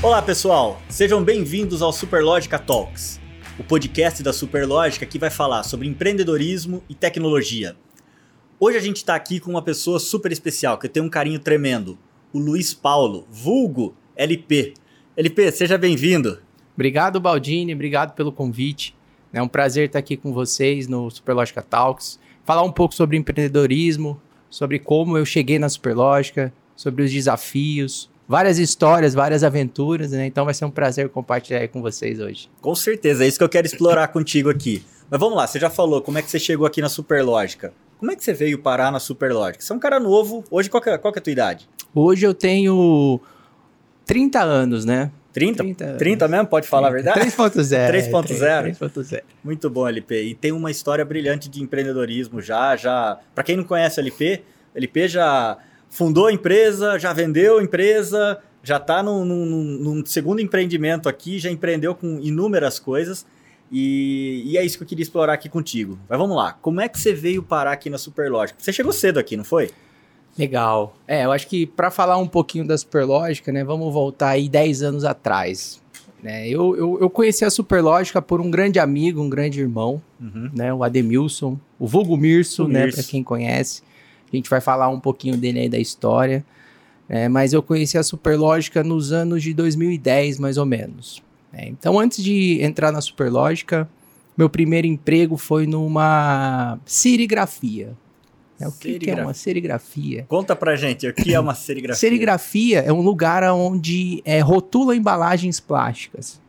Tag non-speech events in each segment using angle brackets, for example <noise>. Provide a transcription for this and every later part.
Olá pessoal, sejam bem-vindos ao Superlógica Talks, o podcast da Superlógica que vai falar sobre empreendedorismo e tecnologia. Hoje a gente está aqui com uma pessoa super especial que eu tenho um carinho tremendo, o Luiz Paulo, vulgo LP. LP, seja bem-vindo. Obrigado, Baldini, obrigado pelo convite. É um prazer estar aqui com vocês no Superlógica Talks, falar um pouco sobre empreendedorismo, sobre como eu cheguei na Superlógica, sobre os desafios, várias histórias, várias aventuras, né? Então vai ser um prazer compartilhar com vocês hoje. Com certeza, é isso que eu quero explorar <laughs> contigo aqui. Mas vamos lá, você já falou como é que você chegou aqui na Superlógica. Como é que você veio parar na Superlógica? Você é um cara novo, hoje qual que é, qual que é a tua idade? Hoje eu tenho 30 anos, né? 30? 30, 30 mesmo? Pode falar 30. a verdade? 3.0. 3.0? 3.0. Muito bom, LP. E tem uma história brilhante de empreendedorismo já, já... Para quem não conhece o LP, LP já fundou a empresa, já vendeu a empresa, já está num, num, num, segundo empreendimento aqui, já empreendeu com inúmeras coisas. E, e, é isso que eu queria explorar aqui contigo. Mas vamos lá, como é que você veio parar aqui na Superlógica? Você chegou cedo aqui, não foi? Legal. É, eu acho que para falar um pouquinho da Superlógica, né, vamos voltar aí 10 anos atrás. Né, eu, eu, eu conheci a Superlógica por um grande amigo, um grande irmão, uhum. né, o Ademilson, o vulgo Mirso, o né, para quem conhece. A gente vai falar um pouquinho dele aí da história. É, mas eu conheci a Superlógica nos anos de 2010, mais ou menos. É, então, antes de entrar na Superlógica, meu primeiro emprego foi numa serigrafia. É, o que, que, é uma serigrafia? Conta pra gente, o que é uma serigrafia? serigrafia é um lugar onde é, rotula embalagens plásticas.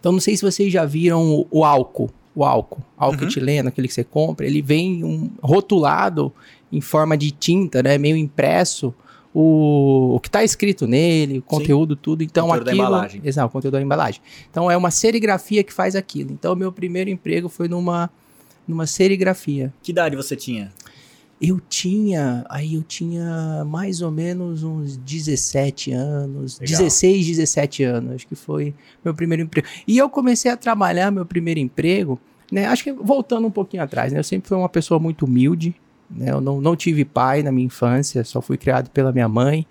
Então, não sei se vocês já viram o, o álcool. O álcool, álcool uhum. etileno, aquele que você compra, ele vem um, rotulado em forma de tinta, né? Meio impresso, o, o que está escrito nele, o conteúdo, Sim. tudo. Então, o conteúdo aquilo. Da embalagem. Exato, o conteúdo da embalagem. Então, é uma serigrafia que faz aquilo. Então, meu primeiro emprego foi numa, numa serigrafia. Que idade você tinha? Eu tinha, aí eu tinha mais ou menos uns 17 anos, Legal. 16, 17 anos, acho que foi meu primeiro emprego. E eu comecei a trabalhar meu primeiro emprego, né? Acho que voltando um pouquinho atrás, né? Eu sempre fui uma pessoa muito humilde, né? Eu não, não tive pai na minha infância, só fui criado pela minha mãe.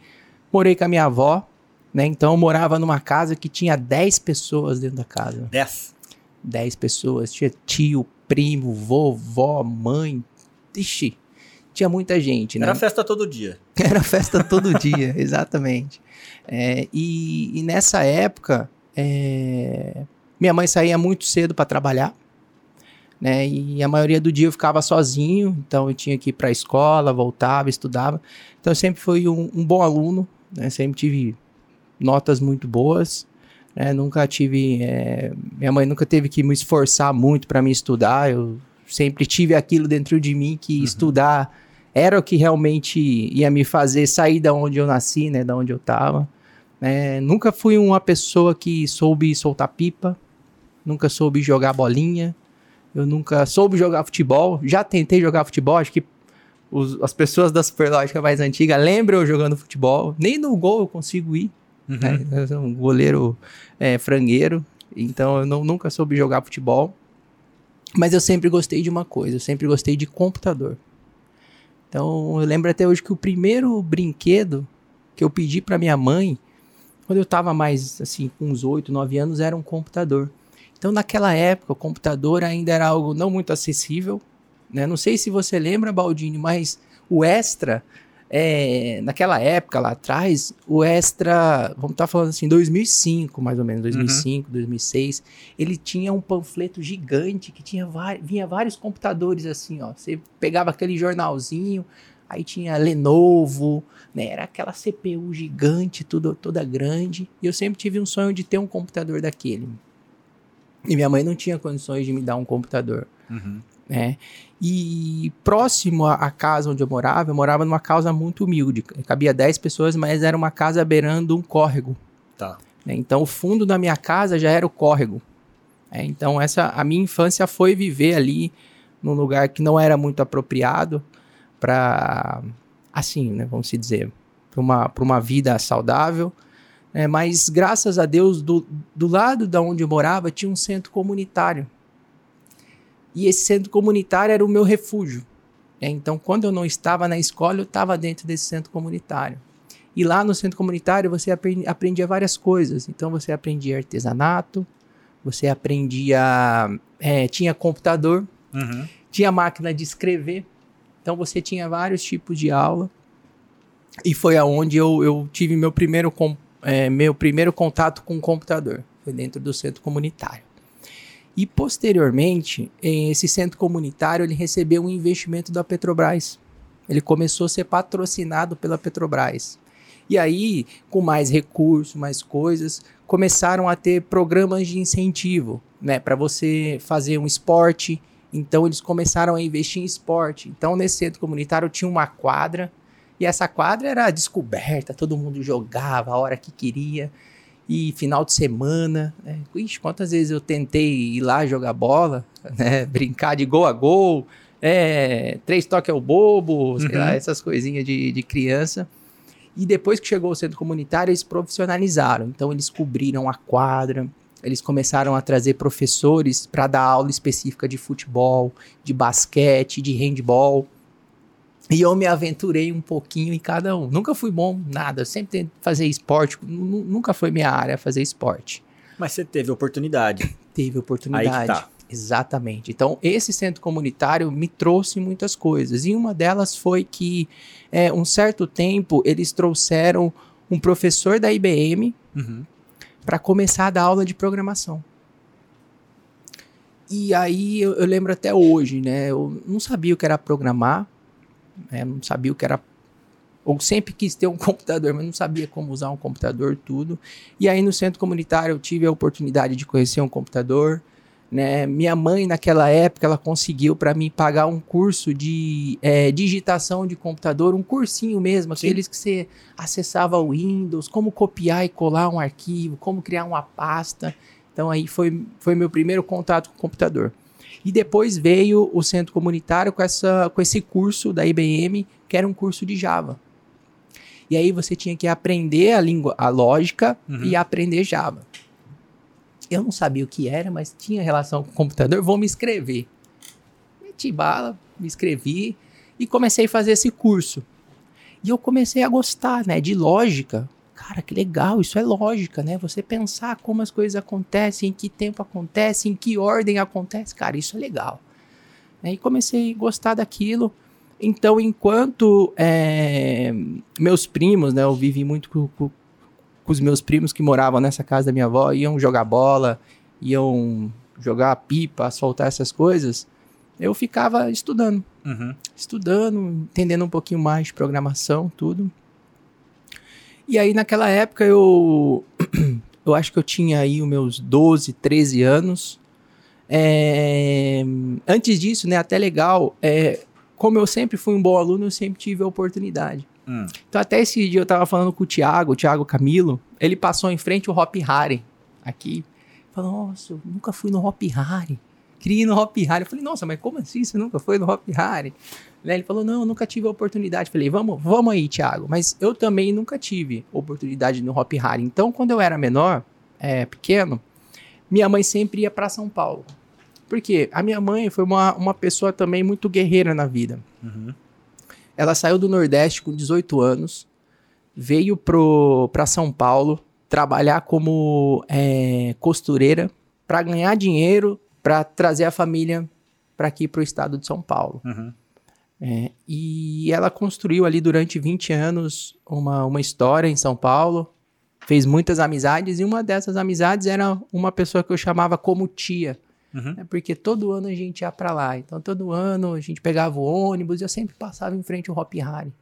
Morei com a minha avó, né? Então eu morava numa casa que tinha 10 pessoas dentro da casa. 10? 10 pessoas. Tinha tio, primo, vovó, mãe. Ixi, tinha muita gente, né? Era festa todo dia. <laughs> Era festa todo dia, <laughs> exatamente. É, e, e, nessa época, é, minha mãe saía muito cedo para trabalhar né? E a maioria do dia eu ficava sozinho, então eu tinha que ir para a escola, voltava, estudava. Então eu sempre fui um, um bom aluno, né? Sempre tive notas muito boas, né? Nunca tive, é... minha mãe nunca teve que me esforçar muito para me estudar. Eu sempre tive aquilo dentro de mim que uhum. estudar era o que realmente ia me fazer sair da onde eu nasci, né? Da onde eu estava. É, nunca fui uma pessoa que soube soltar pipa, nunca soube jogar bolinha, eu nunca soube jogar futebol. Já tentei jogar futebol, acho que os, as pessoas da Superlógica mais antiga lembram eu jogando futebol. Nem no gol eu consigo ir. Uhum. Né? Eu sou um goleiro é, frangueiro. Então eu não, nunca soube jogar futebol. Mas eu sempre gostei de uma coisa, eu sempre gostei de computador. Então eu lembro até hoje que o primeiro brinquedo que eu pedi para minha mãe, quando eu tava mais assim, com uns 8, 9 anos, era um computador. Então, naquela época, o computador ainda era algo não muito acessível. Né? Não sei se você lembra, Baldini, mas o Extra, é, naquela época lá atrás, o Extra, vamos estar tá falando assim, 2005, mais ou menos, 2005, uhum. 2006, ele tinha um panfleto gigante que tinha vinha vários computadores assim, ó. Você pegava aquele jornalzinho, aí tinha Lenovo, né? Era aquela CPU gigante, tudo, toda grande. E eu sempre tive um sonho de ter um computador daquele. E minha mãe não tinha condições de me dar um computador. Uhum. Né? E próximo à casa onde eu morava, eu morava numa casa muito humilde. Cabia 10 pessoas, mas era uma casa beirando um córrego. Tá. Né? Então o fundo da minha casa já era o córrego. É, então essa a minha infância foi viver ali num lugar que não era muito apropriado para assim, né, vamos dizer, para uma, uma vida saudável. É, mas graças a Deus, do, do lado da onde eu morava, tinha um centro comunitário. E esse centro comunitário era o meu refúgio. É, então, quando eu não estava na escola, eu estava dentro desse centro comunitário. E lá no centro comunitário você aprendia várias coisas. Então você aprendia artesanato, você aprendia. É, tinha computador, uhum. tinha máquina de escrever. Então você tinha vários tipos de aula. E foi aonde eu, eu tive meu primeiro, é, meu primeiro contato com o computador. Foi dentro do centro comunitário. E posteriormente, esse centro comunitário ele recebeu um investimento da Petrobras. Ele começou a ser patrocinado pela Petrobras. E aí, com mais recursos, mais coisas, começaram a ter programas de incentivo, né, para você fazer um esporte. Então eles começaram a investir em esporte. Então nesse centro comunitário tinha uma quadra e essa quadra era descoberta, todo mundo jogava a hora que queria. E final de semana, né? Ixi, quantas vezes eu tentei ir lá jogar bola, <laughs> né? Brincar de gol a gol, é, três toques ao bobo, sei uhum. lá, essas coisinhas de, de criança. E depois que chegou o centro comunitário, eles profissionalizaram. Então, eles cobriram a quadra, eles começaram a trazer professores para dar aula específica de futebol, de basquete, de handball. E eu me aventurei um pouquinho em cada um. Nunca fui bom, nada. Eu sempre tentei fazer esporte. Nunca foi minha área fazer esporte. Mas você teve oportunidade. <coughs> Teve oportunidade. Aí que tá. Exatamente. Então, esse centro comunitário me trouxe muitas coisas. E uma delas foi que, é, um certo tempo, eles trouxeram um professor da IBM uhum. para começar a dar aula de programação. E aí eu, eu, lembro até hoje, né? Eu não sabia o que era programar, né, não sabia o que era. Ou sempre quis ter um <laughs> computador, mas não sabia como usar um computador, tudo. E aí no centro comunitário eu tive a oportunidade de conhecer um computador né? Minha mãe, naquela época, ela conseguiu para mim pagar um curso de é, digitação de computador, um cursinho mesmo, aqueles Sim. que você acessava o Windows, como copiar e colar um arquivo, como criar uma pasta. Então, aí foi, foi meu primeiro contato com o computador. E depois veio o centro comunitário com, essa, com esse curso da IBM, que era um curso de Java. E aí você tinha que aprender a língua, a lógica uhum. e aprender Java. Eu não sabia o que era, mas tinha relação com o computador. Vou me inscrever. Meti bala, me inscrevi e comecei a fazer esse curso. E eu comecei a gostar, né, de lógica. Cara, que legal, isso é lógica, né? Você pensar como as coisas acontecem, em que tempo acontece, em que ordem acontece, cara, isso é legal. E comecei a gostar daquilo. Então, enquanto é, meus primos, né, eu vivi muito com, com, com os meus primos que moravam nessa casa da minha avó, iam jogar bola, iam jogar pipa, soltar essas coisas, eu ficava estudando. Uhum. Estudando, entendendo um pouquinho mais de programação, tudo. E aí naquela época eu <clears throat> eu acho que eu tinha aí os meus 12, 13 anos. É, antes disso, né, até legal, é, como eu sempre fui um bom aluno, eu sempre tive a oportunidade. Hum. Então, até esse dia eu tava falando com o Thiago, o Thiago Camilo, ele passou em frente ao Hop Harry aqui. Falou, nossa, eu nunca fui no Hop Harry. Queria ir no Hop Harry. Eu falei, nossa, mas como assim você nunca foi no Hop Harry? Ele falou, não, eu nunca tive a oportunidade. Eu falei, vamos, vamos aí, Thiago. Mas eu também nunca tive oportunidade no Hop Harry. Então, quando eu era menor, é, pequeno, minha mãe sempre ia para São Paulo. Porque a minha mãe foi uma, uma pessoa também muito guerreira na vida. Uhum. Ela saiu do Nordeste com 18 anos, veio para São Paulo trabalhar como é, costureira para ganhar dinheiro para trazer a família para aqui para o estado de São Paulo. Uhum. É, e ela construiu ali durante 20 anos uma, uma história em São Paulo, fez muitas amizades, e uma dessas amizades era uma pessoa que eu chamava como tia. Uhum. Né? Porque todo ano a gente ia para lá. Então, todo ano a gente pegava o ônibus e eu sempre passava em frente ao Hop Harry.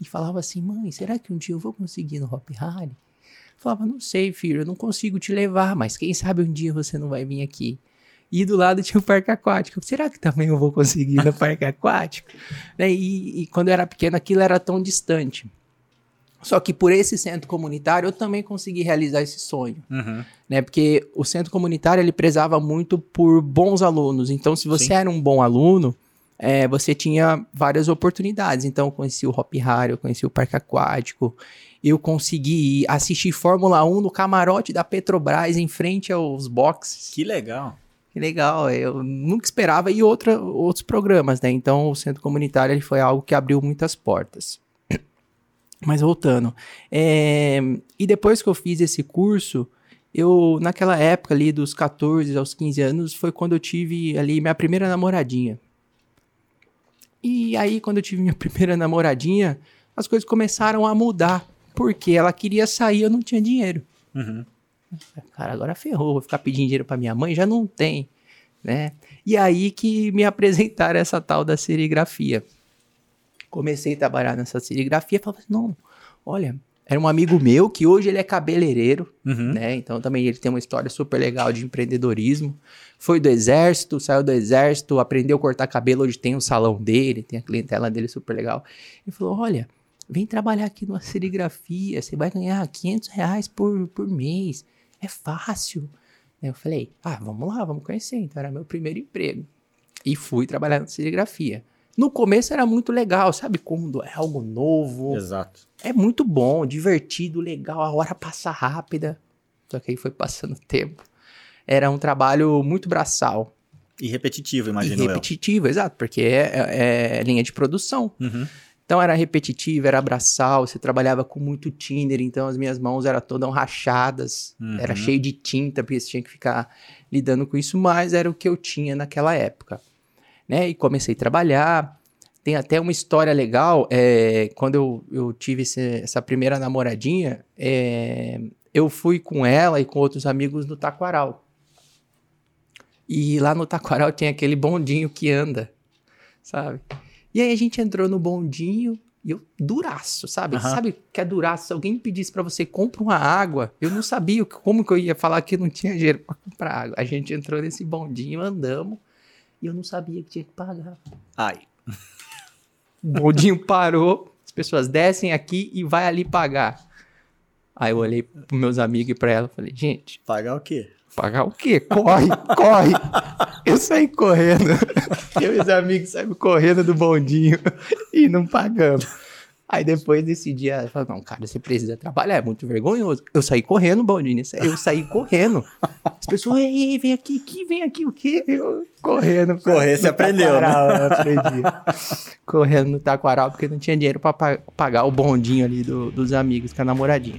E falava assim, mãe, será que um dia eu vou conseguir no Hop Harry? falava, não sei, filho, eu não consigo te levar, mas quem sabe um dia você não vai vir aqui. E do lado tinha o parque aquático. Será que também eu vou conseguir no <laughs> parque aquático? Né? E, e, quando eu era pequeno, aquilo era tão distante. Só que por esse centro comunitário eu também consegui realizar esse sonho, uhum. né? Porque o centro comunitário ele prezava muito por bons alunos. Então, se você Sim. era um bom aluno, é, você tinha várias oportunidades. Então, eu conheci o Hop Harry, eu conheci o Parque Aquático, eu consegui assistir Fórmula 1 no camarote da Petrobras em frente aos boxes. Que legal. Que legal, eu nunca esperava e outra, outros programas, né? Então, o centro comunitário ele foi algo que abriu muitas portas. <clears throat> Mas voltando. É, e depois que eu fiz esse curso, eu, naquela época ali, dos 14 aos 15 anos, foi quando eu tive ali minha primeira namoradinha. E aí, quando eu tive minha <laughs> primeira namoradinha, as coisas começaram a mudar. Porque ela queria sair, eu não tinha dinheiro. Uhum. Cara, agora ferrou, vou ficar pedindo dinheiro pra minha mãe, já não tem, né? E aí que me <laughs> apresentaram essa tal da serigrafia. Comecei a trabalhar nessa serigrafia, falei assim, não, olha, era um amigo meu que hoje ele é cabeleireiro, Uhum. né? Então também ele tem uma história super legal de empreendedorismo. Foi do exército, saiu do exército, aprendeu a cortar cabelo, hoje tem o salão dele, tem a clientela dele super legal. Ele falou, olha, vem trabalhar aqui numa serigrafia, você vai ganhar 500 reais por, por mês, é fácil. Eu falei, ah, vamos lá, vamos conhecer. Então era meu primeiro emprego. E fui trabalhar na serigrafia. No começo era muito legal, sabe? Quando é algo novo, Exato. é muito bom, divertido, legal, a hora passa rápida. Só que aí foi passando o tempo. Era um trabalho muito braçal E repetitivo, e imagino eu. repetitivo, exato, porque é, é- é linha de produção. Uhum. Então era repetitivo, era braçal, você trabalhava com muito thinner, então as minhas mãos eram todas rachadas, Uhum. era cheio de tinta, porque você tinha que ficar lidando com isso, mas era o que eu tinha naquela época. Né? E comecei a trabalhar. Tem até uma história legal, é, quando eu, eu tive esse- essa primeira namoradinha, é, eu fui com ela e com outros amigos no Taquaral. E lá no Taquaral <laughs> tem aquele bondinho que anda, sabe? E aí a gente entrou no bondinho e eu, duraço, sabe? Aham. Sabe que é duraço? Se alguém pedisse pra você, compra uma água, eu não sabia como que eu ia falar que não tinha dinheiro pra comprar água. A gente entrou nesse bondinho, andamos, e eu não sabia que tinha que pagar. Ai. O bondinho parou, as pessoas descem aqui e vai ali pagar. Aí eu olhei pros meus amigos e pra ela e falei, gente, Pagar o quê? Pagar o quê? Corre, <laughs> corre. Eu saí correndo. <laughs> Eu e os amigos saímos correndo do bondinho <laughs> e não pagamos. Aí depois desse dia, eu falei, não, cara, você precisa trabalhar, é muito vergonhoso. Eu saí correndo, bondinho, eu saí correndo. As pessoas, ei, ei, vem aqui, aqui, vem aqui, o quê? Eu correndo. Correr, você aprendeu, né? Taquaral, eu aprendi. correndo no Taquaral, porque não tinha dinheiro pra pa- pagar o bondinho ali do- dos amigos com a namoradinha.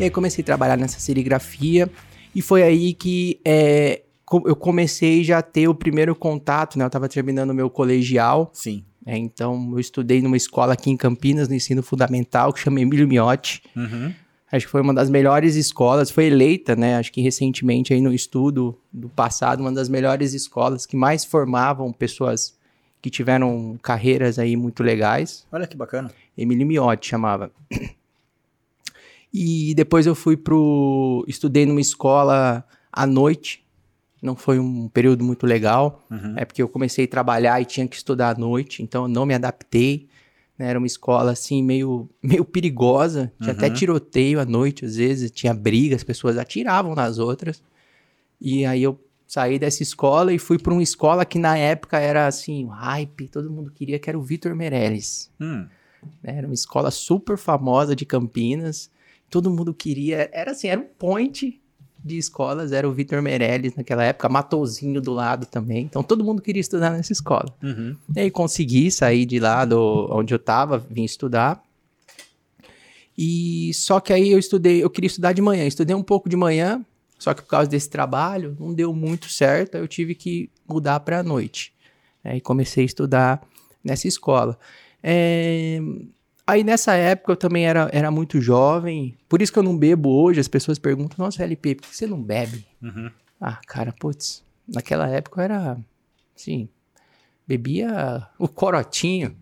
E aí comecei a trabalhar nessa serigrafia e foi aí que é, eu comecei já a ter o primeiro contato, né? Eu tava terminando o meu colegial, Sim. né? Então eu estudei numa escola aqui em Campinas, no ensino fundamental, que chama Emílio Miotti. Uhum. Acho que foi uma das melhores escolas, foi eleita, né? Acho que recentemente aí no estudo do passado, uma das melhores escolas que mais formavam pessoas que tiveram carreiras aí muito legais. Olha que bacana. Emílio Miotti chamava. E depois eu fui pro. Estudei numa escola à noite. Não foi um período muito legal. Uhum. É porque eu comecei a trabalhar e tinha que estudar à noite, então eu não me adaptei. né? Era uma escola assim, meio, <laughs> meio perigosa. Tinha até Uhum. tiroteio à noite, às vezes, tinha briga, as pessoas atiravam nas outras. E aí eu saí dessa escola e fui para uma escola que na época era assim, hype, todo mundo queria, que era o Vitor Meirelles Hum. né? Era uma escola super famosa de Campinas. Todo mundo queria. Era assim, era um point de escolas. Era o Vitor Meirelles naquela época, Matouzinho do lado também. Então todo mundo queria estudar nessa escola. Uhum. E aí consegui sair de lá do, onde eu tava, vim estudar. E só que aí eu estudei, eu queria estudar de manhã. Estudei um pouco de manhã, só que por causa desse trabalho não deu muito certo. aí Eu tive que mudar para a noite. Aí comecei a estudar nessa escola. É, Aí nessa época eu também era, era muito jovem, por isso que eu não bebo hoje. As pessoas perguntam: Nossa, LP, por que você não bebe? Uhum. Ah, cara, putz, naquela época eu era, assim, bebia o corotinho,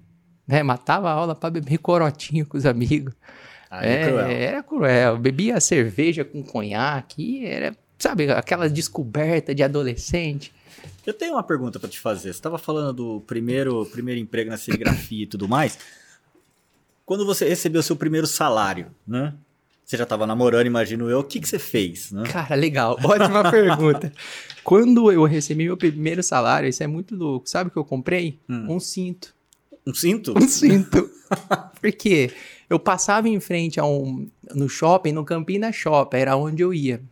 né? Matava a aula pra beber corotinho com os amigos. Aí é, cruel. era cruel. Bebia cerveja com conhaque, era, sabe, aquela descoberta de adolescente. Eu tenho uma pergunta pra te fazer. Você estava falando do primeiro, primeiro emprego na serigrafia e tudo mais. Quando você recebeu seu primeiro salário, né? Você já estava namorando, imagino eu. O que, que você fez, né? Cara, legal. Ótima <laughs> pergunta. Quando eu recebi meu primeiro salário, isso é muito louco. Sabe o que eu comprei? Hum. Um cinto. Um cinto? Um <laughs> cinto. Porque eu passava em frente a um no shopping, no Campina Shopping, era onde eu ia.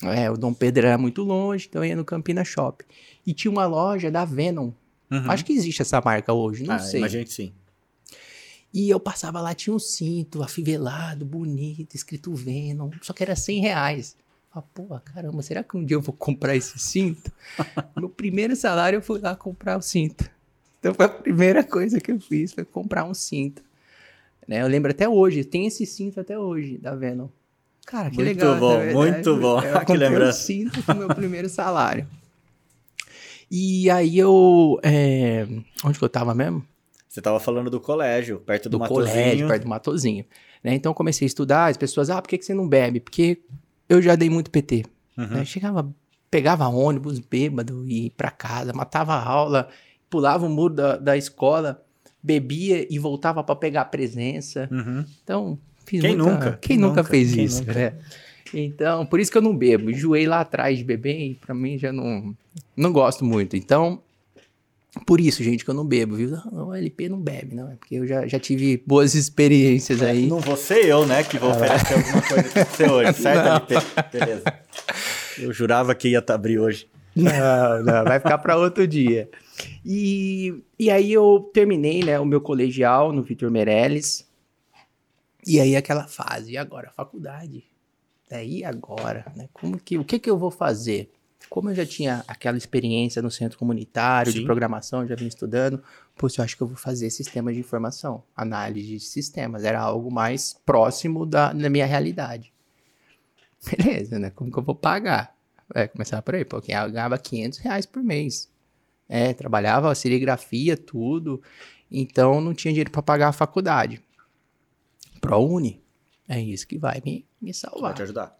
É, o Dom Pedro era muito longe, então eu ia no Campina Shopping. E tinha uma loja da Venom. Uhum. Acho que existe essa marca hoje, não ah, sei. Imagino que sim. E eu passava lá, tinha um cinto afivelado, bonito, escrito Venom, só que era 100 reais. Ah, pô, caramba, será que um dia eu vou comprar esse cinto? <laughs> Meu primeiro salário eu fui lá comprar o cinto. Então foi a primeira coisa que eu fiz, foi comprar um cinto. Né? Eu lembro até hoje, tem esse cinto até hoje da Venom. Cara, que muito legal. Bom, muito bom, Eu <laughs> que lembrança. um cinto com o meu primeiro salário. E aí eu... É... Onde que eu tava mesmo? Você tava falando do colégio, perto do, do Matozinho. colégio, perto do Matozinho. Né? Então eu comecei a estudar, as pessoas, ah, por que, que você não bebe? Porque eu já dei muito PT. Uhum. Né? Chegava, pegava ônibus bêbado e ia pra casa, matava a aula, pulava o muro da, da escola, bebia e voltava para pegar a presença. Uhum. Então, fiz quem muita... nunca? Quem, nunca fez quem isso, nunca? né? Então, por isso que eu não bebo. Enjoei lá atrás de beber e pra mim já não, não gosto muito. Então, por isso, gente, que eu não bebo, viu? Não, o LP não bebe, não. É porque eu já, já tive boas experiências aí. Não vou ser eu, né, que vou oferecer alguma coisa pra você hoje, <laughs> certo, Não. LP? Beleza. Eu jurava que ia abrir hoje. Não, não, vai ficar para outro dia. E, e aí eu terminei, né, o meu colegial no Vitor Meirelles. E aí aquela fase, e agora? Faculdade. Daí agora, né? Como que, o que que eu vou fazer? Como eu já tinha aquela experiência no centro comunitário Sim. de programação, já vinha estudando, pô, eu acho que eu vou fazer sistemas de informação, análise de sistemas, era algo mais próximo da, da minha realidade. Beleza, né? Como que eu vou pagar? É, começar por aí, pô, quem ganhava 500 reais por mês. É, trabalhava serigrafia, tudo, então não tinha dinheiro para pagar a faculdade. ProUni, é isso que vai me, me Vai salvar. te ajudar.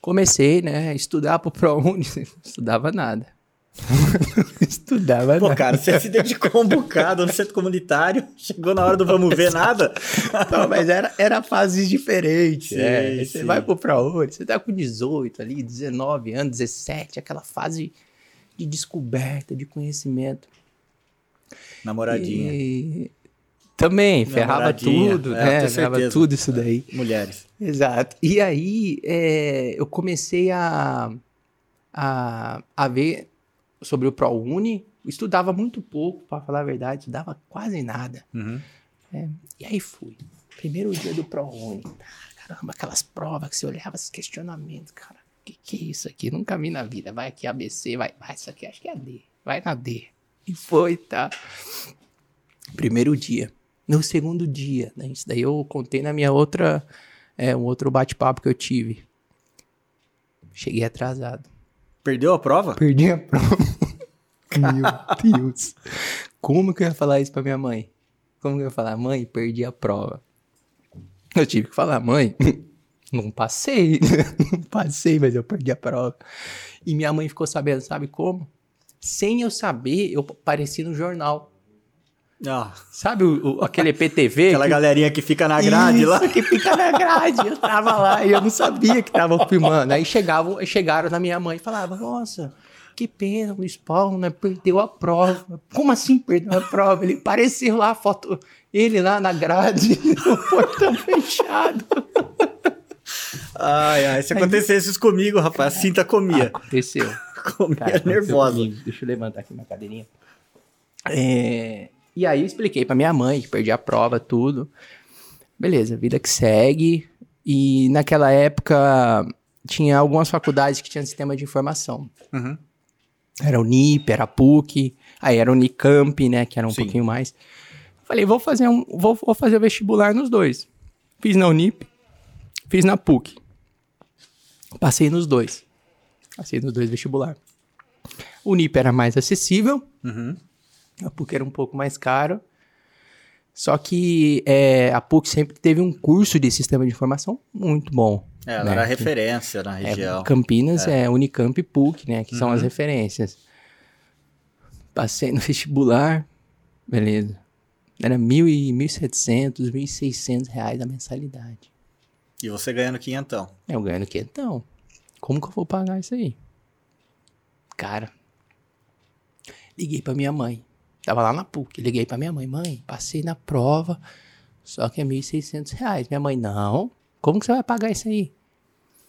Comecei, né, a estudar pro ProUni, <laughs> estudava nada. <laughs> estudava Pô, nada. cara, você se dedicou um bocado no centro comunitário, chegou na hora do vamos ver nada. <laughs> Não, mas era, era fases diferentes. É. Você vai pro ProUni, você tá com 18 ali, 19 anos, 17, aquela fase de descoberta, de conhecimento. Namoradinha. E também, ferrava tudo, é, né? Ferrava tudo isso daí. Mulheres. Exato. E aí, é, eu comecei a, a, a ver sobre o ProUni. Estudava muito pouco, para falar a verdade, estudava quase nada. Uhum. E aí fui. Primeiro dia do ProUni. Caramba, aquelas provas que você olhava, esses questionamentos, cara. Que que é isso aqui? Nunca vi na vida. Vai aqui ABC, vai, vai, isso aqui acho que é D. Vai na D. E foi, tá? Primeiro dia. No segundo dia, né? Isso daí eu contei na minha outra, é, um outro bate-papo que eu tive. Cheguei atrasado. Perdeu a prova? Perdi a prova. <laughs> Meu Deus. Como que eu ia falar isso pra minha mãe? Como que eu ia falar, mãe, perdi a prova? Eu tive que falar, mãe, <laughs> não passei. <laughs> não passei, mas eu perdi a prova. E minha mãe ficou sabendo, sabe como? Sem eu saber, eu apareci no jornal. Ah, Sabe o, o- aquele EPTV? aquela que- galerinha que fica na grade lá. Isso, que fica na grade. Eu tava lá e eu não sabia que tava filmando. Aí chegavam, chegaram na minha mãe e falavam, nossa, que pena, o Luiz Paulo né, perdeu a prova. Como assim perdeu a prova? Ele apareceu lá, a foto, ele lá na grade, <laughs> o portão fechado. Ai, ai, se acontecesse isso comigo, rapaz, a cinta comia. Aconteceu. <laughs> Comia Cara, nervosa. Deixa eu levantar aqui minha cadeirinha. É, E aí eu expliquei pra minha mãe que perdi a prova, tudo. Beleza, vida que segue. E naquela época tinha algumas faculdades que tinham sistema de informação. Uhum. Era o NIP, era a PUC, aí era o Unicamp, né, que era um Sim. pouquinho mais. Falei, vou fazer um, vou, vou fazer o vestibular nos dois. Fiz na Unip, fiz na PUC. Passei nos dois. Passei nos dois vestibular. O Unip era mais acessível, Uhum. <laughs> a PUC era um pouco mais caro. Só que é, a PUC sempre teve um curso de sistema de informação muito bom. É, ela né, era referência na é, região. Campinas é. Unicamp e PUC, né? Que são Uhum. as referências. Passei no vestibular, beleza. Era mil e 1.700, 1.600 reais a mensalidade. E você ganhando quinhentão. Eu ganhando quentão. Como que eu vou pagar isso aí? Cara, liguei pra minha mãe. Tava lá na PUC. Liguei pra minha mãe. Mãe, passei na prova, só que é 1.600 reais. Minha mãe, não. Como que você vai pagar isso aí?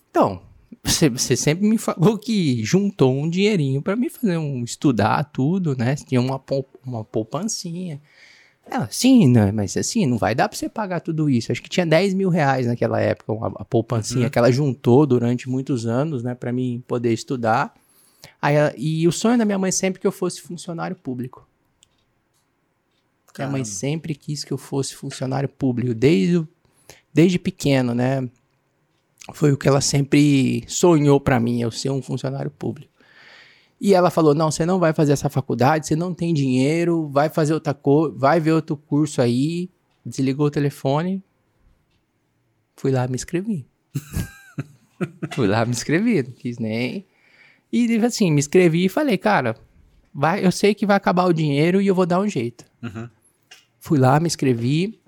Então, você, você sempre me falou que juntou um dinheirinho pra mim fazer um estudar tudo, né? Tinha uma, uma poupancinha. Ela, sim, não, mas assim, não vai dar pra você pagar tudo isso. Acho que tinha 10 mil reais naquela época, a, a poupancinha Uhum. que ela juntou durante muitos anos, né, pra mim poder estudar. Aí ela- e o sonho da minha mãe sempre que eu fosse funcionário público. Minha mãe Caramba. sempre quis que eu fosse funcionário público, desde, desde pequeno, né? Foi o que ela sempre sonhou pra mim, eu ser um funcionário público. E ela falou: não, você não vai fazer essa faculdade, você não tem dinheiro, vai fazer outra coisa, vai ver outro curso aí. Desligou o telefone. Fui lá me inscrevi. <laughs> Fui lá me inscrevi, não quis nem. E assim, me inscrevi e falei, cara, vai, eu sei que vai acabar o dinheiro e eu vou dar um jeito. Uhum. Fui lá, me inscrevi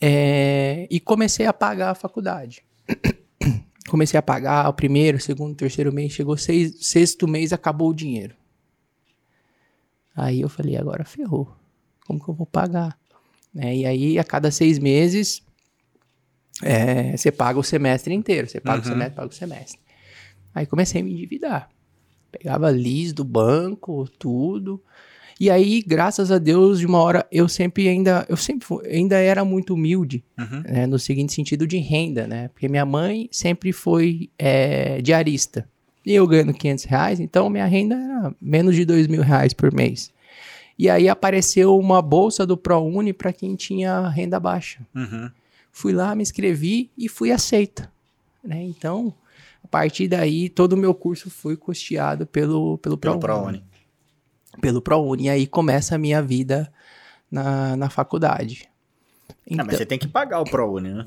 é, e comecei a pagar a faculdade. <coughs> comecei a pagar o primeiro, segundo, terceiro mês, chegou seis, sexto mês, acabou o dinheiro. Aí eu falei, agora ferrou. Como que eu vou pagar? Né, E aí, a cada seis meses, é, você paga o semestre inteiro. Você paga o Uhum. semestre, paga o semestre. Aí comecei a me endividar. Pegava lis do banco, tudo. E aí, graças a Deus, de uma hora eu sempre ainda, eu sempre ainda era muito humilde, Uhum. né, no seguinte sentido de renda, né? Porque minha mãe sempre foi é, diarista. E eu ganhando 500 reais, então minha renda era menos de 2 mil reais por mês. E aí apareceu uma bolsa do ProUni para quem tinha renda baixa. Uhum. Fui lá, me inscrevi e fui aceita. Né? Então, a partir daí, todo o meu curso foi custeado pelo, pelo Pelo ProUni ProUni. Pelo ProUni. E aí começa a minha vida na, na faculdade. Ah, Então, mas você tem que pagar o ProUni, né?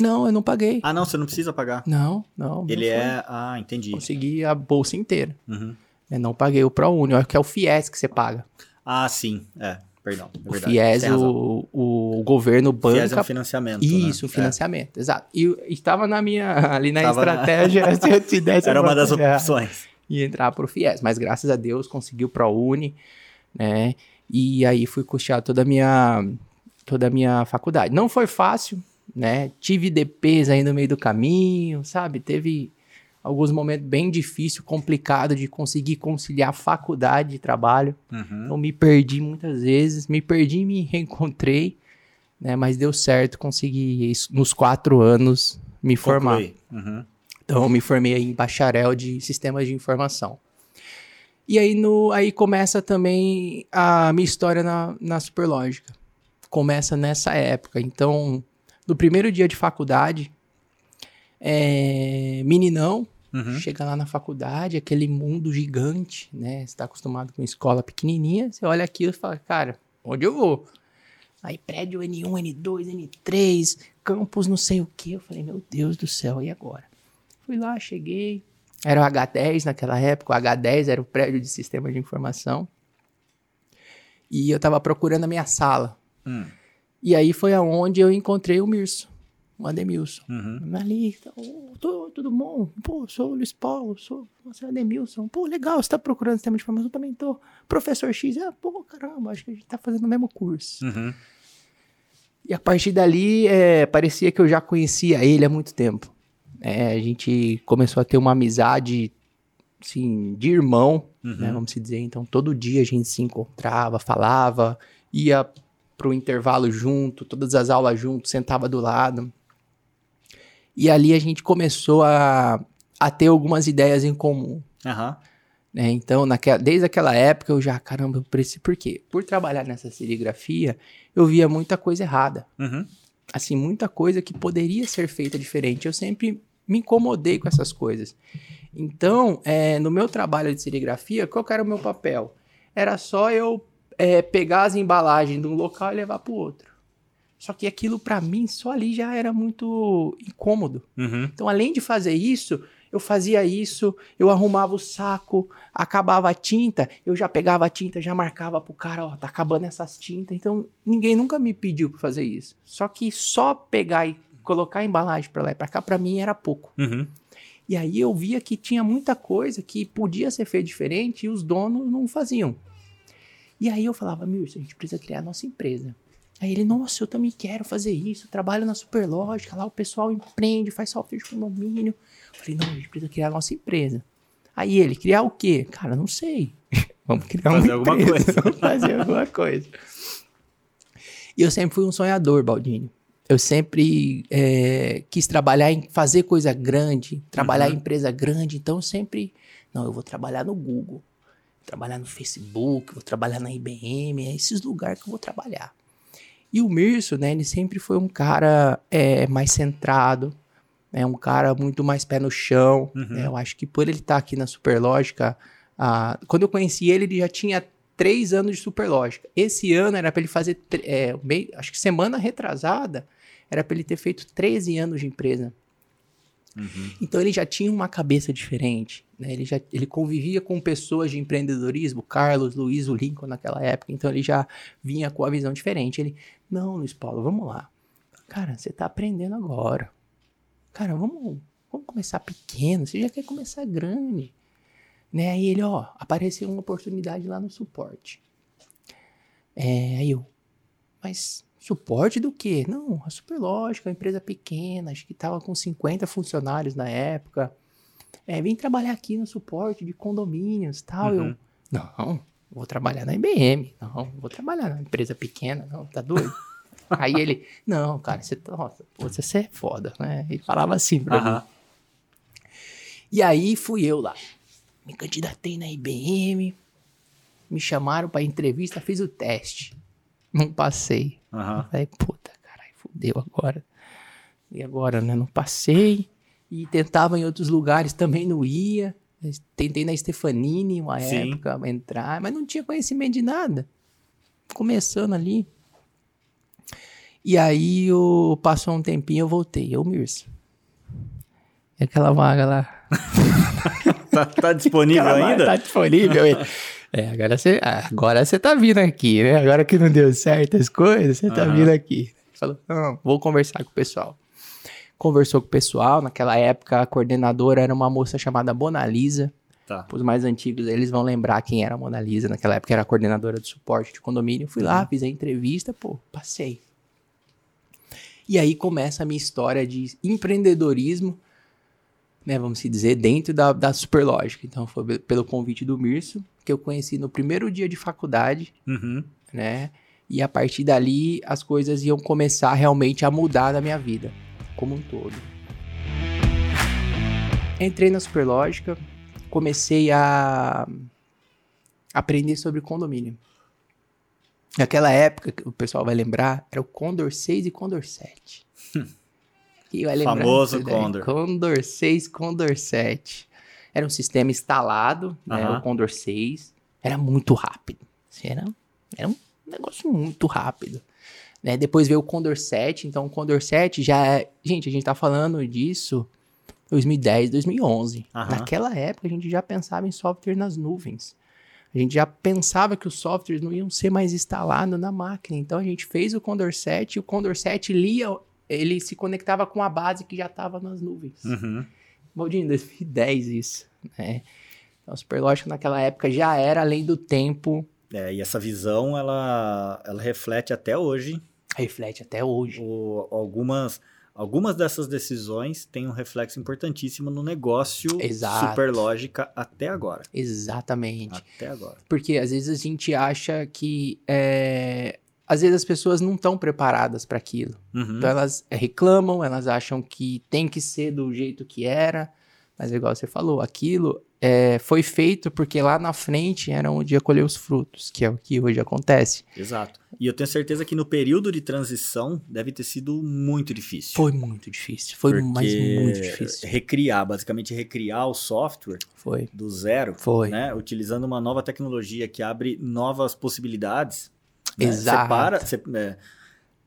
Não, eu não paguei. Ah, não, você não precisa pagar. Não, não. Ele não é. Ah, entendi. Consegui a bolsa inteira. Uhum. Eu não paguei o ProUni, acho que é o FIES que você paga. Ah, sim. É, perdão. É o. FIES, o, o, o governo banca. FIES é um financiamento. Isso, né? o financiamento, exato. E estava na minha, ali na Tava na- estratégia, <laughs> se eu te É. desse Era uma das é, opções. E entrar pro FIES. Mas graças a Deus consegui o ProUni, né? E aí fui custear toda a minha toda a minha faculdade. Não foi fácil, né? Tive DPs aí no meio do caminho, sabe? Teve alguns momentos bem difíceis, complicado de conseguir conciliar faculdade e trabalho. Uhum. Então me perdi muitas vezes, me perdi e me <laughs> reencontrei, né? Mas deu certo, consegui isso nos quatro anos me formar. Conclui. Uhum. Então, eu me formei em bacharel de sistemas de informação. E aí, no, aí começa também a minha história na, na Superlógica. Começa nessa época. Então, no primeiro dia de faculdade, é, meninão, Uhum. chega lá na faculdade, aquele mundo gigante, né? Você está acostumado com escola pequenininha, você olha aquilo e fala, cara, onde eu vou? Aí prédio N1, N2, N3, campus não sei o que. Eu falei, meu Deus do céu, e agora? Fui lá, cheguei. Era o H10 naquela época, o H10 era o prédio de sistema de informação. E eu tava procurando a minha sala. Hum. E aí foi aonde eu encontrei o Mirso, o Ademilson. Uhum. Ali, oh, tudo bom? Pô, sou o Luiz Paulo, sou o Ademilson. Pô, legal, você tá procurando sistema de informação? Eu também tô. Professor X, ah, pô, caramba, acho que a gente tá fazendo o mesmo curso. Uhum. E a partir dali, é, parecia que eu já conhecia ele há muito tempo. É, a gente começou a ter uma amizade, assim, de irmão, né, Uhum. vamos se dizer. Então, todo dia a gente se encontrava, falava, ia pro intervalo junto, todas as aulas junto, sentava do lado. E ali a gente começou a, a ter algumas ideias em comum. Né? Então, naquela, desde aquela época eu já, caramba, eu preciso. Por quê? Por trabalhar nessa serigrafia, eu via muita coisa errada. Uhum. Assim, muita coisa que poderia ser feita diferente. Eu sempre me incomodei com essas coisas. Então, é, no meu trabalho de serigrafia, qual era o meu papel? Era só eu é, pegar as embalagens de um local e levar para o outro. Só que aquilo, para mim, só ali já era muito incômodo. Uhum. Então, além de fazer isso, eu fazia isso, eu arrumava o saco, acabava a tinta, eu já pegava a tinta, já marcava pro cara, ó, tá acabando essas tintas. Então, ninguém nunca me pediu pra fazer isso. Só que só pegar e colocar a embalagem pra lá e pra cá, pra mim era pouco. Uhum. E aí eu via que tinha muita coisa que podia ser feita diferente e os donos não faziam. E aí eu falava, Mirce, a gente precisa criar a nossa empresa. Aí ele, nossa, eu também quero fazer isso, trabalho na Superlógica, lá o pessoal empreende, faz software de condomínio. Eu falei, não, a gente precisa criar a nossa empresa. Aí ele, criar o quê? Cara, não sei. <laughs> Vamos criar Fazer uma alguma empresa, coisa. <laughs> Vamos fazer alguma coisa. E eu sempre fui um sonhador, Baldini. Eu sempre é, quis trabalhar em fazer coisa grande, trabalhar Uhum. em empresa grande. Então, eu sempre... Não, eu vou trabalhar no Google, trabalhar no Facebook, vou trabalhar na IBM. É esses lugares que eu vou trabalhar. E o Mirso, né, ele sempre foi um cara é, mais centrado, né, um cara muito mais pé no chão. Uhum. né, eu acho que por ele estar aqui na Superlógica, ah, quando eu conheci ele, ele já tinha três anos de Superlógica. Esse ano era para ele fazer, é, meio- acho que semana retrasada, era para ele ter feito 13 anos de empresa. Uhum. Então ele já tinha uma cabeça diferente, né? Ele já ele convivia com pessoas de empreendedorismo, Carlos, Luiz, o Lincoln naquela época, então ele já vinha com a visão diferente. Ele, não, Luiz Paulo, vamos lá. Cara, você tá aprendendo agora. Cara, vamos, vamos começar pequeno, você já quer começar grande. Né? Aí ele, ó, apareceu uma oportunidade lá no suporte. É, aí eu, mas suporte do quê? Não, a Superlógica, uma empresa pequena, acho que tava com 50 funcionários na época. É, vim trabalhar aqui no suporte de condomínios tal. Uhum. Eu, não, vou trabalhar na IBM. Não, vou trabalhar na empresa pequena, não, tá doido? <laughs> Aí ele, não, cara, você, tá- nossa, pô, você é foda, né? Ele falava assim pra mim. Aham. E aí fui eu lá. Me candidatei na IBM. Me chamaram pra entrevista, fiz o teste. Não passei. Aham. Falei, puta, caralho, fudeu agora. E agora, né? Não passei. E tentava em outros lugares, também não ia. Tentei na Stefanini uma Sim. época entrar, mas não tinha conhecimento de nada. Começando ali. E aí eu, passou um tempinho, eu voltei. Eu, Mirce. E aquela vaga lá? <laughs> Tá, tá disponível ainda? Tá disponível. É, agora você, agora você tá vindo aqui, né? Agora que não deu certo as coisas, você tá vindo aqui. Falou, não, vou conversar com o pessoal. Conversou com o pessoal. Naquela época, a coordenadora era uma moça chamada Bonalisa. Tá. Os mais antigos, eles vão lembrar quem era a Mona Lisa. Naquela época era a coordenadora de suporte de condomínio. Fui lá, fiz a entrevista, pô, passei. E aí começa a minha história de empreendedorismo, né, vamos se dizer, dentro da, da Superlógica. Então foi pelo convite do Mirso, que eu conheci no primeiro dia de faculdade, Uhum. né? E a partir dali as coisas iam começar realmente a mudar na minha vida, como um todo. Entrei na Superlógica, comecei a aprender sobre condomínio. Naquela época, o pessoal vai lembrar, era o Condor 6 e Condor 7. <laughs> Quem vai lembrar Famoso? Condor. Condor 6, Condor 7. Era um sistema instalado, né, o Condor 6. Era muito rápido. Assim, Era, era um negócio muito rápido. Né? Depois veio o Condor 7, então o Condor 7 já é... Gente, a gente tá falando disso 2010, 2011. Aham. Naquela época a gente já pensava em software nas nuvens. A gente já pensava que os softwares não iam ser mais instalados na máquina. Então a gente fez o Condor 7 e o Condor 7 lia, ele se conectava com a base que já estava nas nuvens. Uhum. Baldinho, 2010 isso, né? Então, a Superlógica naquela época já era além do tempo, É, e essa visão, ela, ela reflete até hoje reflete até hoje. o- algumas, algumas dessas decisões têm um reflexo importantíssimo no negócio Exato. Superlógica até agora. Exatamente. Até agora. Porque às vezes a gente acha que. é, Às vezes as pessoas não estão preparadas para aquilo. Uhum. Então elas reclamam, elas acham que tem que ser do jeito que era. Mas igual você falou, aquilo é, foi feito porque lá na frente era onde ia colher os frutos, que é o que hoje acontece. Exato. E eu tenho certeza que no período de transição deve ter sido muito difícil. Foi muito difícil. Foi Porque muito difícil. Recriar, basicamente recriar o software Foi. do zero, Foi. né? Utilizando uma nova tecnologia que abre novas possibilidades. Né? Exato. Você para, você, é,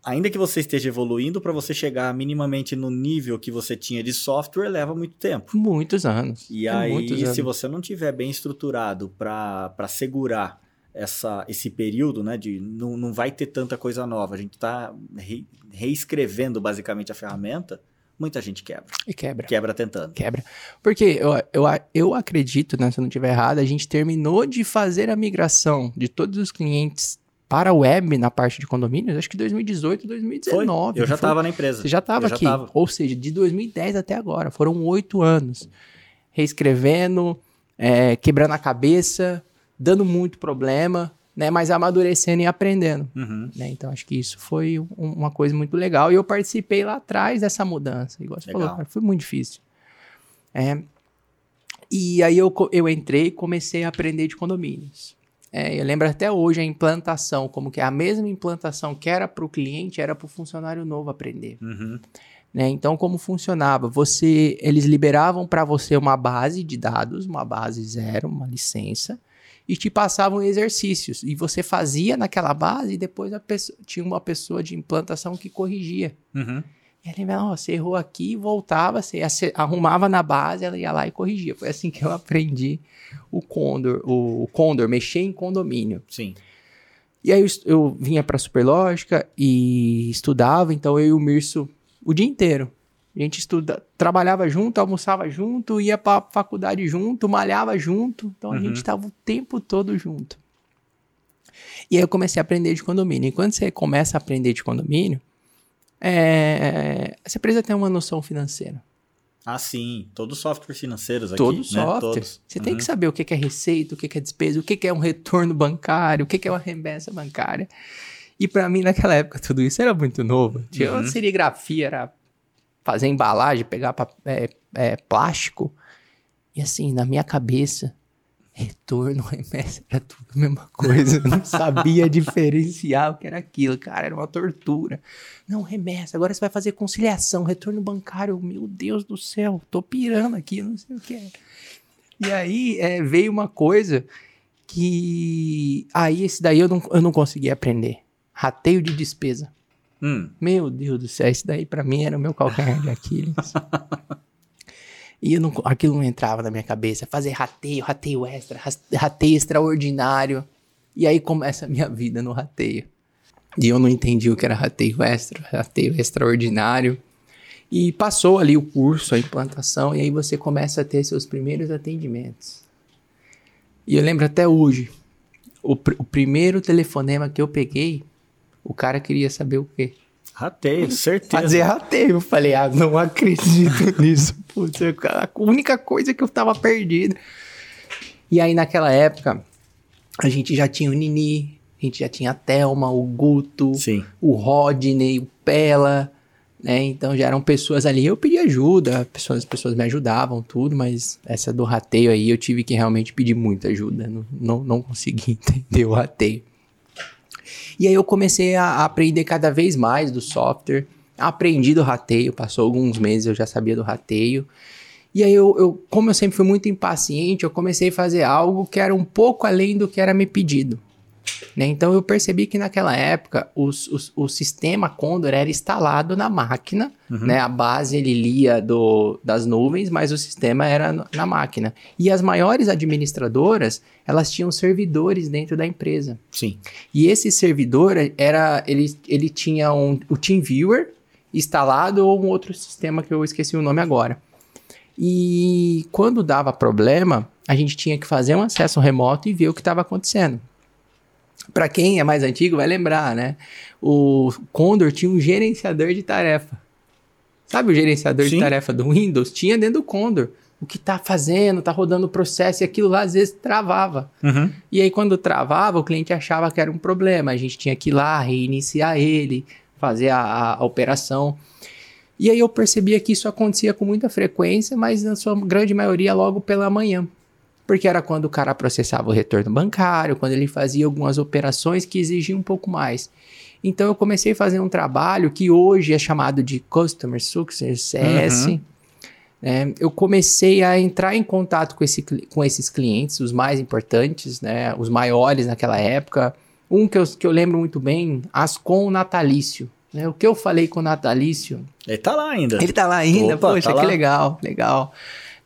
ainda que você esteja evoluindo, para você chegar minimamente no nível que você tinha de software, leva muito tempo. Muitos anos. E É aí, muitos anos. se você não tiver bem estruturado para segurar essa, esse período, né, de não, não vai ter tanta coisa nova, a gente está reescrevendo basicamente a ferramenta, muita gente quebra. E quebra. Quebra tentando. Quebra. Porque eu, eu, eu acredito, né, se eu não estiver errado, a gente terminou de fazer a migração de todos os clientes para a web na parte de condomínios, acho que 2018, Foi? 2019. Eu já foi? estava na empresa. Você já estava aqui. tava. Ou seja, de 2010 até agora. Foram oito anos. Reescrevendo, é, quebrando a cabeça, dando muito problema, né? Mas amadurecendo e aprendendo. Uhum. Né? Então, acho que isso foi um- uma coisa muito legal. E eu participei lá atrás dessa mudança. Igual você Legal. falou, cara, foi muito difícil. É, e aí eu, eu entrei e comecei a aprender de condomínios. É, eu lembro até hoje a implantação, como que é a mesma implantação que era para o cliente, era para o funcionário novo aprender. Uhum. né? Então, como funcionava? Você, eles liberavam para você uma base de dados, uma base zero, uma licença, e te passavam exercícios. E você fazia naquela base e depois pessoa- tinha uma pessoa de implantação que corrigia. Uhum. E ela ia, ó, você errou aqui, voltava, você arrumava na base, ela ia lá e corrigia. Foi assim que eu aprendi o Condor, o, Condor, mexer em condomínio. Sim. E aí eu, eu vinha pra Superlógica e estudava, então eu e o Mirso o dia inteiro. A gente estuda, trabalhava junto, almoçava junto, ia pra faculdade junto, malhava junto. Então a Uhum. gente tava o tempo todo junto. E aí eu comecei a aprender de condomínio. E quando você começa a aprender de condomínio, é, você precisa ter uma noção financeira. Ah, sim. Todos os softwares financeiros aqui. Todo né? software. Todos. Você tem Uhum. que saber o que é receita, o que é despesa, o que é um retorno bancário, o que é uma remessa bancária. E pra mim, naquela época, tudo isso era muito novo. Tinha Uhum. uma serigrafia, era fazer embalagem, pegar pa- é, é, plástico. E assim, na minha cabeça, retorno, remessa, era tudo a mesma coisa. Eu não sabia diferenciar o que era aquilo, cara. Era uma tortura. Não, remessa, agora você vai fazer conciliação, retorno bancário. Meu Deus do céu, tô pirando aqui, não sei o que é. E aí é, veio uma coisa que. Aí esse daí eu não, eu não consegui aprender. Rateio de despesa. Hum. Meu Deus do céu, isso daí pra mim era o meu calcanhar de Aquiles. <laughs> e não, aquilo não entrava na minha cabeça. Fazer rateio, rateio extra, rateio extraordinário. E aí começa a minha vida no rateio. E eu não entendi o que era rateio extra, rateio extraordinário. E passou ali o curso, a implantação, e aí você começa a ter seus primeiros atendimentos. E eu lembro até hoje, o, pr- o primeiro telefonema que eu peguei, o cara queria saber o quê? Rateio, certeza. Fazer rateio. Eu falei, ah, não acredito <laughs> nisso. Putz, a única coisa que eu tava perdido. E aí, naquela época, a gente já tinha o Nini, a gente já tinha a Thelma, o Guto, Sim. o Rodney, o Pela, né? Então já eram pessoas ali. Eu pedi ajuda, pessoas, as pessoas me ajudavam, tudo, mas essa do rateio aí eu tive que realmente pedir muita ajuda. Não, não, não consegui <laughs> entender o rateio. E aí eu comecei a aprender cada vez mais do software. Aprendi do rateio, passou alguns meses eu já sabia do rateio. E aí eu, eu, como eu sempre fui muito impaciente, eu comecei a fazer algo que era um pouco além do que era me pedido. Né? Então eu percebi que naquela época os- os- o sistema Condor era instalado na máquina, né? A base ele lia do, das nuvens, mas o sistema era na máquina. E as maiores administradoras, elas tinham servidores dentro da empresa. Sim. E esse servidor era ele, ele tinha um, o TeamViewer instalado ou um outro sistema que eu esqueci o nome agora. E quando dava problema, a gente tinha que fazer um acesso remoto e ver o que estava acontecendo. Para quem é mais antigo vai lembrar, né? O Condor tinha um gerenciador de tarefa. Sabe o gerenciador Sim. de tarefa do Windows? Tinha dentro do Condor. O que tá fazendo, tá rodando o processo e aquilo lá às vezes travava. Uhum. E aí, quando travava, o cliente achava que era um problema. A gente tinha que ir lá, reiniciar ele, fazer a, a- a operação. E aí eu percebia que isso acontecia com muita frequência, mas na sua grande maioria logo pela manhã. Porque era quando o cara processava o retorno bancário, quando ele fazia algumas operações que exigiam um pouco mais. Então eu comecei a fazer um trabalho que hoje é chamado de Customer Success, CS. Uhum. né? eu comecei a entrar em contato com, esse com esses clientes, os mais importantes, né? os maiores naquela época. Um que eu, que eu lembro muito bem, Ascom Natalício. né? O que eu falei com o Natalício Ele tá lá ainda. ele tá lá ainda, Opa, poxa, tá que lá. legal, legal.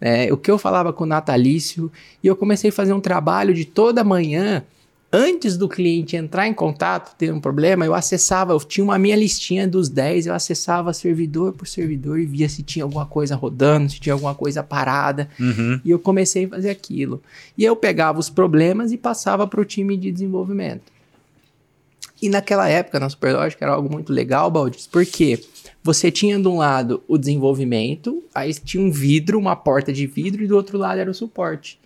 É, o que eu falava com o Natalício, e eu comecei a fazer um trabalho de toda manhã, antes do cliente entrar em contato, ter um problema, eu acessava, eu tinha uma minha listinha dos 10, eu acessava servidor por servidor e via se tinha alguma coisa rodando, se tinha alguma coisa parada, Uhum. e eu comecei a fazer aquilo. E eu pegava os problemas e passava para o time de desenvolvimento. E naquela época, na Superlógica, era algo muito legal, Baldis, porque você tinha de um lado o desenvolvimento, aí tinha um vidro, uma porta de vidro, e do outro lado era o suporte.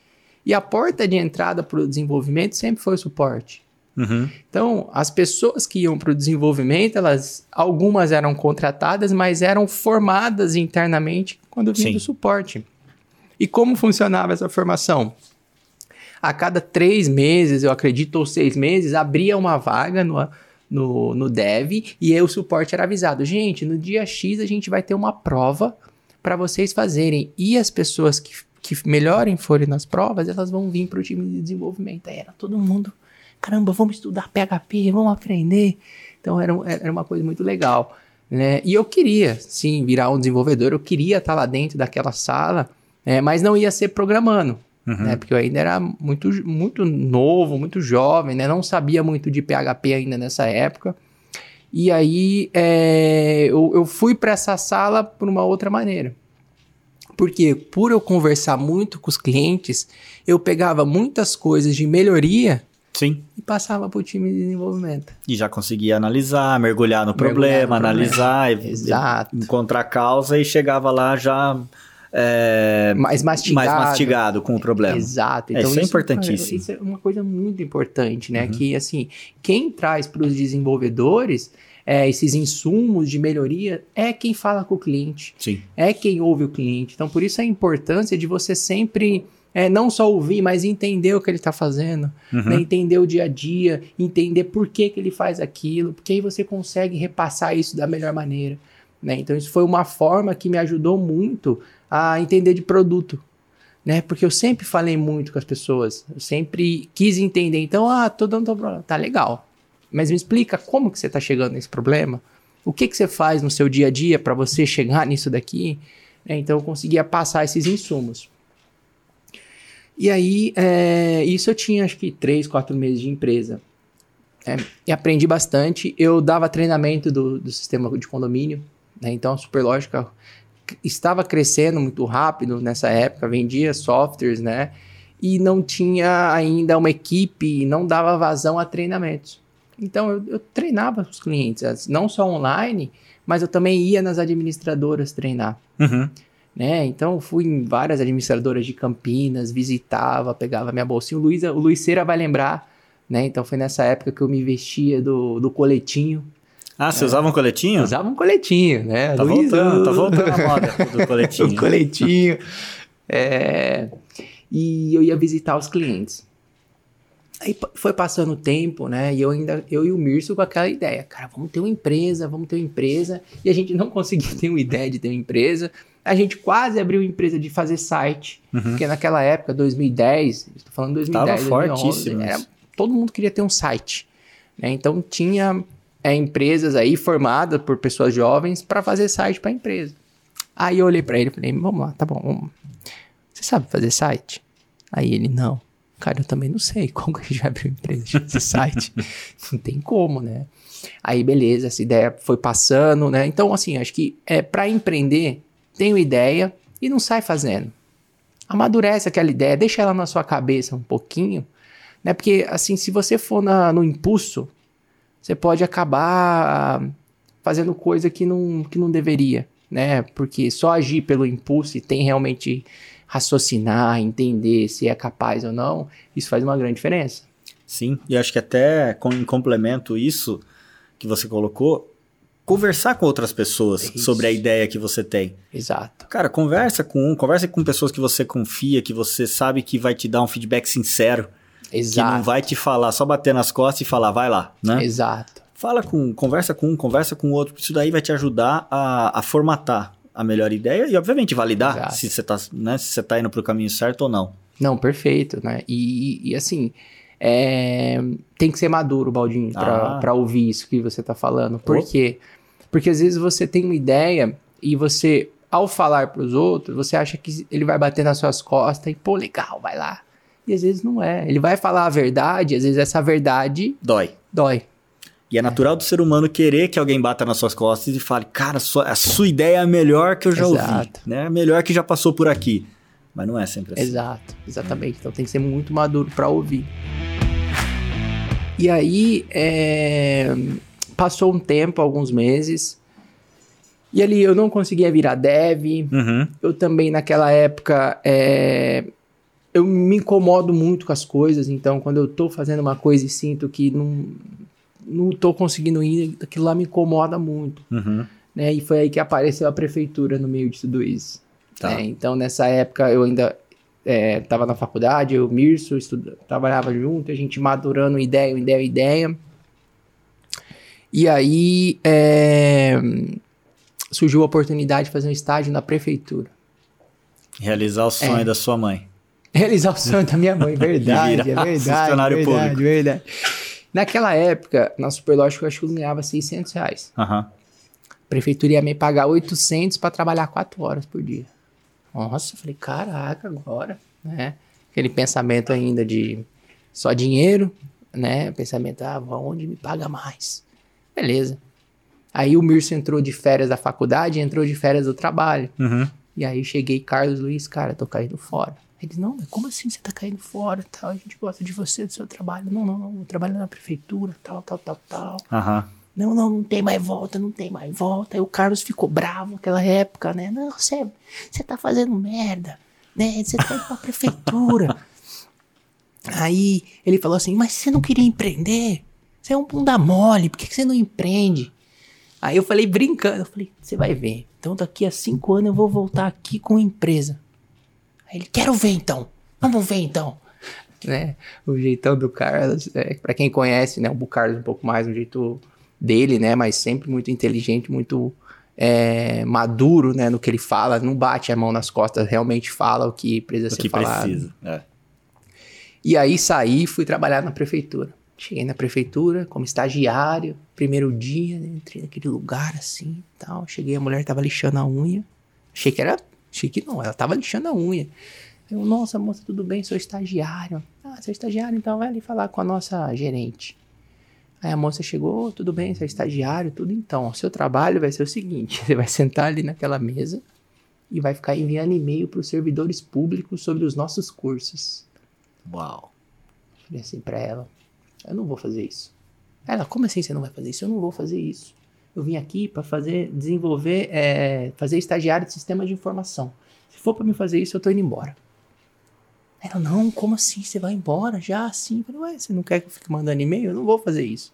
E a porta de entrada para o desenvolvimento sempre foi o suporte. Uhum. Então, as pessoas que iam para o desenvolvimento, elas, algumas eram contratadas, mas eram formadas internamente quando vinha Sim. do suporte. E como funcionava essa formação? A cada três meses, eu acredito, ou seis meses, abria uma vaga no, no, no dev e aí o suporte era avisado. Gente, no dia X a gente vai ter uma prova para vocês fazerem. E as pessoas que, que melhorem forem nas provas, elas vão vir para o time de desenvolvimento. Aí era todo mundo, caramba, vamos estudar PHP, vamos aprender. Então era, era uma coisa muito legal. Né? E eu queria, sim, virar um desenvolvedor, eu queria estar lá dentro daquela sala, né? mas não ia ser programando. Uhum. Né? Porque eu ainda era muito, muito novo, muito jovem, né? não sabia muito de PHP ainda nessa época. E aí é, eu, eu fui para essa sala por uma outra maneira. Porque por eu conversar muito com os clientes, eu pegava muitas coisas de melhoria Sim. e passava para o time de desenvolvimento. E já conseguia analisar, mergulhar no problema, Mergulhar no analisar, e- Exato. encontrar a causa e chegava lá já é, Mais mastigado. mais mastigado com o problema. Exato. É, Então, isso é importantíssimo. isso é uma coisa muito importante, né? Uhum. Que, assim, quem traz para os desenvolvedores é, esses insumos de melhoria é quem fala com o cliente, Sim. é quem ouve o cliente. Então, por isso a importância de você sempre é, não só ouvir, mas entender o que ele está fazendo, Uhum. né? entender o dia a dia, entender por que, que ele faz aquilo, porque aí você consegue repassar isso da melhor maneira. Né? Então, isso foi uma forma que me ajudou muito a entender de produto. Né? Porque eu sempre falei muito com as pessoas, eu sempre quis entender. Então, ah, tô dando problema. Tá legal. Mas me explica como que você está chegando nesse problema? O que, que você faz no seu dia a dia para você chegar nisso daqui? Né? Então, eu conseguia passar esses insumos. E aí, é, isso eu tinha acho que três, quatro meses de empresa. É, e aprendi bastante. Eu dava treinamento do, do sistema de condomínio. Né? Então, a Superlógica estava crescendo muito rápido nessa época, vendia softwares, né? E não tinha ainda uma equipe, não dava vazão a treinamentos. Então, eu, eu treinava os clientes, não só online, mas eu também ia nas administradoras treinar Uhum. né? Então fui em várias administradoras de Campinas, visitava, pegava minha bolsinha. O Luiz, o Luiz Cera vai lembrar, né? Então foi nessa época que eu me vestia do, do coletinho. Ah, você usava um coletinho? Usava um coletinho, né? Tá Luiz, voltando, tá voltando a moda <laughs> do coletinho. um coletinho. É, E eu ia visitar os clientes. Aí foi passando o tempo, né? E eu ainda, eu e o Mirso com aquela ideia, cara, vamos ter uma empresa, vamos ter uma empresa. E a gente não conseguia <laughs> ter uma ideia de ter uma empresa. A gente quase abriu uma empresa de fazer site, Uhum. porque naquela época, 2010, estou falando 2010, Tava 2011, fortíssimo era- todo mundo queria ter um site. né? Então tinha é, empresas aí formadas por pessoas jovens para fazer site para empresa. Aí eu olhei para ele e falei, vamos lá, tá bom, vamos. Você sabe fazer site? Aí ele, não. Cara, eu também não sei <laughs> como que a gente vai abrir uma empresa de site. <laughs> não tem como, né? Aí, beleza, essa ideia foi passando, né? Então, assim, acho que é para empreender, uma ideia e não sai fazendo. Amadurece aquela ideia, deixa ela na sua cabeça um pouquinho, né? Porque, assim, se você for na- no impulso, você pode acabar fazendo coisa que não, que não deveria, né? Porque só agir pelo impulso e tem realmente raciocinar, entender se é capaz ou não, isso faz uma grande diferença. Sim, e acho que até com, em complemento isso que você colocou, conversar com outras pessoas Isso. sobre a ideia que você tem. Exato. Cara, conversa com um, conversa com pessoas que você confia, que você sabe que vai te dar um feedback sincero, que Exato. não vai te falar, só bater nas costas e falar, vai lá, né? Exato. Fala com, conversa com um, conversa com o outro, isso daí vai te ajudar a, a formatar a melhor ideia e, obviamente, validar Exato. se você tá, né, se você tá indo pro caminho certo ou não. Não, perfeito, né? E, e, assim, é, tem que ser maduro, Baldinho, pra, Ah. pra ouvir isso que você tá falando. Por quê? Porque às vezes você tem uma ideia e você, ao falar pros outros, você acha que ele vai bater nas suas costas e, pô, legal, vai lá. E às vezes não é. Ele vai falar a verdade, às vezes essa verdade Dói. dói. E é natural do ser humano querer que alguém bata nas suas costas e fale, cara, sua- a sua ideia é a melhor que eu já ouvi, Exato. né? A melhor que já passou por aqui. Mas não é sempre assim. Exato, exatamente. Então tem que ser muito maduro para ouvir. E aí, é, passou um tempo, alguns meses, e ali eu não conseguia virar dev. Uhum. Eu também, naquela época, é, eu me incomodo muito com as coisas, então quando eu tô fazendo uma coisa e sinto que não, não tô conseguindo ir, aquilo lá me incomoda muito. Uhum. Né? E foi aí que apareceu a prefeitura no meio de tudo isso. Tá. né? Então, nessa época, eu ainda estava na faculdade, eu, Mirso, estuda, trabalhava junto, a gente madurando ideia, ideia, ideia. E aí é, surgiu a oportunidade de fazer um estágio na prefeitura. Realizar o sonho É. da sua mãe. Realizar o sonho da minha mãe, <laughs> verdade, é verdade. funcionário verdade, público. verdade. Naquela época, na Superlógica, eu acho que eu ganhava 600 reais. Aham. A prefeitura ia me pagar 800 para trabalhar 4 horas por dia. Nossa, eu falei, caraca, agora, né? Aquele pensamento ainda de só dinheiro, né? Pensamento, ah, onde me paga mais? Beleza. Aí o Mirso entrou de férias da faculdade entrou de férias do trabalho. Uhum. E aí cheguei, Carlos Luiz, cara, tô caindo fora. Ele, não, mas como assim você tá caindo fora tal? A gente gosta de você, do seu trabalho. Não, não, não, eu trabalho na prefeitura, tal, tal, tal, tal. Aham. Não, não, não tem mais volta, não tem mais volta. Aí o Carlos ficou bravo naquela época, né? Não, você, você tá fazendo merda, né? Você tá indo pra prefeitura. Aí ele falou assim, mas você não queria empreender? Você é um bunda mole, por que que você não empreende? Aí eu falei, brincando, eu falei, você vai ver. Então daqui a cinco anos eu vou voltar aqui com empresa. Aí ele, quero ver então. Vamos ver então. Né? O jeitão do Carlos, é, para quem conhece, né? O Carlos um pouco mais, o jeito dele, né? Mas sempre muito inteligente, muito é, maduro, né? No que ele fala, não bate a mão nas costas, realmente fala o que precisa O ser que falado. precisa. É. E aí saí e fui trabalhar na prefeitura. Cheguei na prefeitura como estagiário, primeiro dia, né, entrei naquele lugar assim e tal. Cheguei, a mulher tava lixando a unha. Achei que era. Achei que não, ela tava lixando a unha. Eu, nossa, moça, tudo bem, sou estagiário. Ah, sou estagiário, então vai ali falar com a nossa gerente. Aí a moça chegou, tudo bem, você é estagiário, tudo então. O seu trabalho vai ser o seguinte: <laughs> você vai sentar ali naquela mesa e vai ficar enviando e-mail para os servidores públicos sobre os nossos cursos. Uau. Falei assim pra ela: Eu não vou fazer isso. Ela, como assim você não vai fazer isso? Eu não vou fazer isso. Eu vim aqui pra fazer, desenvolver, é, fazer estagiário de sistema de informação. Se for pra me fazer isso, eu tô indo embora. Ela, não, como assim? Você vai embora já assim? Eu falei, ué, você não quer que eu fique mandando e-mail? Eu não vou fazer isso.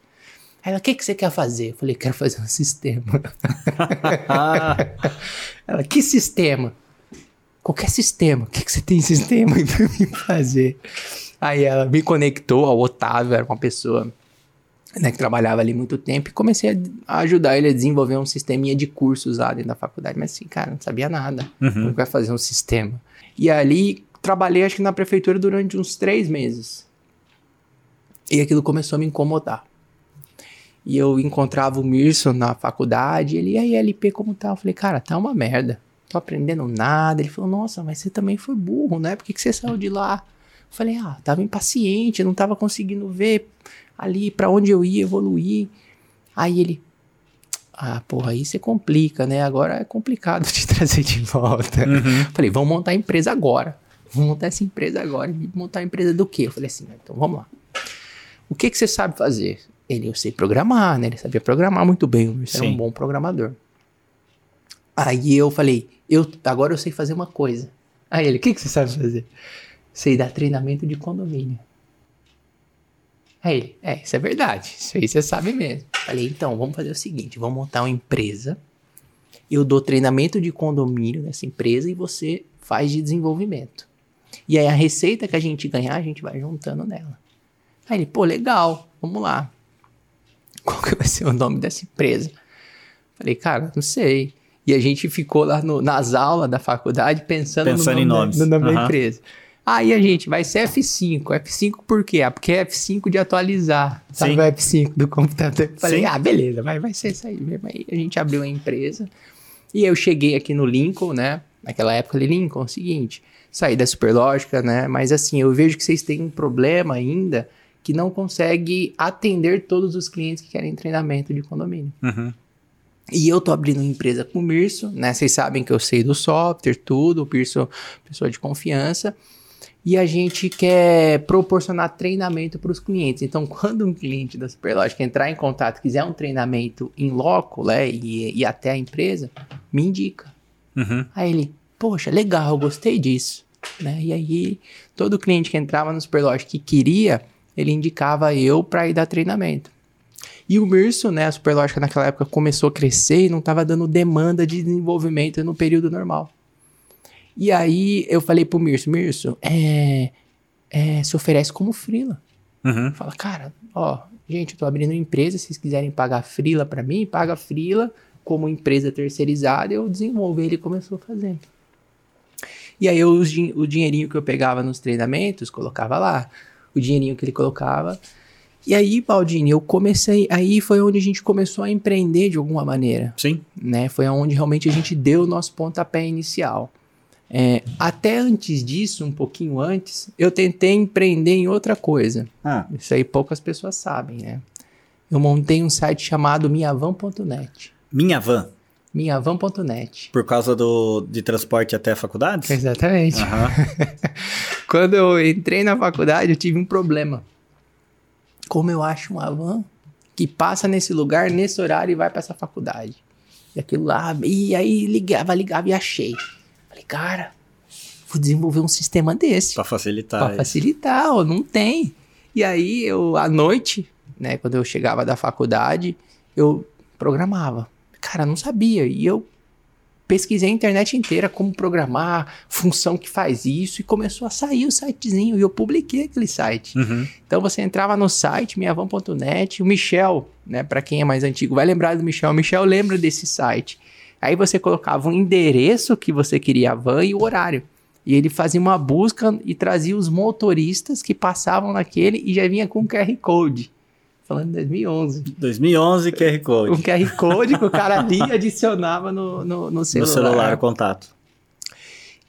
Ela, o que, que você quer fazer? Eu falei, quero fazer um sistema. <laughs> Ela, que sistema? Qualquer sistema. O que, que você tem em sistema pra mim fazer? Aí ela me conectou ao Otávio, era uma pessoa né, que trabalhava ali muito tempo, e comecei a a ajudar ele a desenvolver um sisteminha de cursos lá dentro da faculdade. Mas assim, cara, não sabia nada. Uhum. Como que vai fazer um sistema? E ali trabalhei, acho que na prefeitura durante uns três meses. E aquilo começou a me incomodar. E eu encontrava o Mirson na faculdade, ele, e aí, LP, como tá? Eu falei, cara, tá uma merda. Tô aprendendo nada. Ele falou, nossa, mas você também foi burro, né? Por que, que você saiu de lá? Eu falei, ah, tava impaciente, não tava conseguindo ver ali pra onde eu ia evoluir. Aí ele, ah, porra, aí você complica, né? Agora é complicado te <laughs> trazer de volta. Uhum. Falei, vamos montar a empresa agora. Vamos montar essa empresa agora. Montar a empresa do quê? Eu falei assim, então vamos lá. O que, que você sabe fazer? Ele, eu sei programar, né? Ele sabia programar muito bem. Wilson era Sim. um bom programador. Aí eu falei, eu, agora eu sei fazer uma coisa. Aí ele, o que, que você sabe fazer? Sei dar treinamento de condomínio. Aí ele, é, isso é verdade. Isso aí você sabe mesmo. Falei, então, vamos fazer o seguinte: vamos montar uma empresa. Eu dou treinamento de condomínio nessa empresa e você faz de desenvolvimento. E aí a receita que a gente ganhar, a gente vai juntando nela. Aí ele, pô, legal, vamos lá. <laughs> Qual que vai ser o nome dessa empresa? Falei, cara, não sei. E a gente ficou lá no- nas aulas da faculdade pensando, Pensando no em nome, da- nomes. no nome da Aham. empresa. Aí a gente vai ser F5. F5 por quê? Ah, porque é F5 de atualizar. Sabe Sim. o F5 do computador? Falei, Sim. ah, beleza, vai, vai ser isso aí mesmo. Aí a gente abriu a empresa. E eu cheguei aqui no Lincoln, né? Naquela época, eu falei, Lincoln, é o seguinte, saí da Superlógica, né? Mas assim, eu vejo que vocês têm um problema ainda que não consegue atender todos os clientes que querem treinamento de condomínio. Uhum. E eu tô abrindo uma empresa com o Mirso, né? Vocês sabem que eu sei do software, tudo, o Mirso, pessoa de confiança. E a gente quer proporcionar treinamento para os clientes. Então, <laughs> quando um cliente da Superlógica entrar em contato, quiser um treinamento em loco, né? E, e até a empresa, me indica. Uhum. Aí ele, poxa, legal, gostei disso. Né? E aí, todo cliente que entrava no Superloja que queria, ele indicava eu para ir dar treinamento. E o Mirso, né, a Superlógica naquela época começou a crescer e não estava dando demanda de desenvolvimento no período normal. E aí eu falei pro Mirso, Mirso, é, é, se oferece como frila. Uhum. Fala, cara, ó, gente, eu tô abrindo uma empresa, se vocês quiserem pagar frila para mim, paga frila como empresa terceirizada, eu desenvolvo. Ele começou fazendo. E aí eu, o dinheirinho que eu pegava nos treinamentos, colocava lá. O dinheirinho que ele colocava. E aí, Baldini, eu comecei. Aí foi onde a gente começou a empreender de alguma maneira. Sim. Né? Foi onde realmente a gente deu o nosso pontapé inicial. É, até antes disso, um pouquinho antes, eu tentei empreender em outra coisa. Ah. Isso aí poucas pessoas sabem, né? Eu montei um site chamado minhavan.net. Minha van. Minhavan.net. Por causa do, de transporte até a faculdade? Exatamente. Uhum. <laughs> Quando eu entrei na faculdade, eu tive um problema. Como eu acho uma van que passa nesse lugar, nesse horário e vai para essa faculdade? E aquilo lá, e aí ligava, ligava e achei. Falei, cara, vou desenvolver um sistema desse. Para facilitar. Para facilitar, ó, não tem. E aí eu, à noite, né, quando eu chegava da faculdade, eu programava. Cara, não sabia. E eu pesquisei a internet inteira como programar, função que faz isso, e começou a sair o sitezinho, e eu publiquei aquele site. Uhum. Então você entrava no site, minhavan.net, o Michel, né, para quem é mais antigo, vai lembrar do Michel, o Michel lembra desse site. Aí você colocava o endereço que você queria a van e o horário. E ele fazia uma busca e trazia os motoristas que passavam naquele e já vinha com QR Code. Falando de 2011. 2011, QR Code. Um QR Code que o cara ali <laughs> adicionava no, no, no celular. No celular, o contato.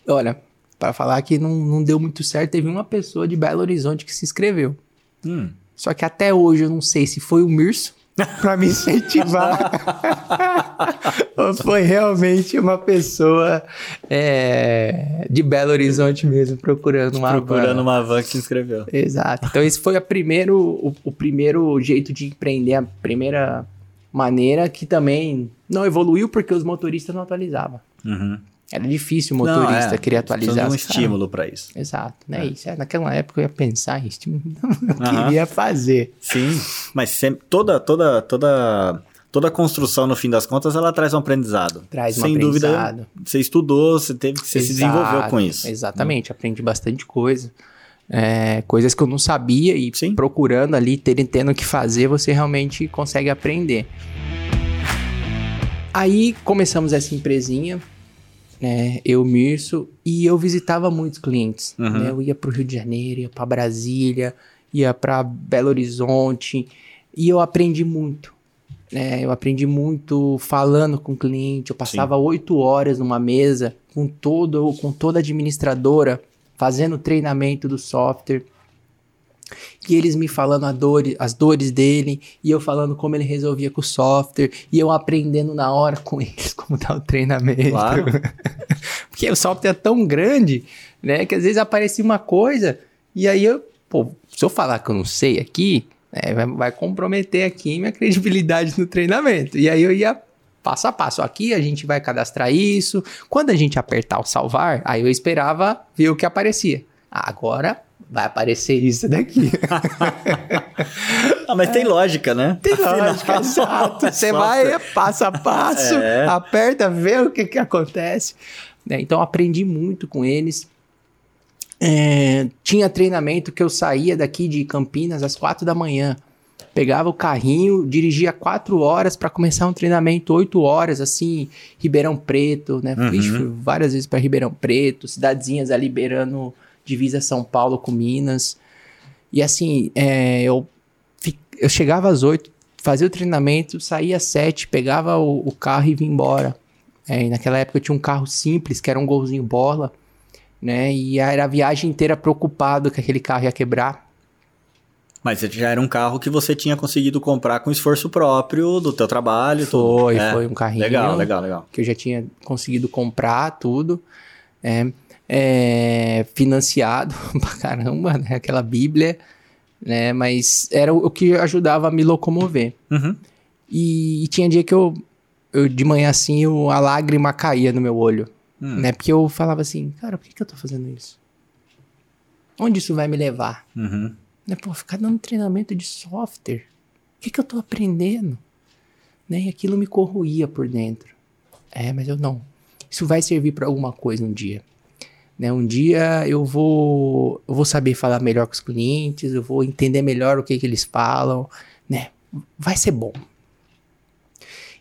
Olha, para falar que não, não deu muito certo, teve uma pessoa de Belo Horizonte que se inscreveu. Hum. Só que até hoje eu não sei se foi o Mirso para me incentivar. <laughs> Foi realmente uma pessoa é, de Belo Horizonte mesmo, procurando uma Procurando van. uma van que se inscreveu. Exato. Então esse foi a primeiro, o, o primeiro jeito de empreender, a primeira maneira que também não evoluiu porque os motoristas não atualizavam. Uhum. Era difícil o motorista Não, é, querer atualizar. Um estímulo para isso. Exato, né? É. Isso, é, naquela época eu ia pensar em estímulo, <laughs> não Aham. queria fazer. Sim, mas sempre, toda, toda, toda, toda construção, no fim das contas, ela traz um aprendizado. Traz um Sem aprendizado. dúvida, você estudou, você teve você se Exato, desenvolveu com isso. Exatamente, aprendi bastante coisa. É, coisas que eu não sabia e Sim. procurando ali, ter, tendo que fazer, você realmente consegue aprender. Aí começamos essa empresinha, né, eu, Mirso, e eu visitava muitos clientes. Uhum. né, eu ia para o Rio de Janeiro, ia para Brasília, ia para Belo Horizonte, e eu aprendi muito. né, eu aprendi muito falando com o cliente. Eu passava oito horas numa mesa com todo, com toda a administradora fazendo treinamento do software. E eles me falando dor, as dores dele, e eu falando como ele resolvia com o software, e eu aprendendo na hora com <laughs> eles como tá o treinamento. Claro. <laughs> Porque o software é tão grande, né, que às vezes aparecia uma coisa, e aí eu, pô, se eu falar que eu não sei aqui, né, vai, vai comprometer aqui minha <laughs> credibilidade no treinamento. E aí eu ia passo a passo. Aqui a gente vai cadastrar isso. Quando a gente apertar o salvar, aí eu esperava ver o que aparecia. Agora vai aparecer isso daqui. <laughs> Ah, mas tem lógica, né? Tem lógica, <laughs> exato. Você vai passo a passo, <laughs> É. aperta, vê o que, que acontece. Né, Então aprendi muito com eles. É, tinha treinamento que eu saía daqui de Campinas às quatro da manhã. Pegava o carrinho, dirigia quatro horas para começar um treinamento, oito horas, assim, Ribeirão Preto, né? Uhum. Fui várias vezes para Ribeirão Preto, cidadezinhas ali beirando divisa São Paulo com Minas. E assim, é, eu, eu chegava às oito, fazia o treinamento, saía às sete, pegava o, o carro e vinha embora. É, naquela época eu tinha um carro simples, que era um golzinho bola, né? E era a viagem inteira preocupado que aquele carro ia quebrar. Mas já era um carro que você tinha conseguido comprar com esforço próprio do teu trabalho. e tudo. Foi, É. foi um carrinho. Legal, legal, legal. que eu já tinha conseguido comprar tudo, é, é, financiado <laughs> pra caramba, né? Aquela bíblia, né? Mas era o, que ajudava a me locomover. Uhum. E, e tinha dia que eu, eu de manhã assim, eu, a lágrima caía no meu olho, Hum. né? Porque eu falava assim, cara, por que, que eu tô fazendo isso? Onde isso vai me levar? Uhum. Né? Pô, ficar dando treinamento de software. O que, que eu tô aprendendo? Né? E aquilo me corroía por dentro. É, mas eu não. Isso vai servir para alguma coisa um dia. Né? Um dia eu vou, eu vou saber falar melhor com os clientes, eu vou entender melhor o que, que eles falam, né? Vai ser bom.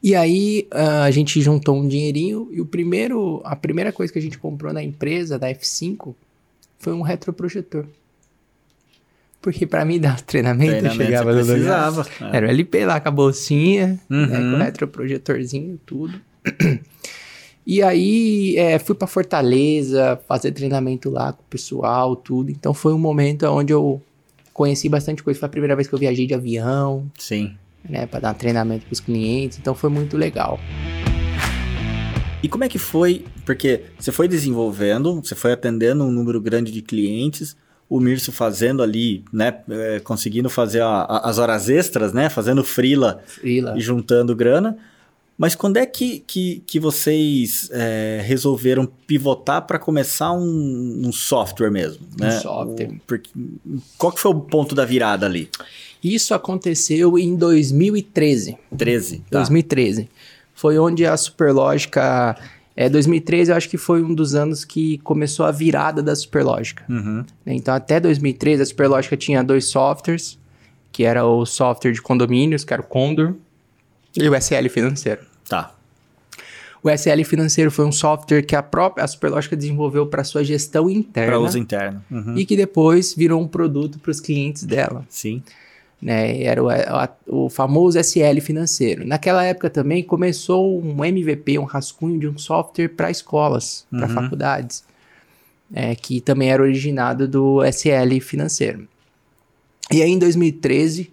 E aí a gente juntou um dinheirinho e o primeiro, a primeira coisa que a gente comprou na empresa da F5 foi um retroprojetor. Porque para mim dar treinamento, treinamento chegava no lugar. É. Era o LP lá com a bolsinha, uhum. né, com o uhum. retroprojetorzinho, tudo. E aí é, fui para Fortaleza fazer treinamento lá com o pessoal, tudo. Então foi um momento onde eu conheci bastante coisa. Foi a primeira vez que eu viajei de avião. Sim. Né, para dar treinamento para os clientes. Então foi muito legal. E como é que foi? Porque você foi desenvolvendo, você foi atendendo um número grande de clientes, o Mirso fazendo ali, né, é, conseguindo fazer a, a, as horas extras, né, fazendo frila, frila. e juntando grana. Mas quando é que, que, que vocês é, resolveram pivotar para começar um, um, software mesmo? Um né? software. O, porque, qual que foi o ponto da virada ali? Isso aconteceu em 2013. 13. Tá. 2013. Foi onde a Superlógica... É, 2013 eu acho que foi um dos anos que começou a virada da Superlógica. Uhum. Então até 2013 a Superlógica tinha dois softwares, que era o software de condomínios, que era o Condor, e o SL financeiro. Tá. O SL financeiro foi um software que a própria a Superlógica desenvolveu para sua gestão interna. Para uso interno. Uhum. E que depois virou um produto para os clientes dela. Sim. Né, era o, a, o famoso SL financeiro. Naquela época também começou um MVP, um rascunho de um software para escolas, para uhum. faculdades, é, que também era originado do SL financeiro. E aí em 2013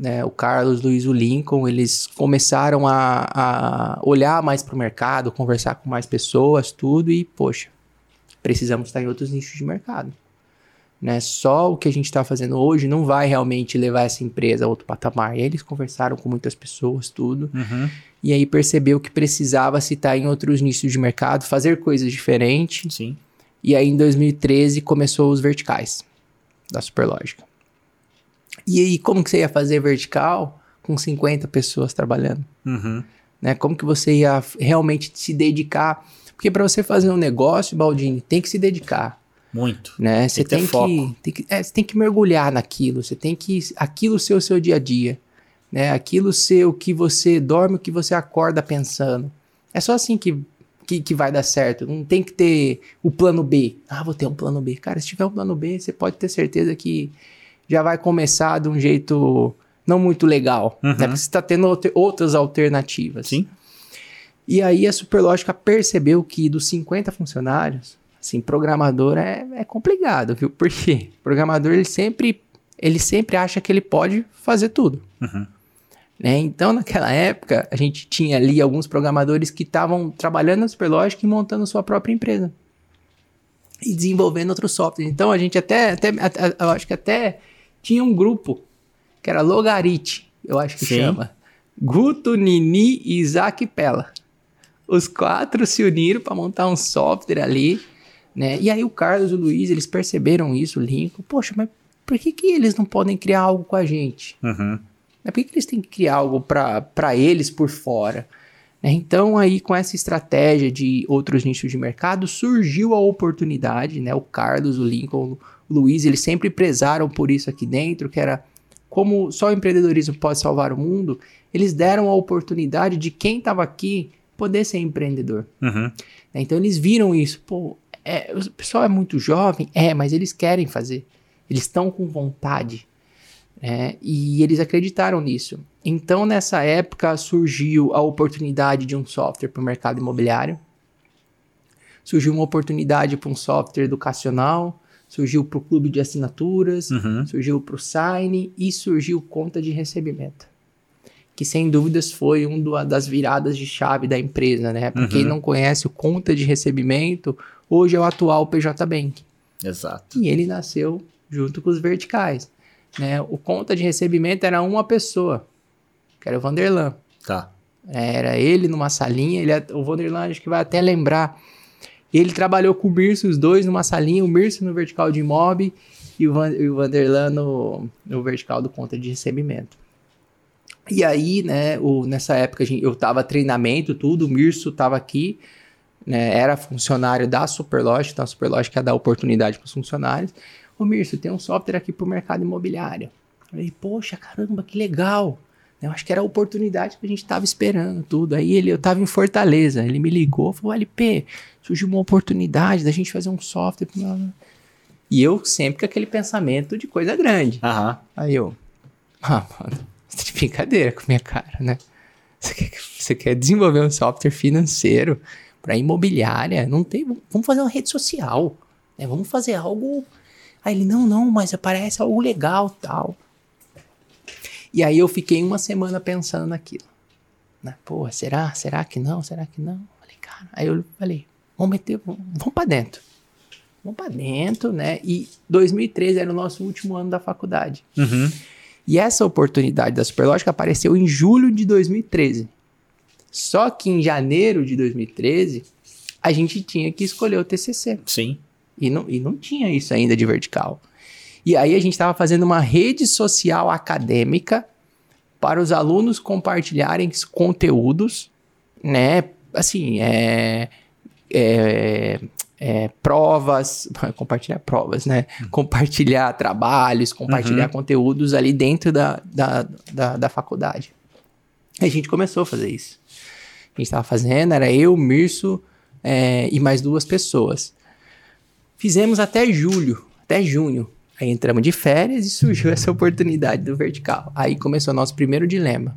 né, o Carlos, Luiz, o Lincoln, eles começaram a, a olhar mais para o mercado, conversar com mais pessoas, tudo, e, poxa, precisamos estar em outros nichos de mercado. Né? Só o que a gente está fazendo hoje não vai realmente levar essa empresa a outro patamar. E aí eles conversaram com muitas pessoas, tudo, uhum. e aí percebeu que precisava se estar em outros nichos de mercado, fazer coisas diferentes. Sim. E aí em 2013 começou os verticais da Superlógica. E aí, como que você ia fazer vertical com 50 pessoas trabalhando? Uhum. Né? Como que você ia realmente se dedicar? Porque para você fazer um negócio, Baldini, tem que se dedicar. Muito. Né? Você tem, que, tem, tem que, é, você tem que mergulhar naquilo. Você tem que aquilo ser o seu dia a dia, né? Aquilo ser o que você dorme, o que você acorda pensando. É só assim que que, que, vai dar certo. Não tem que ter o plano B. Ah, vou ter um plano B. Cara, se tiver um plano B, você pode ter certeza que já vai começar de um jeito não muito legal, uhum. né? Porque você está tendo outras alternativas. Sim. E aí a Superlógica percebeu que dos 50 funcionários, assim, programador é, é complicado, viu? Por quê? Programador, ele sempre, ele sempre acha que ele pode fazer tudo. Uhum. Né? Então, naquela época, a gente tinha ali alguns programadores que estavam trabalhando na Superlógica e montando sua própria empresa. E desenvolvendo outros softwares. Então, a gente até, até, até eu acho que até tinha um grupo que era Logarite, eu acho que Sim. chama. Guto, Nini e Isaac Pella. Os quatro se uniram para montar um software ali, né? E aí o Carlos e o Luiz, eles perceberam isso, o Lincoln. Poxa, mas por que, que eles não podem criar algo com a gente? Uhum. Por que, que eles têm que criar algo para eles por fora? Né? Então, aí, com essa estratégia de outros nichos de mercado, surgiu a oportunidade, né? O Carlos, o Lincoln, Luiz, eles sempre prezaram por isso aqui dentro, que era como só o empreendedorismo pode salvar o mundo, eles deram a oportunidade de quem estava aqui poder ser empreendedor. Uhum. Então eles viram isso, pô, é, o pessoal é muito jovem, é, mas eles querem fazer, eles estão com vontade, né? E eles acreditaram nisso. Então nessa época surgiu a oportunidade de um software para o mercado imobiliário, surgiu uma oportunidade para um software educacional, surgiu para o clube de assinaturas, uhum. surgiu para o Sign e surgiu conta de recebimento. Que sem dúvidas foi uma das viradas de chave da empresa, né? Para uhum. quem não conhece o conta de recebimento, hoje é o atual PJ Bank. Exato. E ele nasceu junto com os verticais. Né? O conta de recebimento era uma pessoa, que era o Vanderlan. Tá. Era ele numa salinha, ele, o Vanderlan acho que vai até lembrar Ele trabalhou com o Mirso, os dois numa salinha, o Mirso no vertical de mob e o, Van, o Vanderlan no, no vertical do conta de recebimento. E aí, né, o, nessa época gente, eu tava treinamento, tudo, o Mirso tava aqui, né, era funcionário da Superlógica, então a Superlógica ia dar oportunidade para os funcionários. Ô Mirso, tem um software aqui pro mercado imobiliário. Eu falei, poxa, caramba, que legal. Eu acho que era a oportunidade que a gente estava esperando, tudo. Aí ele, eu estava em Fortaleza, ele me ligou, falou, LP, surgiu uma oportunidade da gente fazer um software. E eu sempre com aquele pensamento de coisa grande. Aham. Aí eu, ah, mano, você tá de brincadeira com a minha cara, né? Você quer, você quer desenvolver um software financeiro para imobiliária? Não tem, vamos fazer uma rede social, né? Vamos fazer algo... Aí ele, não, não, mas parece algo legal, tal. E aí eu fiquei uma semana pensando naquilo. Né? Pô, será? Será que não? Será que não? Falei, cara, aí eu falei, vamos meter, vamos, vamos para dentro. Vamos para dentro, né? E 2013 era o nosso último ano da faculdade. Uhum. E essa oportunidade da Superlógica apareceu em julho de 2013. Só que em janeiro de 2013, a gente tinha que escolher o TCC. Sim. E não, e não tinha isso ainda de vertical. E aí a gente estava fazendo uma rede social acadêmica para os alunos compartilharem conteúdos, né? Assim, é, é, é, provas, <laughs> compartilhar provas, né? Uhum. Compartilhar trabalhos, compartilhar uhum. conteúdos ali dentro da, da, da, da faculdade. E a gente começou a fazer isso. A gente estava fazendo, era eu, Mirso é, e mais duas pessoas. Fizemos até julho, até junho. Aí entramos de férias e surgiu essa oportunidade do vertical. Aí começou o nosso primeiro dilema.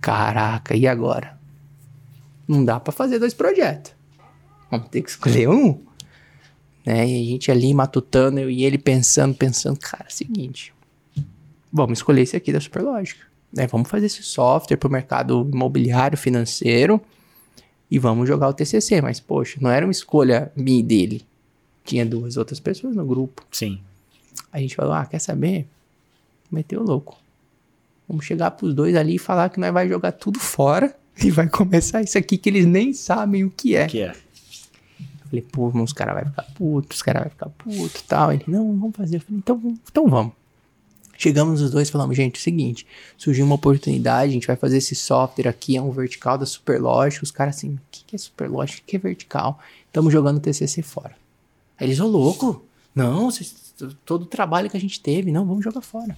Caraca, e agora? Não dá para fazer dois projetos. Vamos ter que escolher um. Né? E a gente ali matutando, eu e ele pensando, pensando, cara, é seguinte. Vamos escolher esse aqui da Superlógica. Né? Vamos fazer esse software para o mercado imobiliário, financeiro e vamos jogar o TCC. Mas, poxa, não era uma escolha minha e dele. Tinha duas outras pessoas no grupo. Sim. A gente falou, ah, quer saber? Meteu louco. Vamos chegar pros dois ali e falar que nós vai jogar tudo fora <laughs> e vai começar isso aqui que eles nem sabem o que é. O que é? Eu falei, pô, os caras vão ficar putos, os caras vão ficar putos e tal. Ele, não, vamos fazer. Eu falei, então, então vamos. Chegamos os dois e falamos, gente, é o seguinte, surgiu uma oportunidade, a gente vai fazer esse software aqui, é um vertical da Superlógica. Os caras assim, o que, que é Superlógica? O que é vertical? Estamos jogando o TCC fora. Aí eles, ô louco, não, vocês todo o trabalho que a gente teve. Não, vamos jogar fora.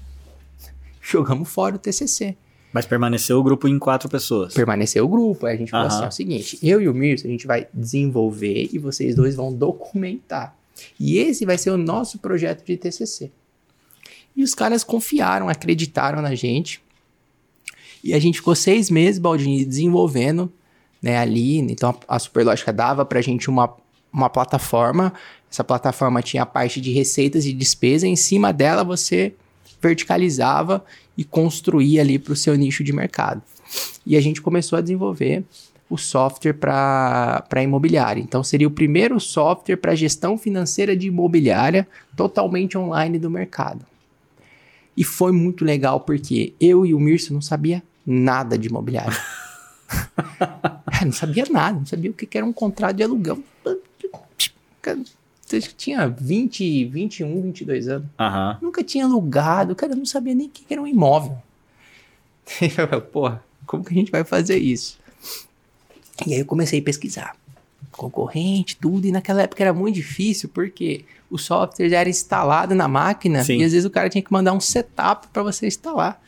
<laughs> Jogamos fora o TCC. Mas permaneceu o grupo em quatro pessoas. Permaneceu o grupo. Aí a gente falou assim: é o seguinte, eu e o Mirce, a gente vai desenvolver e vocês dois vão documentar. E esse vai ser o nosso projeto de TCC. E os caras confiaram, acreditaram na gente. E a gente ficou seis meses, Baldini, desenvolvendo né, ali. Então a Superlógica dava pra gente uma, uma plataforma essa plataforma tinha a parte de receitas e despesa, em cima dela você verticalizava e construía ali para o seu nicho de mercado. E a gente começou a desenvolver o software para imobiliária. Então, seria o primeiro software para gestão financeira de imobiliária totalmente online do mercado. E foi muito legal porque eu e o Mirso não sabia nada de imobiliária. <laughs> <laughs> não sabia nada, não sabia o que era um contrato de aluguel tinha 20, 21, 22 anos. Uhum. Nunca tinha alugado, cara, não sabia nem o que era um imóvel. <laughs> Porra, como que a gente vai fazer isso? E aí eu comecei a pesquisar. Concorrente, tudo, e naquela época era muito difícil, porque o software já era instalado na máquina Sim. e às vezes o cara tinha que mandar um setup para você instalar.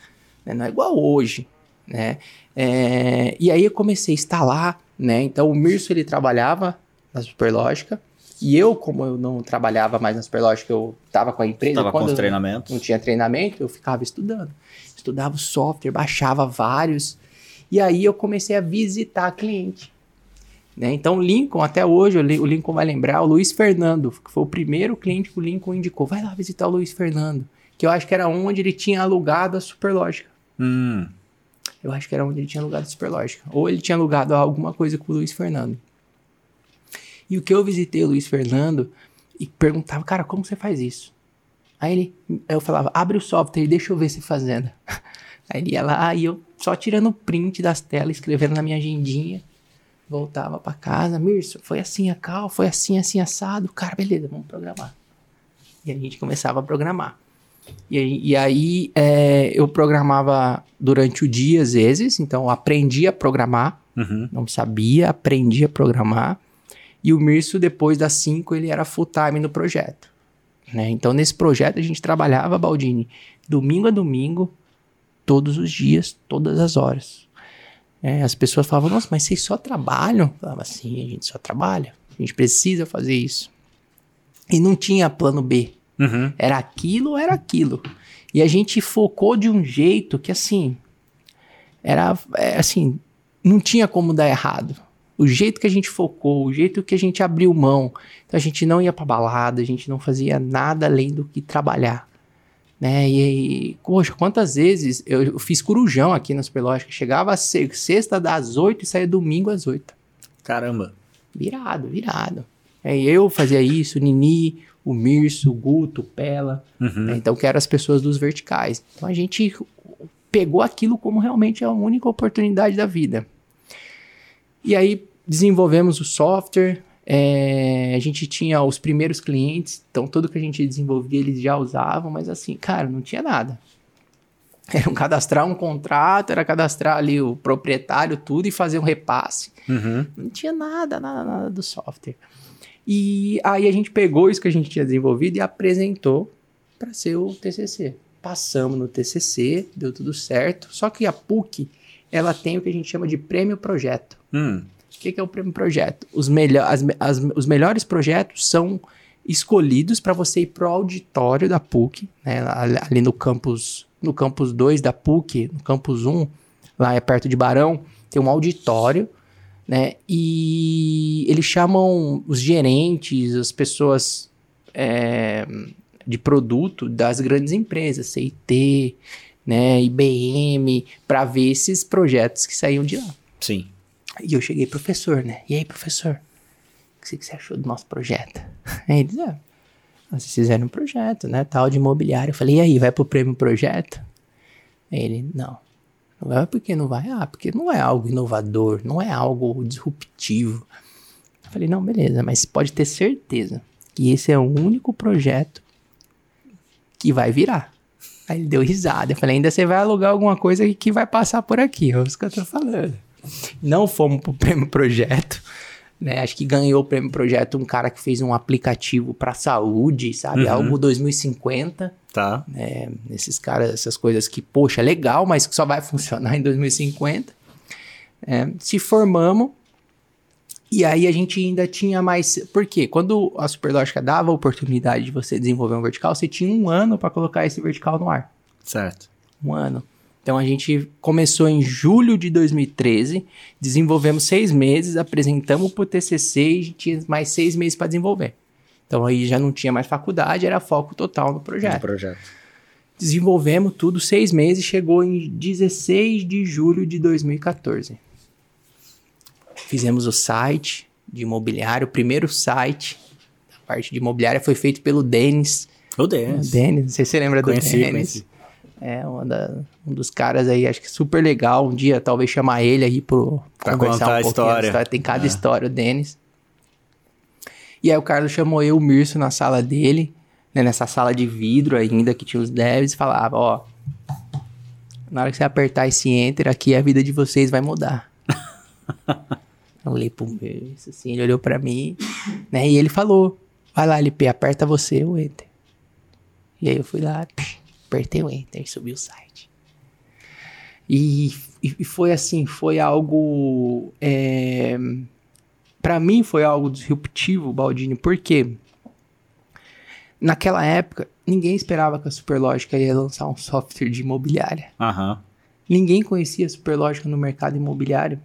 Né? Não é igual hoje, né? É, e aí eu comecei a instalar, né? Então o Mirso ele trabalhava na Superlógica, e eu, como eu não trabalhava mais na Superlógica, eu estava com a empresa. Com os treinamentos. Não tinha treinamento, eu ficava estudando. Estudava o software, baixava vários. E aí eu comecei a visitar cliente. Né? Então o Lincoln, até hoje, o Lincoln vai lembrar, o Luiz Fernando, que foi o primeiro cliente que o Lincoln indicou. Vai lá visitar o Luiz Fernando. Que eu acho que era onde ele tinha alugado a Superlógica. Hum. Eu acho que era onde ele tinha alugado a Superlógica. Ou ele tinha alugado alguma coisa com o Luiz Fernando. E o que eu visitei o Luiz Fernando e perguntava, cara, como você faz isso? Aí ele, eu falava, abre o software e deixa eu ver você fazendo. <laughs> Aí ele ia lá e eu só tirando print das telas, escrevendo na minha agendinha. Voltava para casa, Mirso, foi assim a cal, foi assim, assim, assado. Cara, beleza, vamos programar. E a gente começava a programar. E aí, e aí é, eu programava durante o dia, às vezes, então aprendi a programar. Uhum. Não sabia, aprendi a programar. E o Mirso, depois das 5, ele era full time no projeto. Né? Então, nesse projeto, a gente trabalhava, Baldini, domingo a domingo, todos os dias, todas as horas. É, as pessoas falavam, nossa, mas vocês só trabalham? Eu falava, sim, a gente só trabalha. A gente precisa fazer isso. E não tinha plano B. Uhum. Era aquilo ou era aquilo. E a gente focou de um jeito que, assim, era, é, assim, não tinha como dar errado. O jeito que a gente focou, o jeito que a gente abriu mão. Então a gente não ia pra balada, a gente não fazia nada além do que trabalhar. Né? E, e poxa, quantas vezes eu, eu fiz corujão aqui na Superlógica. Chegava a ser, sexta das oito e saía domingo às oito. Caramba. Virado, virado. Aí eu fazia isso, o Nini, o Mirso, o Guto, o Pela. Uhum. né? Então, que eram as pessoas dos verticais. Então, a gente pegou aquilo como realmente a única oportunidade da vida. E aí, desenvolvemos o software. é, a gente tinha os primeiros clientes, então tudo que a gente desenvolvia eles já usavam, mas assim, cara, não tinha nada. Era um cadastrar um contrato, era cadastrar ali o proprietário, tudo e fazer um repasse. Uhum. Não tinha nada, nada, nada do software. E aí a gente pegou isso que a gente tinha desenvolvido e apresentou para ser o TCC. Passamos no TCC, deu tudo certo. Só que a PUC, ela tem o que a gente chama de prêmio projeto. Hum. O que, que é o prêmio projeto? Os, melho as, as- os melhores projetos são escolhidos para você ir pro auditório da PUC, né, ali ali no campus, no campus 2 da PUC, no campus 1, lá é perto de Barão, tem um auditório, né? E eles chamam os gerentes, as pessoas é, de produto das grandes empresas, CIT, né, IBM, para ver esses projetos que saíam de lá. Sim. E eu cheguei, professor, né? E aí, professor? O que você- achou do nosso projeto? <laughs> Aí ele disse, ah, vocês fizeram um projeto, né? Tal de imobiliário. Eu falei, e aí, vai pro prêmio projeto? Aí ele, não. Não vai porque não vai? Ah, porque não é algo inovador, não é algo disruptivo. Eu falei, não, beleza, mas pode ter certeza que esse é o único projeto que vai virar. Aí ele deu risada. Eu falei, ainda você vai alugar alguma coisa que- vai passar por aqui. É isso que eu tô falando. Não fomos pro <laughs> prêmio projeto. Né? Acho que ganhou o prêmio projeto um cara que fez um aplicativo para saúde, sabe? Uhum. Algo 2050 Tá. né? Esses caras, essas coisas que, poxa, legal, mas que só vai <laughs> funcionar em 2050. É, se formamos e aí a gente ainda tinha mais. Por quê? Quando a Superlógica dava a oportunidade de você desenvolver um vertical, você tinha um ano para colocar esse vertical no ar. Certo. Um ano. Então a gente começou em julho de 2013, desenvolvemos seis meses, apresentamos para o TCC e tinha mais seis meses para desenvolver. Então aí já não tinha mais faculdade, era foco total no projeto. Um projeto. Desenvolvemos tudo seis meses, chegou em 16 de julho de 2014. Fizemos o site de imobiliário, o primeiro site da parte de imobiliária foi feito pelo Denis. O O Denis. Denis, não sei se você lembra Conheci, do Denis. conheci. É da- um dos caras aí, acho que super legal. Um dia talvez chamar ele aí pro Pra conversar um pouquinho da história. Tem cada É. história, o Denis. E aí o Carlos chamou eu, o Mirso, na sala dele, né, nessa sala de vidro ainda, que tinha os devs, e falava, ó, na hora que você apertar esse enter aqui, a vida de vocês vai mudar. <laughs> eu olhei pro Mirso, assim, ele olhou pra mim, né, e ele falou, vai lá, LP, aperta você o enter. E aí eu fui lá, apertei o enter e subi o site. E, e- foi assim, foi algo. É, para mim foi algo disruptivo, Baldini, porque naquela época ninguém esperava que a Superlógica ia lançar um software de imobiliária. Aham. Ninguém conhecia a Superlógica no mercado imobiliário.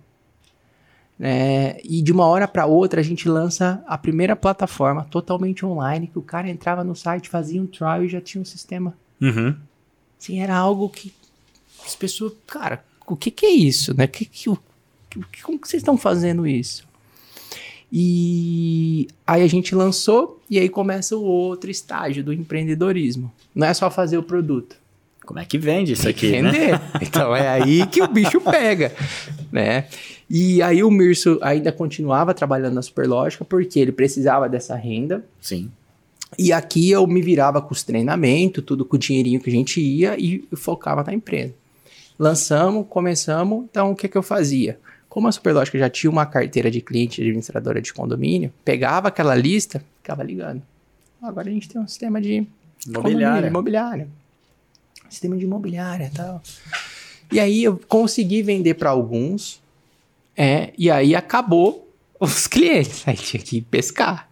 É, e de uma hora para outra a gente lança a primeira plataforma totalmente online que o cara entrava no site, fazia um trial e já tinha um sistema. Uhum. Assim, era algo que as pessoas, cara, o que que é isso, né? Que, que, o- que- como que vocês estão fazendo isso? E aí a gente lançou e aí começa o outro estágio do empreendedorismo. Não é só fazer o produto. Como é que vende isso aqui, né? vender. <laughs> Então é aí que o bicho pega, né? E aí o Mirso ainda continuava trabalhando na Superlógica porque ele precisava dessa renda. Sim. E aqui eu me virava com os treinamentos, tudo com o dinheirinho que a gente ia e focava na empresa. Lançamos, começamos, então o que, que eu fazia? Como a Superlógica já tinha uma carteira de cliente administradora de condomínio, pegava aquela lista, ficava ligando. Agora a gente tem um sistema de Imobiliária. imobiliária. Sistema de imobiliária e tal. E aí eu consegui vender para alguns, é, e aí acabou os <laughs> clientes. Aí tinha que pescar.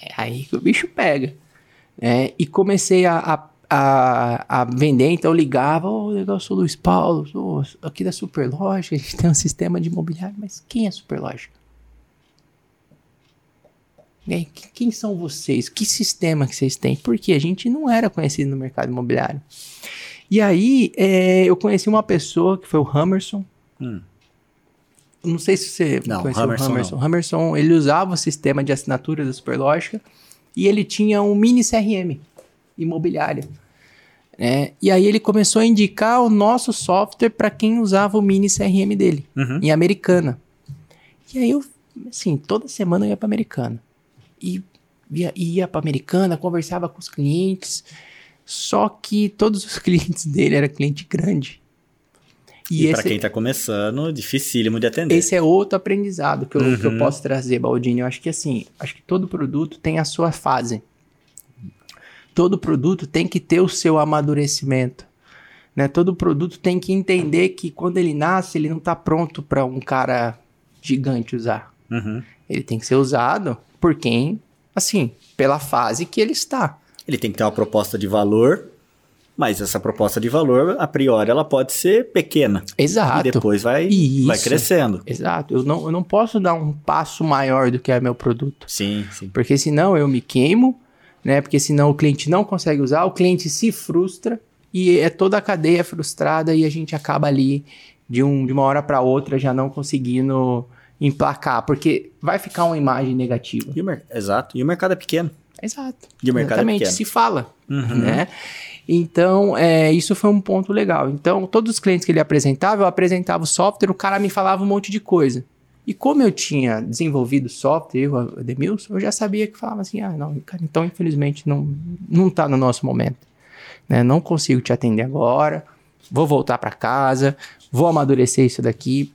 É aí que o bicho pega. É, e comecei a, a, a, a vender, então ligava, ô, eu sou o Luiz Paulo, aqui da Superlógica, a gente tem um sistema de imobiliário, mas quem é Superlógica? Que- quem são vocês? Que sistema que vocês têm? Porque a gente não era conhecido no mercado imobiliário. E aí, é, eu conheci uma pessoa que foi o Hammerson. Hum. Não sei se você Não, conheceu Hammerson o Hammerson. não. Hammerson, ele usava o sistema de assinatura da Superlógica e ele tinha um mini CRM imobiliário. né? e aí ele começou a indicar o nosso software para quem usava o mini CRM dele, Uhum. em Americana. E aí eu, assim, toda semana eu ia para Americana. E ia, ia para Americana, conversava com os clientes, só que todos os <laughs> clientes dele eram cliente grande. E, E, esse, quem tá começando, dificílimo de atender. esse é outro aprendizado que eu, que eu Uhum. posso trazer, Baldini. Eu acho que assim, acho que todo produto tem a sua fase. Todo produto tem que ter o seu amadurecimento. Né? Todo produto tem que entender que quando ele nasce, ele não está pronto para um cara gigante usar. Uhum. Ele tem que ser usado por quem, assim, pela fase que ele está. Ele tem que ter uma proposta de valor, mas essa proposta de valor, a priori, ela pode ser pequena. Exato. E depois vai, Isso. vai crescendo. Exato. Eu não, eu não posso dar um passo maior do que é meu produto. Sim, sim. Porque senão eu me queimo, né? Porque senão o cliente não consegue usar, o cliente se frustra e é toda a cadeia frustrada e a gente acaba ali de, um, de uma hora para outra já não conseguindo emplacar, porque vai ficar uma imagem negativa. E mer- Exato. E o mercado é pequeno. Exato. E o mercado é Exatamente, pequeno. se fala, Uhum. né? Então, é, isso foi um ponto legal. Então, todos os clientes que ele apresentava, eu apresentava o software, o cara me falava um monte de coisa. E como eu tinha desenvolvido software, eu, o Edemilson, eu já sabia que falava assim, ah, não, cara, então infelizmente não, não tá no nosso momento. Né? Não consigo te atender agora, vou voltar para casa, vou amadurecer isso daqui.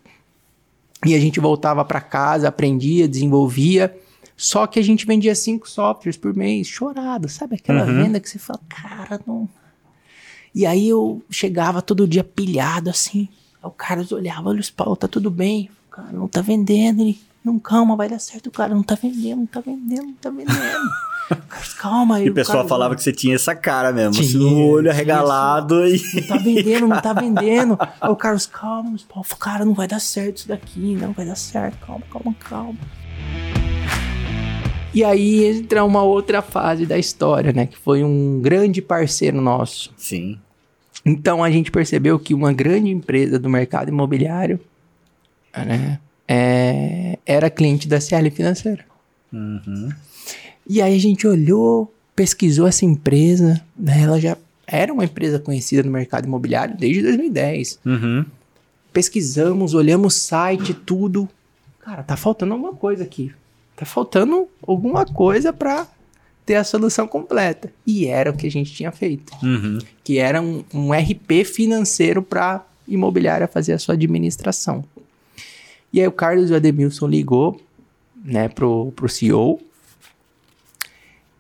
E a gente voltava para casa, aprendia, desenvolvia. Só que a gente vendia cinco softwares por mês, chorado, sabe? Aquela Uhum. venda que você fala, cara, não. E aí eu chegava todo dia pilhado assim. Aí o Carlos olhava, olha os Paulo, tá tudo bem. O cara não tá vendendo. Ele, não, calma, vai dar certo. O cara não tá vendendo, não tá vendendo, não tá vendendo. Carlos, calma. E o pessoal falava que você tinha essa cara mesmo, assim, Tinha, o olho arregalado e. não tá vendendo, não tá <laughs> vendendo. Aí o Carlos, calma, pô, cara, não vai dar certo isso daqui, não vai dar certo, calma, calma, calma. E aí entra uma outra fase da história, né? Que foi um grande parceiro nosso. Sim. Então a gente percebeu que uma grande empresa do mercado imobiliário, né? é, era cliente da CL Financeira. Uhum. E aí a gente olhou, pesquisou essa empresa, né? Ela já era uma empresa conhecida no mercado imobiliário desde 2010. Uhum. Pesquisamos, olhamos o site, tudo. Cara, tá faltando alguma coisa aqui. Tá faltando alguma coisa para ter a solução completa. E era o que a gente tinha feito, Uhum. que era um, um RP financeiro para imobiliária fazer a sua administração. E aí o Carlos e o Ademilson ligou, né, pro, pro CEO.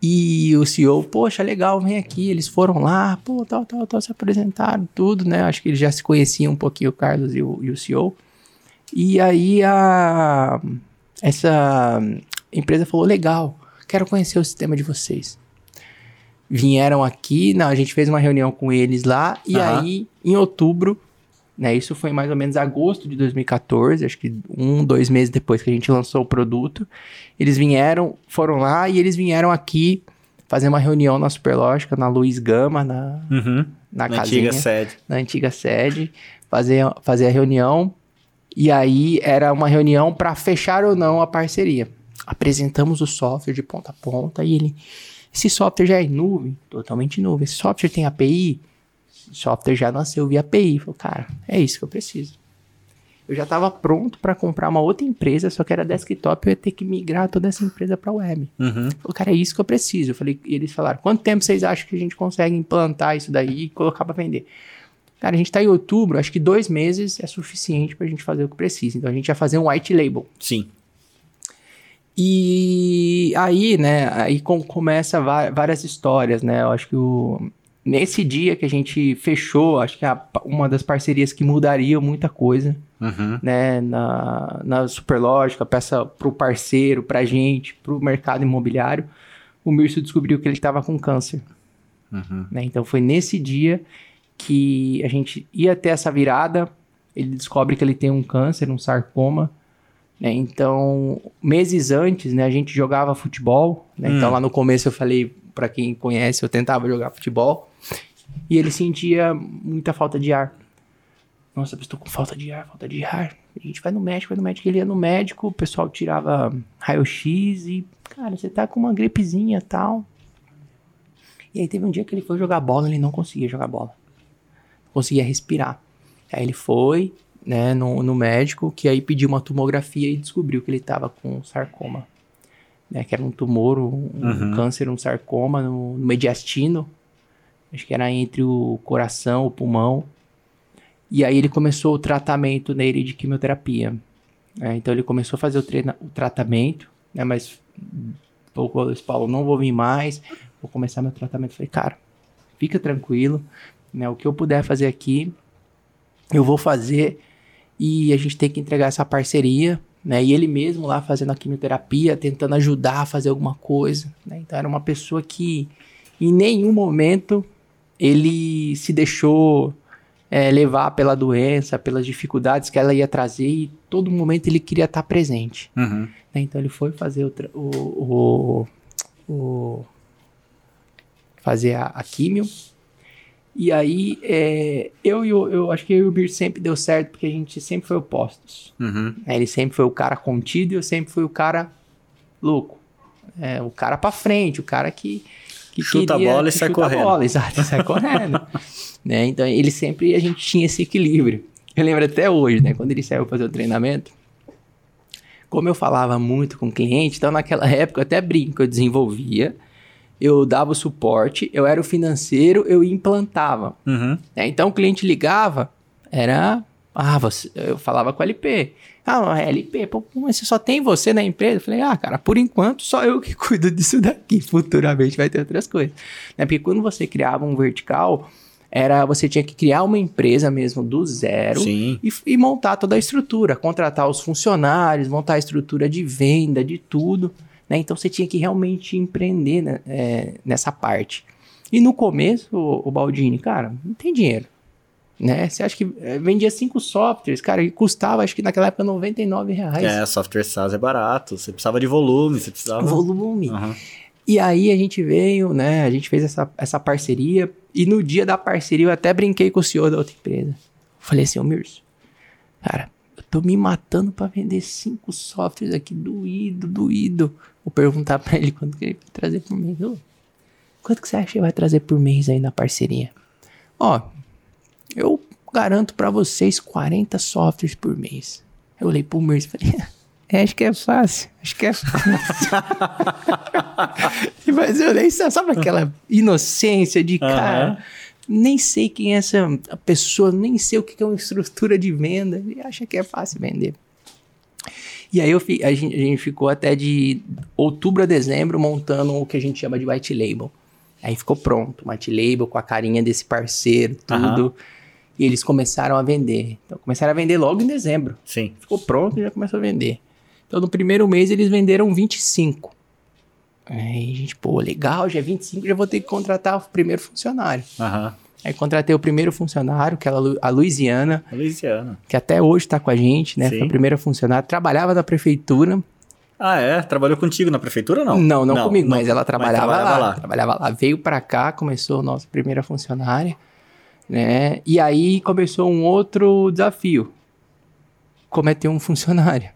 E o CEO, poxa, legal, vem aqui. Eles foram lá, pô, tal, tal, tal, se apresentaram, tudo, né? Acho que eles já se conheciam um pouquinho, o Carlos e o, e o CEO. E aí a, essa empresa falou, legal, quero conhecer o sistema de vocês. Vieram aqui, não, a gente fez uma reunião com eles lá, e Aham. aí, em outubro, né, isso foi mais ou menos agosto de 2014, acho que um, dois meses depois que a gente lançou o produto. Eles vieram, foram lá e eles vieram aqui fazer uma reunião na Superlógica, na Luiz Gama, na, Uhum. na, Na casinha, antiga sede. na antiga sede, fazer, fazer a reunião. E aí era uma reunião para fechar ou não a parceria. Apresentamos o software de ponta a ponta e ele. Esse software já é em nuvem? Totalmente em nuvem. Esse software tem API? software já nasceu via API. Falei, cara, é isso que eu preciso. Eu já estava pronto para comprar uma outra empresa, só que era desktop, eu ia ter que migrar toda essa empresa para web. Uhum. Falei, cara, é isso que eu preciso. Eu falei, e eles falaram, quanto tempo vocês acham que a gente consegue implantar isso daí e colocar para vender? Cara, a gente está em outubro, acho que dois meses é suficiente para a gente fazer o que precisa. Então a gente vai fazer um white label. Sim. E aí, né, aí com, começa várias histórias, né? Eu acho que o, nesse dia que a gente fechou, acho que é uma das parcerias que mudaria muita coisa, uhum. né? Na, na Superlógica, peça pro parceiro, pra gente, pro mercado imobiliário, o Mirso descobriu que ele estava com câncer. Uhum. Né? Então foi nesse dia que a gente ia ter essa virada, ele descobre que ele tem um câncer, um sarcoma, né? Então, meses antes, né, a gente jogava futebol, né? Então, hum. Então lá no começo eu falei, para quem conhece, eu tentava jogar futebol, e ele sentia muita falta de ar. Nossa, eu estou com falta de ar, falta de ar. A gente vai no médico, vai no médico, ele ia no médico, o pessoal tirava raio-x e, cara, você tá com uma gripezinha e tal. E aí teve um dia que ele foi jogar bola, ele não conseguia jogar bola conseguia respirar. Aí ele foi, né, no, no médico, que aí pediu uma tomografia e descobriu que ele estava com sarcoma. Né, que era um tumor, um, uhum. câncer, um sarcoma no, no mediastino. Acho que era entre o coração, o pulmão. E aí ele começou o tratamento nele de quimioterapia. É, então ele começou a fazer o, treina, o tratamento, né, mas o Paulo, não vou vir mais, vou começar meu tratamento. Eu falei, cara, fica tranquilo, né? O que eu puder fazer aqui, eu vou fazer e a gente tem que entregar essa parceria, né? E ele mesmo lá fazendo a quimioterapia, tentando ajudar a fazer alguma coisa, né? Então era uma pessoa que em nenhum momento ele se deixou é, levar pela doença, pelas dificuldades que ela ia trazer e todo momento ele queria estar presente. Uhum. Né? Então ele foi fazer o, o, o, o fazer a, a químio, e aí, é, eu e o, eu acho que eu e o Bir sempre deu certo, porque a gente sempre foi opostos. Uhum. Ele sempre foi o cara contido e eu sempre fui o cara louco. É, o cara pra frente, o cara que. que chuta queria, a bola e sai correndo. Bola, exato, sai <laughs> correndo. né? Então, ele sempre, a gente tinha esse equilíbrio. Eu lembro até hoje, né? Quando ele saiu fazer o treinamento, como eu falava muito com o cliente, então naquela época eu até brinco, eu desenvolvia eu dava o suporte, eu era o financeiro, eu implantava. Uhum. É, então o cliente ligava, era. Ah, você, eu falava com a LP. Ah, LP, pô, mas só tem você na empresa? Eu falei, ah, cara, por enquanto só eu que <laughs> cuido disso daqui. Futuramente vai ter outras coisas. Né? Porque quando você criava um vertical, era você tinha que criar uma empresa mesmo do zero e, e, montar toda a estrutura, contratar os funcionários, montar a estrutura de venda, de tudo. Né? Então você tinha que realmente empreender né, é, nessa parte. E no começo, o, o Baldini, cara, não tem dinheiro. Né? Você acha que é, vendia cinco softwares, cara, e custava, acho que naquela época, 99 reais. É, software SaaS é barato, você precisava de volume, você precisava... Volume. Uhum. E aí a gente veio, né, a gente fez essa, essa parceria, e no dia da parceria eu até brinquei com o senhor da outra empresa. Falei assim, ô Mirso, cara, eu tô me matando para vender cinco softwares aqui, doído, doído. Vou perguntar para ele quanto que ele vai trazer por mês. Ô, quanto que você acha que vai trazer por mês aí na parceria? Ó, eu garanto para vocês 40 softwares por mês. Eu olhei pro mês e falei, <laughs> é, acho que é fácil, acho que é fácil. <laughs> Mas eu nem sabe aquela inocência de cara. Nem sei quem é essa pessoa, nem sei o que é uma estrutura de venda. Ele acha que é fácil vender. E aí eu, a, gente, a gente ficou até de outubro a dezembro montando o que a gente chama de white label. Aí ficou pronto, white label com a carinha desse parceiro, tudo. Uhum. E eles começaram a vender. Então começaram a vender logo em dezembro. Sim. Ficou pronto e já começou a vender. Então no primeiro mês eles venderam 25. Aí a gente, pô, legal, já é 25, já vou ter que contratar o primeiro funcionário. Aham. Uhum. Aí contratei o primeiro funcionário, que era a Luiziana. A Luiziana. Que até hoje está com a gente, né? Sim. Foi a primeira funcionária. Trabalhava na prefeitura. Ah, é? Trabalhou contigo na prefeitura ou não? Não, não, não comigo, não, mas ela trabalhava, mas trabalhava lá, lá, Trabalhava lá. Veio para cá, começou a nossa primeira funcionária, né? E aí começou um outro desafio. Cometer um funcionário.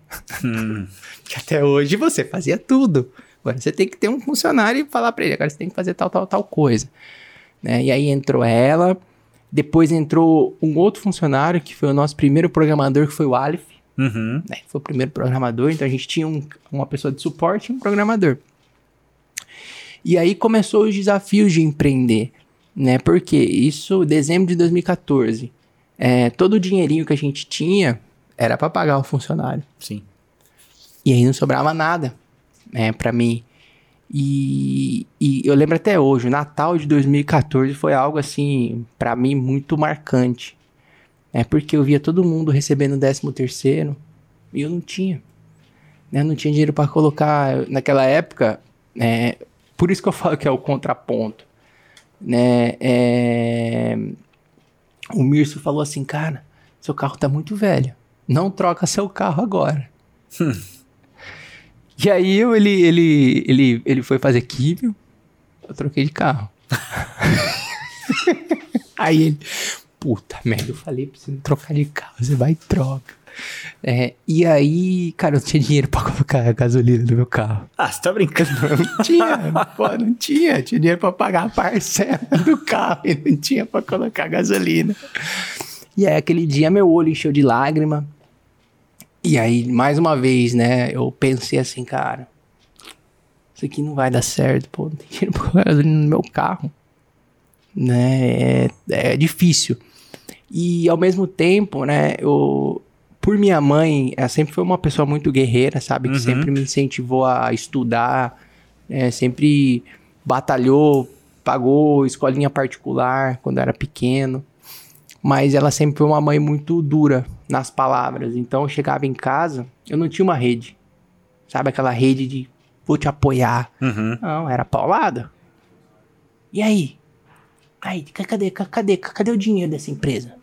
Hum. <laughs> que até hoje você fazia tudo. Agora você tem que ter um funcionário e falar para ele, agora você tem que fazer tal, tal, tal coisa. Né? E aí entrou ela, Depois entrou um outro funcionário, que foi o nosso primeiro programador, que foi o Aleph. Uhum. Né? Foi o primeiro programador, então a gente tinha um- uma pessoa de suporte e um programador. E aí começou os desafios de empreender, né? Porque isso, dezembro de 2014, é, todo o dinheirinho que a gente tinha era para pagar o funcionário. Sim. E aí não sobrava nada, né, pra mim. E, e eu lembro até hoje, o Natal de 2014 foi algo assim, pra mim, muito marcante. É porque eu via todo mundo recebendo 13 terceiro e eu não tinha. Né, eu não tinha dinheiro pra colocar naquela época. É, por isso que eu falo que é o contraponto. Né, é, o Mirso falou assim, cara, seu carro tá muito velho. Não troca seu carro agora. E aí eu, ele, ele, ele, ele foi fazer químio, eu troquei de carro. <laughs> aí ele, puta merda, eu falei pra você não trocar de carro, você vai e troca. É, e aí, cara, eu não tinha dinheiro pra colocar a gasolina no meu carro. Ah, você tá brincando? Não tinha, pô, não tinha. Tinha dinheiro pra pagar a parcela do carro e não tinha pra colocar gasolina. E aí, aquele dia, meu olho encheu de lágrima. E aí, mais uma vez, né, eu pensei assim, cara, isso aqui não vai dar certo, pô, não tem dinheiro pra gasolina no meu carro. Né, é, é difícil. E ao mesmo tempo, né, eu, por minha mãe, ela sempre foi uma pessoa muito guerreira, sabe? Que Uhum. sempre me incentivou a estudar, é, sempre batalhou, pagou escolinha particular quando era pequeno. Mas ela sempre foi uma mãe muito dura nas palavras. Então eu chegava em casa, eu não tinha uma rede. Sabe aquela rede de vou te apoiar. Uhum. Não, era paulada. E aí? Aí, ca- cadê, ca- cadê, ca- cadê o dinheiro dessa empresa?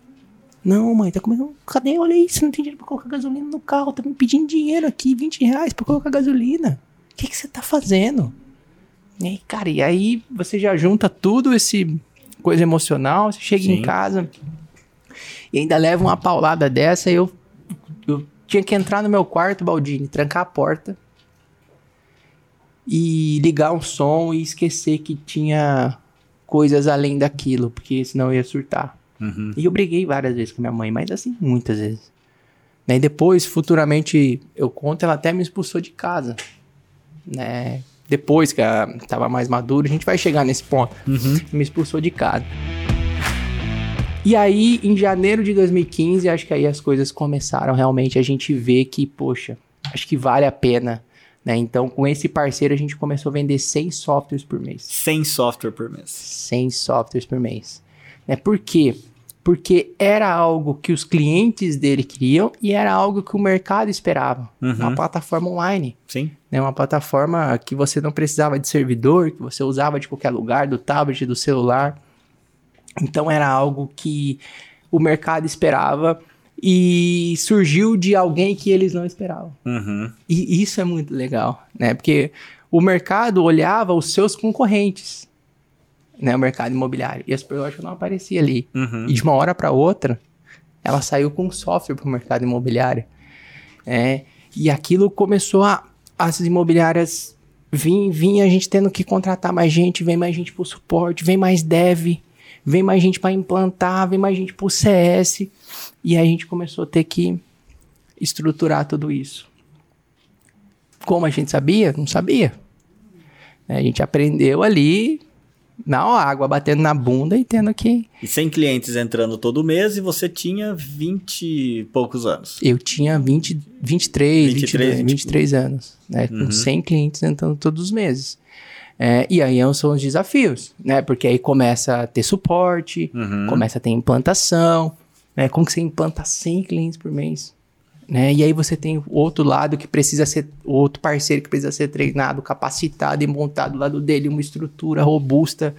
Não, mãe, tá começando. Cadê? Olha você não tem dinheiro pra colocar gasolina no carro. Tá me pedindo dinheiro aqui, 20 reais pra colocar gasolina. O que que você tá fazendo? E aí, cara, e aí você já junta tudo esse coisa emocional, você chega em Sim. casa e ainda leva uma paulada dessa, eu, eu tinha que entrar no meu quarto, Baldini, trancar a porta e ligar um som e esquecer que tinha coisas além daquilo, porque senão eu ia surtar. Uhum. E eu briguei várias vezes com minha mãe, mas assim, muitas vezes. Né? E depois, futuramente, eu conto, ela até me expulsou de casa. Né? Depois que ela tava mais madura, a gente vai chegar nesse ponto. Uhum. Me expulsou de casa. E aí, em janeiro de 2015, acho que aí as coisas começaram realmente a gente ver que, poxa, acho que vale a pena. Né? Então, com esse parceiro, a gente começou a vender 100 softwares por mês. 100 software por mês. 100 softwares por mês. Né? Por quê? Porque era algo que os clientes dele queriam e era algo que o mercado esperava. Uhum. Uma plataforma online. Sim. Né? Uma plataforma que você não precisava de servidor, que você usava de qualquer lugar, do tablet, do celular. Então era algo que o mercado esperava e surgiu de alguém que eles não esperavam. Uhum. E isso é muito legal, né? Porque o mercado olhava os seus concorrentes, né? O mercado imobiliário. E a Superlógica não aparecia ali. Uhum. E de uma hora para outra, ela saiu com software para o mercado imobiliário. É, e aquilo começou a. As imobiliárias vim, vinha a gente tendo que contratar mais gente, vem mais gente para o suporte, vem mais dev, vem mais gente para implantar, vem mais gente para o CS. E aí a gente começou a ter que estruturar tudo isso. Como a gente sabia? Não sabia. Né, A gente aprendeu ali na água, batendo na bunda e tendo que. E 100 clientes entrando todo mês e você tinha 20 e poucos anos. Eu tinha 20, 23, 23, 22, 23 anos, né? Uhum. Com 100 clientes entrando todos os meses. É, e aí são os desafios, né? Porque aí começa a ter suporte, Uhum. começa a ter implantação, né? Como que você implanta 100 clientes por mês? Né? E aí você tem outro lado que precisa ser, outro parceiro que precisa ser treinado, capacitado e montado do lado dele uma estrutura robusta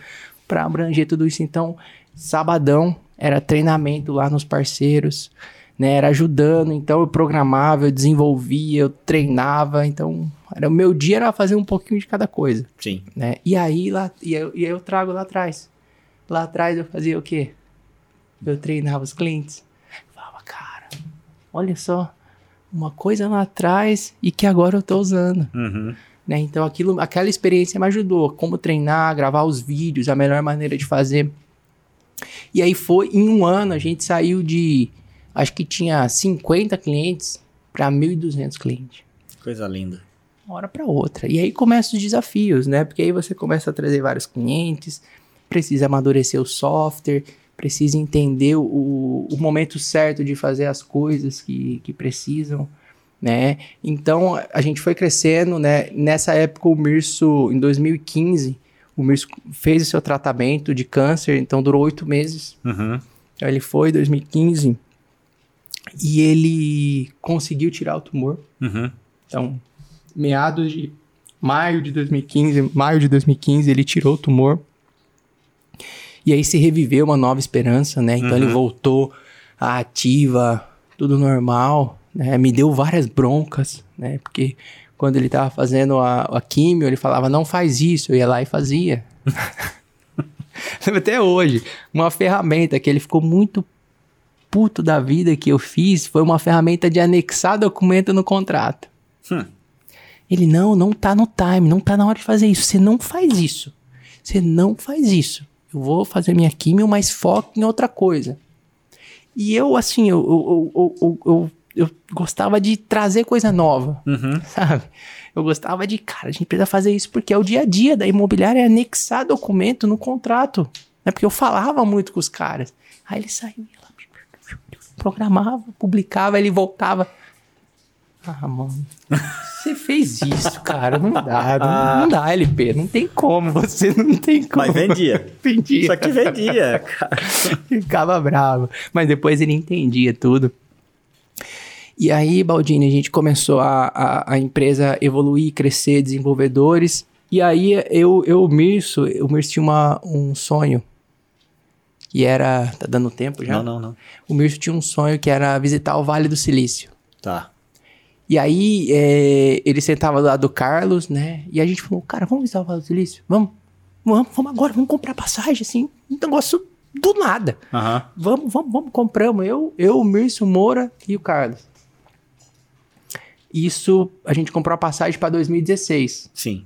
para abranger tudo isso. Então, sabadão era treinamento lá nos parceiros, né? Era ajudando, então eu programava, eu desenvolvia, eu treinava, então era o meu dia era fazer um pouquinho de cada coisa Sim. né? E aí lá e eu, e eu trago lá atrás. Lá atrás eu fazia o quê? Eu treinava os clientes. Falava, cara, olha só, uma coisa lá atrás e que agora eu tô usando, Uhum. né? Então aquilo, aquela experiência me ajudou, como treinar, gravar os vídeos, a melhor maneira de fazer. E aí foi, em um ano, a gente saiu de, acho que tinha 50 clientes para 1.200 clientes. Coisa linda. Uma hora para outra. E aí começam os desafios, né? Porque aí você começa a trazer vários clientes, precisa amadurecer o software, precisa entender o, o momento certo de fazer as coisas que, que precisam, né? Então a gente foi crescendo, né? Nessa época o Mirso, em 2015, o Mirso fez o seu tratamento de câncer, então durou oito meses. Uhum. Então, ele foi em 2015 e ele conseguiu tirar o tumor. Uhum. Então, meados de maio de 2015, maio de 2015, ele tirou o tumor. E aí se reviveu uma nova esperança, né? Então Uhum. ele voltou à ativa, tudo normal, né? Me deu várias broncas, né? Porque quando ele tava fazendo a, a químio, ele falava, não faz isso, eu ia lá e fazia. <laughs> Até hoje, uma ferramenta que ele ficou muito puto da vida que eu fiz foi uma ferramenta de anexar documento no contrato. Hum. Ele, não, não tá no time, não tá na hora de fazer isso. Você não faz isso. Você não faz isso. Eu vou fazer minha químio, mas foco em outra coisa. E eu, assim, eu, eu, eu, eu, eu, gostava de trazer coisa nova, Uhum. sabe? Eu gostava de, cara, a gente precisa fazer isso porque é o dia a dia da imobiliária é anexar documento no contrato. Né? Porque eu falava muito com os caras. Aí ele saiu, programava, publicava, ele voltava. Ah, mano. Você fez isso, cara. Não dá. Não, não dá, LP. Não tem como. Você não tem como. Mas vendia. <laughs> Vendia. Isso aqui vendia, <laughs> cara. Ficava bravo. Mas depois ele entendia tudo. E aí, Baldini, a gente começou a, a, a empresa evoluir, crescer, desenvolvedores. E aí, eu, eu o Mirso, o Mirso tinha uma, um sonho. Que era. Tá dando tempo já? Não, não, não. O Mirso tinha um sonho que era visitar o Vale do Silício. Tá. E aí, é, ele sentava do lado do Carlos, né? E a gente falou, cara, vamos visitar o Vale do Silício? Vamos, vamos, vamos agora, vamos comprar passagem, assim. Um negócio do nada. Aham. Vamos, vamos, vamos, compramos. Eu, eu, o Mircio Moura e o Carlos. Isso, a gente comprou a passagem para 2016. Sim.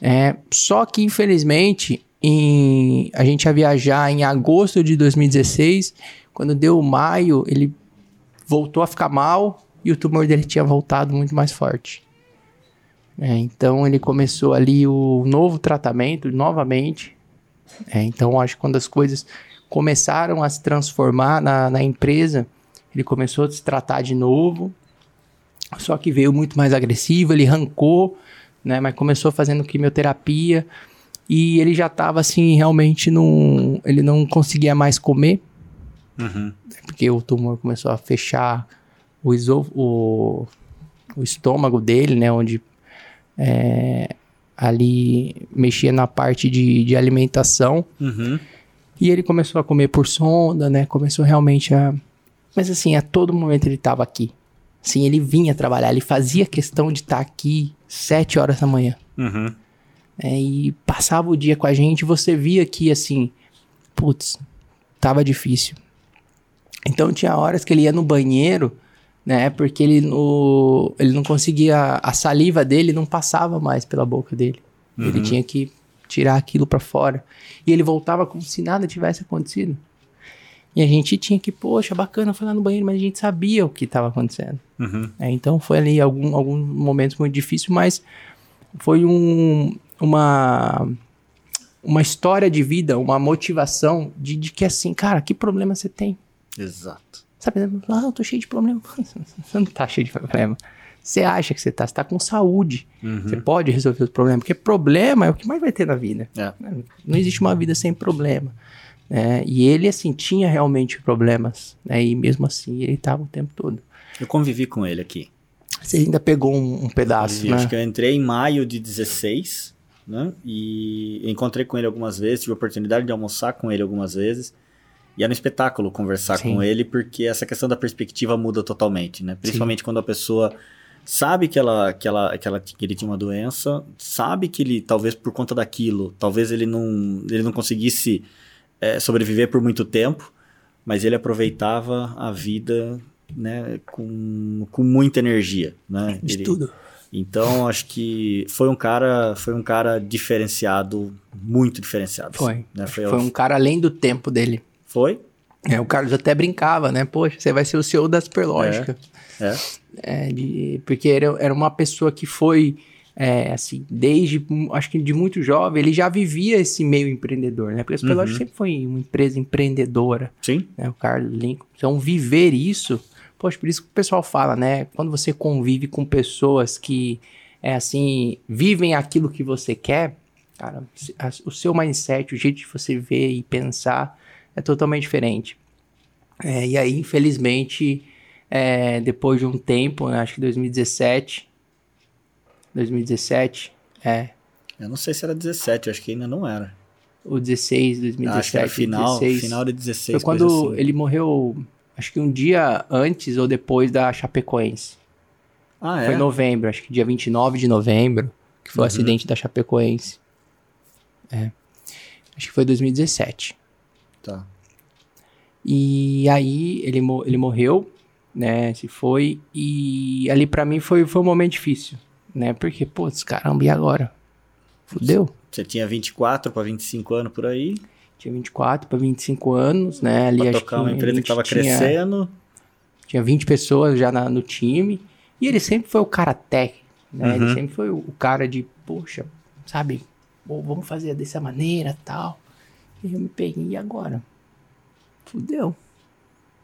É, só que, infelizmente, em, a gente ia viajar em agosto de 2016. Quando deu maio, ele voltou a ficar mal e o tumor dele tinha voltado muito mais forte. É, então, ele começou ali o novo tratamento novamente. É, então, acho que quando as coisas começaram a se transformar na, na empresa, ele começou a se tratar de novo. Só que veio muito mais agressivo, ele arrancou, né? Mas começou fazendo quimioterapia e ele já estava assim, realmente não, ele não conseguia mais comer, Uhum. porque o tumor começou a fechar o, iso, o, o estômago dele, né? Onde é, ali mexia na parte de, de alimentação. Uhum. E ele começou a comer por sonda, né? Começou realmente a. Mas assim, a todo momento ele estava aqui. Sim, ele vinha trabalhar, ele fazia questão de estar aqui sete horas da manhã. Uhum. É, e passava o dia com a gente, você via que assim, putz, tava difícil. Então tinha horas que ele ia no banheiro, né? Porque ele, no, ele não conseguia, a saliva dele não passava mais pela boca dele. Ele tinha que tirar aquilo pra fora. E ele voltava como se nada tivesse acontecido. E a gente tinha que, poxa, bacana, foi lá no banheiro, mas a gente sabia o que estava acontecendo. Uhum. É, então foi ali algum, alguns momentos muito difíceis, mas foi um, uma, uma história de vida, uma motivação de, de que assim, cara, que problema você tem? Exato. Sabe, ah, eu tô cheio de problema. <laughs> Você não tá cheio de problema. Você acha que você tá, você tá com saúde. Você pode resolver os problemas, porque problema é o que mais vai ter na vida. É. Não existe uma vida sem problema. né? e ele, assim, tinha realmente problemas. Né? E mesmo assim, ele tava o tempo todo. Eu convivi com ele aqui. Você ainda pegou um, um pedaço, Convivi. né? Acho que eu entrei em maio de 16, né? E encontrei com ele algumas vezes, tive a oportunidade de almoçar com ele algumas vezes. E era um espetáculo conversar Sim. com ele, porque essa questão da perspectiva muda totalmente, né? Principalmente quando a pessoa sabe que, ela, que, ela, que, ela, que ele tinha uma doença, sabe que ele, talvez por conta daquilo, talvez ele não, ele não conseguisse eh, sobreviver por muito tempo, mas ele aproveitava a vida né, com, com muita energia, né? De Ele- tudo. Então, acho que foi um cara, foi um cara diferenciado, muito diferenciado. Foi. Né? Foi, Foi um cara além do tempo dele. Foi. É, o Carlos até brincava, né? Poxa, você vai ser o CEO da Superlógica. É. É, de- porque era, era uma pessoa que foi, é, assim, desde, acho que de muito jovem, ele já vivia esse meio empreendedor, né? Porque a Superlógica Uhum. sempre foi uma empresa empreendedora, Sim. né? O Carlos Lincoln. Então, viver isso, poxa, por isso que o pessoal fala, né? Quando você convive com pessoas que, é assim, vivem aquilo que você quer, cara, o seu mindset, o jeito de você ver e pensar é totalmente diferente. É, e aí, infelizmente, é, depois de um tempo, né, acho que 2017, 2017, é, Eu não sei se era 17, acho que ainda não era. o 16, 2017, acho que era final, 16, final de 16. foi quando assim. ele morreu, acho que um dia antes ou depois da Chapecoense. Ah, Foi é? em novembro, acho que dia 29 de novembro, que foi o Uhum. acidente da Chapecoense. É. Acho que foi 2017. Tá. E aí ele, ele morreu, né? Se foi. E ali pra mim foi, foi um momento difícil, né? Porque, putz, caramba, e agora? Fudeu. Você tinha 24 para 25 anos por aí, Tinha 24 para 25 anos, né? Ali pra acho tocar uma a empresa que gente tava tinha- crescendo. Tinha 20 pessoas já na- no time. E ele sempre foi o cara técnico, né? Ele Uhum. sempre foi o, cara de, poxa, sabe? Pô, vamos fazer dessa maneira tal. E eu me peguei, e agora? Fudeu.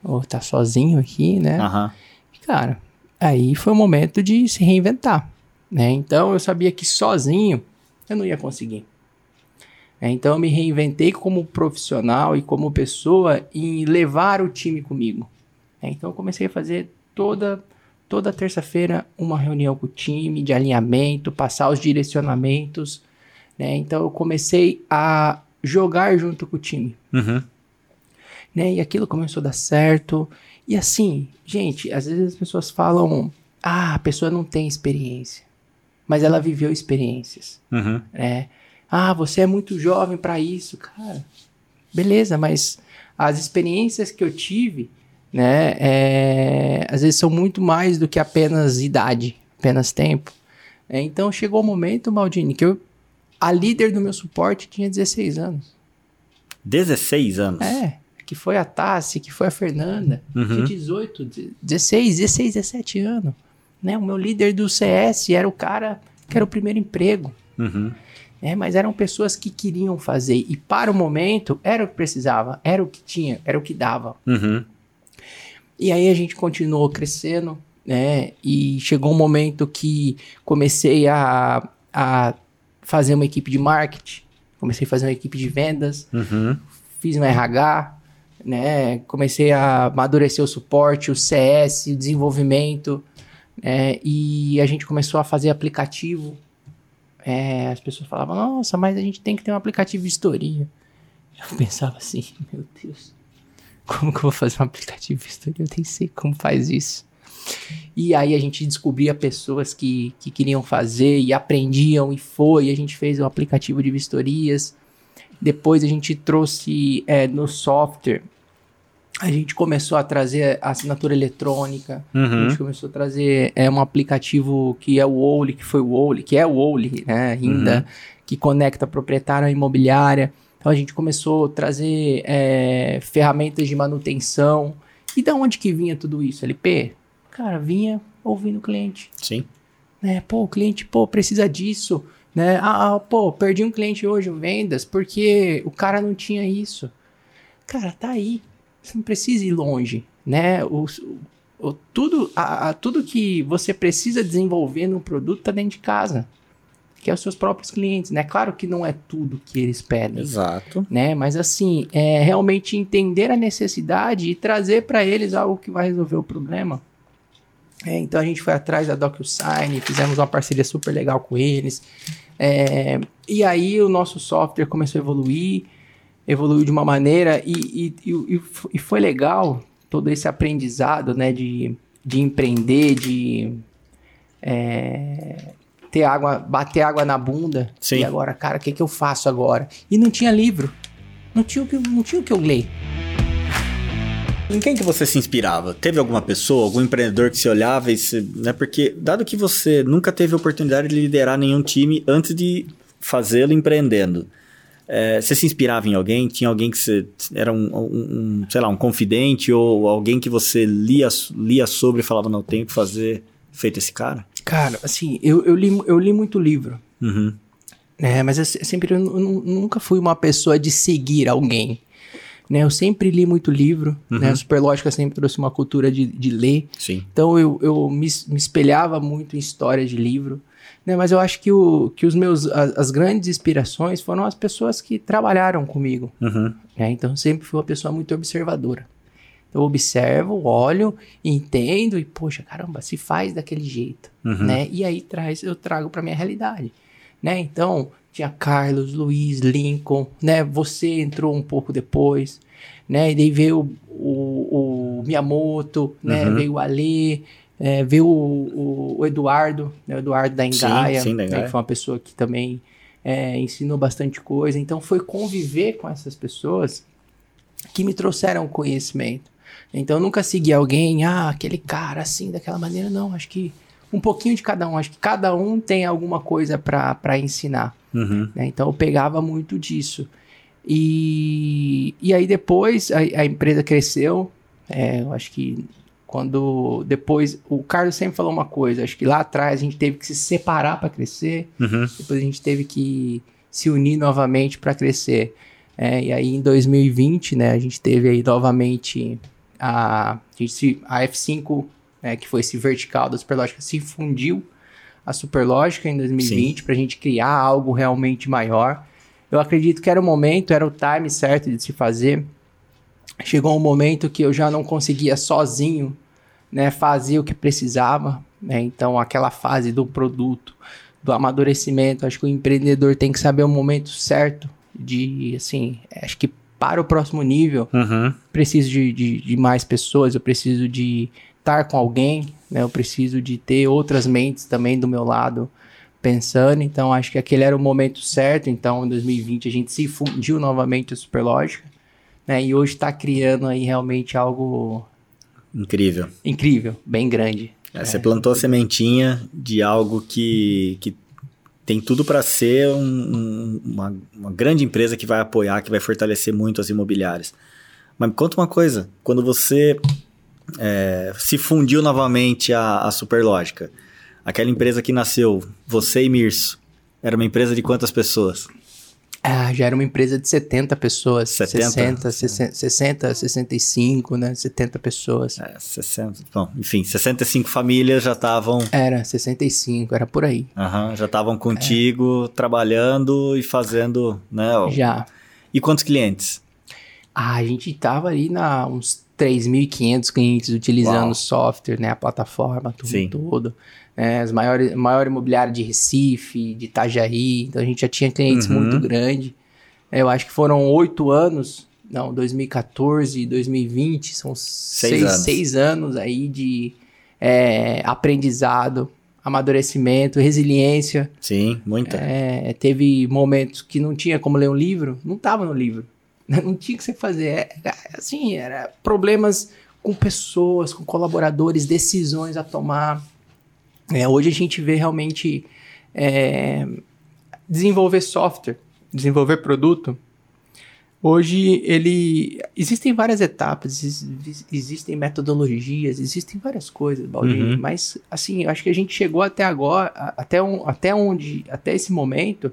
Ou tá sozinho aqui, né? Aham. E, Cara, aí foi o momento de se reinventar, né? Então eu sabia que sozinho eu não ia conseguir. É, então eu me reinventei como profissional e como pessoa em levar o time comigo. É, então eu comecei a fazer toda toda terça-feira uma reunião com o time de alinhamento, passar os direcionamentos, né? Então eu comecei a jogar junto com o time Uhum. né? E aquilo começou a dar certo. E assim, gente, às vezes as pessoas falam: ah, a pessoa não tem experiência, mas ela viveu experiências, Uhum. né? Ah, você é muito jovem para isso, cara. Beleza, mas as experiências que eu tive, né, é, às vezes são muito mais do que apenas idade, apenas tempo. É, então chegou o momento, Maldini, que eu, a líder do meu suporte tinha 16 anos. 16 anos. É, que foi a Tassi, que foi a Fernanda, Uhum. tinha 18, 16, 16, 17 anos. Né? O meu líder do CS era o cara que era o primeiro emprego. Uhum. Né? Mas eram pessoas que queriam fazer. E para o momento, era o que precisava, era o que tinha, era o que dava. Uhum. E aí a gente continuou crescendo, né? E chegou um momento que comecei a, a fazer uma equipe de marketing, comecei a fazer uma equipe de vendas, Uhum. fiz um RH, né? Comecei a amadurecer o suporte, o CS, o desenvolvimento, né? E a gente começou a fazer aplicativo. É, as pessoas falavam, nossa, mas a gente tem que ter um aplicativo de vistoria. Eu pensava assim, <laughs> meu Deus, como que eu vou fazer um aplicativo de vistoria? Eu nem sei como faz isso. E aí a gente descobria pessoas que, que queriam fazer e aprendiam e foi. E a gente fez um aplicativo de vistorias. Depois a gente trouxe é, no software, a gente começou a trazer a assinatura eletrônica, a Uhum. gente começou a trazer é, um aplicativo que é o Oli, que foi o Oli, que é o Oli, né, ainda, que conecta a proprietária à imobiliária. Então a gente começou a trazer é, ferramentas de manutenção. E da onde que vinha tudo isso, LP? Cara, vinha ouvindo o cliente Sim. né? Pô, o cliente, pô, precisa disso, né? Ah, ah, pô, perdi um cliente hoje em vendas porque o cara não tinha isso. Cara, tá aí. Você não precisa ir longe, né? O, o- tudo, a, a- tudo que você precisa desenvolver no produto tá dentro de casa, que é os seus próprios clientes, né? Claro que não é tudo que eles pedem, Exato. né? Mas assim, é realmente entender a necessidade e trazer para eles algo que vai resolver o problema. É, então a gente foi atrás da DocuSign, fizemos uma parceria super legal com eles. É, e aí o nosso software começou a evoluir, evoluiu de uma maneira e, e, e, e foi legal todo esse aprendizado, né, de, de empreender, de é, ter água, bater água na bunda. Sim. E agora, cara, o que, que eu faço agora? E não tinha livro, não tinha o que, não tinha o que eu ler. Em quem que você se inspirava? Teve alguma pessoa, algum empreendedor que se olhava e se, né? Porque dado que você nunca teve oportunidade de liderar nenhum time antes de fazê-lo empreendendo, É, você se inspirava em alguém? Tinha alguém que você era um, um, um, sei lá, um confidente ou alguém que você lia, lia sobre e falava, não, tenho que fazer feito esse cara? Cara, assim, eu, eu, li, eu li muito livro. Uhum. É, mas eu sempre eu nunca fui uma pessoa de seguir alguém. Né, eu sempre li muito livro, uhum. né? Superlógica sempre trouxe uma cultura de, de ler. Sim. Então eu, eu me, me espelhava muito em histórias de livro. Né, mas eu acho que, o, que os meus, as, as grandes inspirações foram as pessoas que trabalharam comigo. Uhum. Né, então eu sempre fui uma pessoa muito observadora. Eu observo, olho, entendo e, poxa, caramba, se faz daquele jeito, uhum. né? E aí traz, eu trago para minha realidade, né? Então, tinha Carlos, Luiz, Lincoln, né? Você entrou um pouco depois, né? E daí veio o, o, o Miyamoto, né? Uhum. Veio o Ale, é, veio o, o, Eduardo, né? o Eduardo da Engaia, sim, sim, da Engaia. Né? que foi uma pessoa que também é, ensinou bastante coisa. Então, foi conviver com essas pessoas que me trouxeram conhecimento. Então eu nunca segui alguém, ah, aquele cara assim, daquela maneira, não. Acho que um pouquinho de cada um. Acho que cada um tem alguma coisa para ensinar. Uhum. Né? Então eu pegava muito disso. E, e aí depois a, a empresa cresceu. É, eu acho que quando depois o Carlos sempre falou uma coisa. Acho que lá atrás a gente teve que se separar para crescer. Uhum. Depois a gente teve que se unir novamente para crescer. É, e aí em 2020, né, a gente teve aí novamente a, a, a F5, né, que foi esse vertical da Superlógica, se fundiu a Superlógica em 2020 para a gente criar algo realmente maior. Eu acredito que era o momento, era o time certo de se fazer. Chegou um momento que eu já não conseguia sozinho né, fazer o que precisava. Né? Então, aquela fase do produto, do amadurecimento, acho que o empreendedor tem que saber o momento certo de, assim, acho que para o próximo nível, uhum. preciso de, de, de, mais pessoas, eu preciso de estar com alguém, né? Eu preciso de ter outras mentes também do meu lado pensando. Então, acho que aquele era o momento certo. Então, em 2020, a gente se fundiu novamente a Superlógica, né? E hoje está criando aí realmente algo... Incrível. Incrível, bem grande. É, você plantou a sementinha de algo que, que tem tudo para ser um, um, uma, uma, grande empresa que vai apoiar, que vai fortalecer muito as imobiliárias. Mas me conta uma coisa: quando você é, se fundiu novamente a, a Superlógica, aquela empresa que nasceu, você e Mirso, era uma empresa de quantas pessoas? Ah, já era uma empresa de 70 pessoas. 70? 60, 60, 60 65, né? 70 pessoas. É, 60. Bom, enfim, 65 famílias já estavam. Era, 65, era por aí. Aham, já estavam contigo, é. trabalhando e fazendo, né? Já. E quantos clientes? Ah, a gente tava ali na uns 3.500 clientes utilizando o software, né? A plataforma, tudo Sim. todo né, as maiores, maior imobiliária de Recife, de Itajaí, então a gente já tinha clientes Uhum. muito grandes. Eu acho que foram oito anos, não, 2014 e 2020, são seis, anos. seis anos aí de é, aprendizado, amadurecimento, resiliência. Sim, muita. É, teve momentos que não tinha como ler um livro, não estava no livro, <laughs> não tinha que você fazer. É, assim, era problemas com pessoas, com colaboradores, decisões a tomar. É, hoje a gente vê realmente é, desenvolver software, desenvolver produto. Hoje ele existem várias etapas, ex- existem metodologias, existem várias coisas, Baldir, Uhum. mas assim, acho que a gente chegou até agora, até, um, até onde, até esse momento,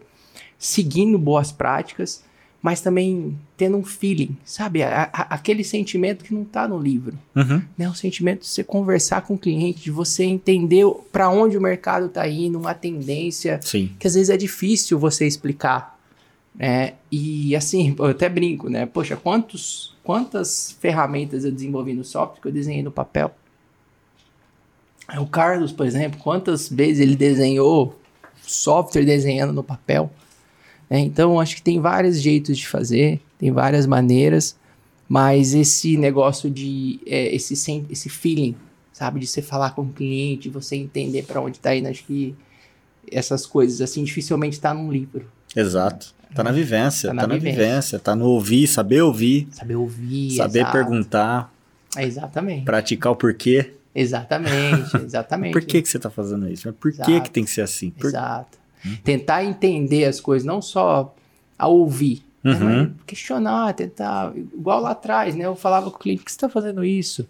seguindo boas práticas, mas também tendo um feeling, sabe? A- a- aquele sentimento que não está no livro Uhum. né? O sentimento de você conversar com o cliente, de você entender para onde o mercado está indo, uma tendência Sim. que às vezes é difícil você explicar, né? E assim, <laughs> eu até brinco, né? Poxa, quantos, quantas ferramentas eu desenvolvi no software que eu desenhei no papel? O Carlos, por exemplo, quantas vezes ele desenhou software desenhando no papel? Né? Então, acho que tem vários jeitos de fazer, tem várias maneiras, mas esse negócio de é, esse, esse feeling, sabe, de você falar com o cliente, você entender para onde tá indo, acho que essas coisas assim dificilmente tá num livro. Exato. Tá na vivência, Tá tá na na, vivência. vivência, tá no ouvir, saber ouvir, Saber ouvir, saber exato. perguntar, É, Exatamente. praticar o porquê. Exatamente, <laughs> exatamente. Por que, que você tá fazendo isso? Mas por que, Exato. que tem que ser assim? Por... Exato. Tentar entender as coisas, não só a ouvir. né? Uhum. Mas Questionar, tentar. Igual lá atrás, né? Eu falava com o cliente, por que você está fazendo isso?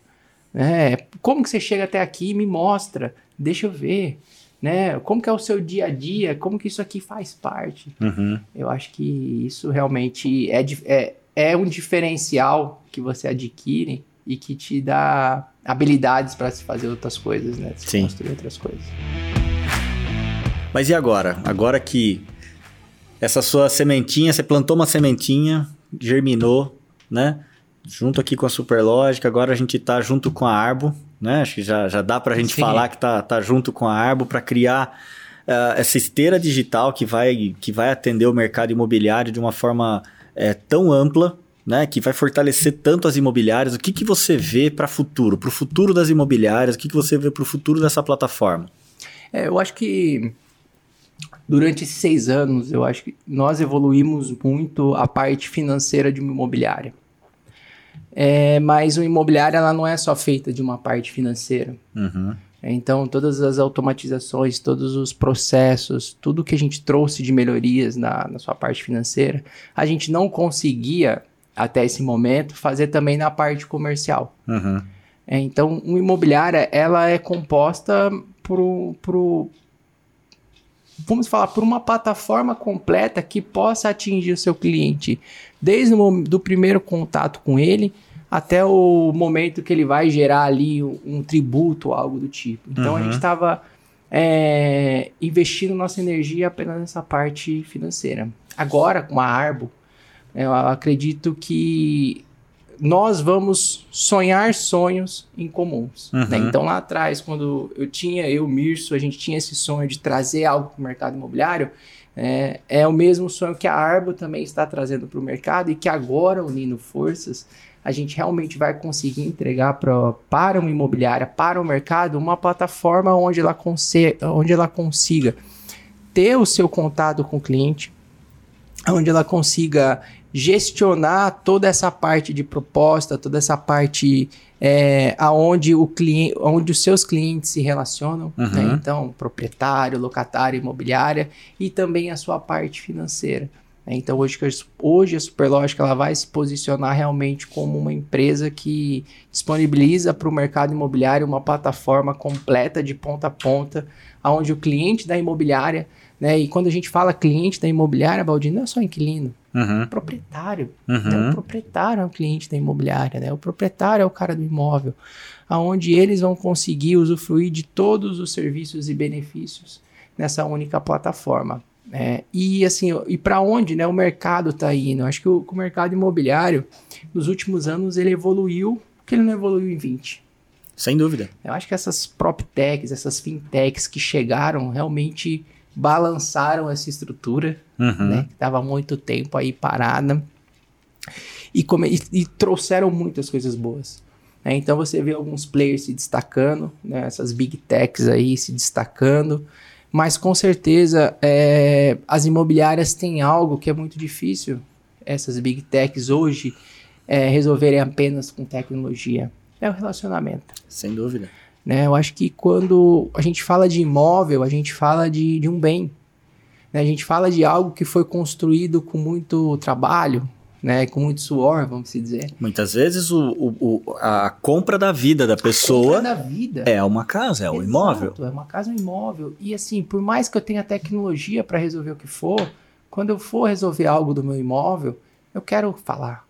Né? Como que você chega até aqui? Me mostra, deixa eu ver. Né? Como que é o seu dia a dia? Como que isso aqui faz parte? Uhum. Eu acho que isso realmente é, é, é um diferencial que você adquire e que te dá habilidades para se fazer outras coisas, né? Se Sim. construir outras coisas. Mas e agora? Agora que essa sua sementinha, você plantou uma sementinha, germinou, né? Junto aqui com a Superlógica, agora a gente tá junto com a Arbo, né? Acho que já, já dá pra gente Sim. falar que tá, tá junto com a Arbo para criar ah, essa esteira digital que vai, que vai atender o mercado imobiliário de uma forma eh, tão ampla, né? Que vai fortalecer tanto as imobiliárias. O que, que você vê para futuro? Para o futuro das imobiliárias? O que, que você vê para o futuro dessa plataforma? É, eu acho que durante esses seis anos, eu acho que nós evoluímos muito a parte financeira de uma imobiliária. É, mas uma imobiliária ela não é só feita de uma parte financeira. Uhum. Então, todas as automatizações, todos os processos, tudo que a gente trouxe de melhorias na, na sua parte financeira, a gente não conseguia, até esse momento, fazer também na parte comercial. Uhum. É, então, uma imobiliária, ela é composta por, por, vamos falar, por uma plataforma completa que possa atingir o seu cliente, desde o do primeiro contato com ele até o momento que ele vai gerar ali um, um tributo, algo do tipo. Então, a Uhum. gente estava investindo nossa energia apenas nessa parte financeira. Agora, com a Arbo, eu acredito que nós vamos sonhar sonhos em comuns. Uhum. né? Então lá atrás, quando eu tinha, eu, Mirso, a gente tinha esse sonho de trazer algo para o mercado imobiliário, é, é o mesmo sonho que a Arbo também está trazendo para o mercado e que agora, unindo forças, a gente realmente vai conseguir entregar pra, para uma imobiliária, para o mercado, uma plataforma onde ela, onde ela consiga ter o seu contato com o cliente, onde ela consiga gestionar toda essa parte de proposta, toda essa parte é, aonde o cliente, onde os seus clientes se relacionam, Uhum. né? então proprietário, locatário, imobiliária e também a sua parte financeira. né? Então hoje, hoje a Superlógica ela vai se posicionar realmente como uma empresa que disponibiliza para o mercado imobiliário uma plataforma completa de ponta a ponta, aonde o cliente da imobiliária, né? E quando a gente fala cliente da imobiliária, Valdir, não é só inquilino, Uhum. é proprietário. né? O Uhum. proprietário é o cliente da imobiliária, né? O proprietário é o cara do imóvel, aonde eles vão conseguir usufruir de todos os serviços e benefícios nessa única plataforma. né? e assim, e para onde né, o mercado está indo? Acho que o, o mercado imobiliário, nos últimos anos, ele evoluiu, porque ele não evoluiu em 20. Sem dúvida. Eu acho que essas proptechs, essas fintechs que chegaram, realmente balançaram essa estrutura Uhum. né? Que estava há muito tempo aí parada. E, come- e- e trouxeram muitas coisas boas. né? Então você vê alguns players se destacando, né? essas big techs aí se destacando. Mas com certeza é, as imobiliárias têm algo que é muito difícil, essas big techs hoje, é, resolverem apenas com tecnologia. É o relacionamento. Sem dúvida. Né? Eu acho que quando a gente fala de imóvel, a gente fala de, de um bem. né? A gente fala de algo que foi construído com muito trabalho, né? com muito suor, vamos se dizer. Muitas vezes o, o- o- a compra da vida da pessoa Compra da vida. é uma casa, é um Exato, imóvel. É uma casa, um imóvel. E assim, por mais que eu tenha tecnologia para resolver o que for, quando eu for resolver algo do meu imóvel, eu quero falar.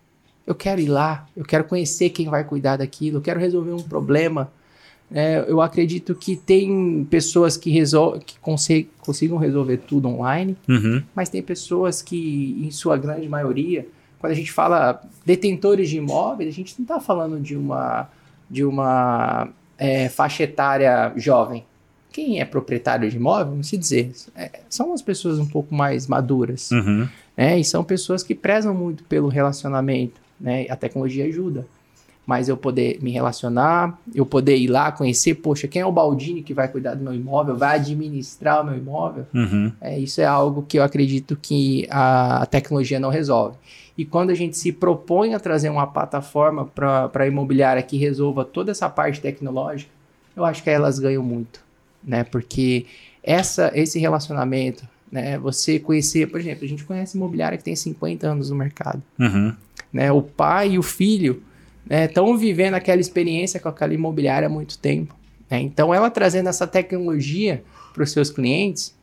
Eu quero ir lá, eu quero conhecer quem vai cuidar daquilo, eu quero resolver um problema. É, eu acredito que tem pessoas que, resol que consigam resolver tudo online, Uhum. mas tem pessoas que, em sua grande maioria, quando a gente fala detentores de imóveis, a gente não está falando de uma, de uma é, faixa etária jovem. Quem é proprietário de imóvel, vamos se dizer, é, são as pessoas um pouco mais maduras, Uhum. né? E são pessoas que prezam muito pelo relacionamento, né? A tecnologia ajuda. Mas eu poder me relacionar, eu poder ir lá conhecer, poxa, quem é o Baldini que vai cuidar do meu imóvel, vai administrar o meu imóvel, Uhum. é, isso é algo que eu acredito que a, a tecnologia não resolve. E quando a gente se propõe a trazer uma plataforma para a imobiliária que resolva toda essa parte tecnológica, eu acho que elas ganham muito, né? Porque essa, esse relacionamento, né? Você conhecer, por exemplo, a gente conhece imobiliária que tem 50 anos no mercado. Uhum. Né? O pai e o filho estão né, vivendo aquela experiência com aquela imobiliária há muito tempo. Né? Então, ela trazendo essa tecnologia para os seus clientes,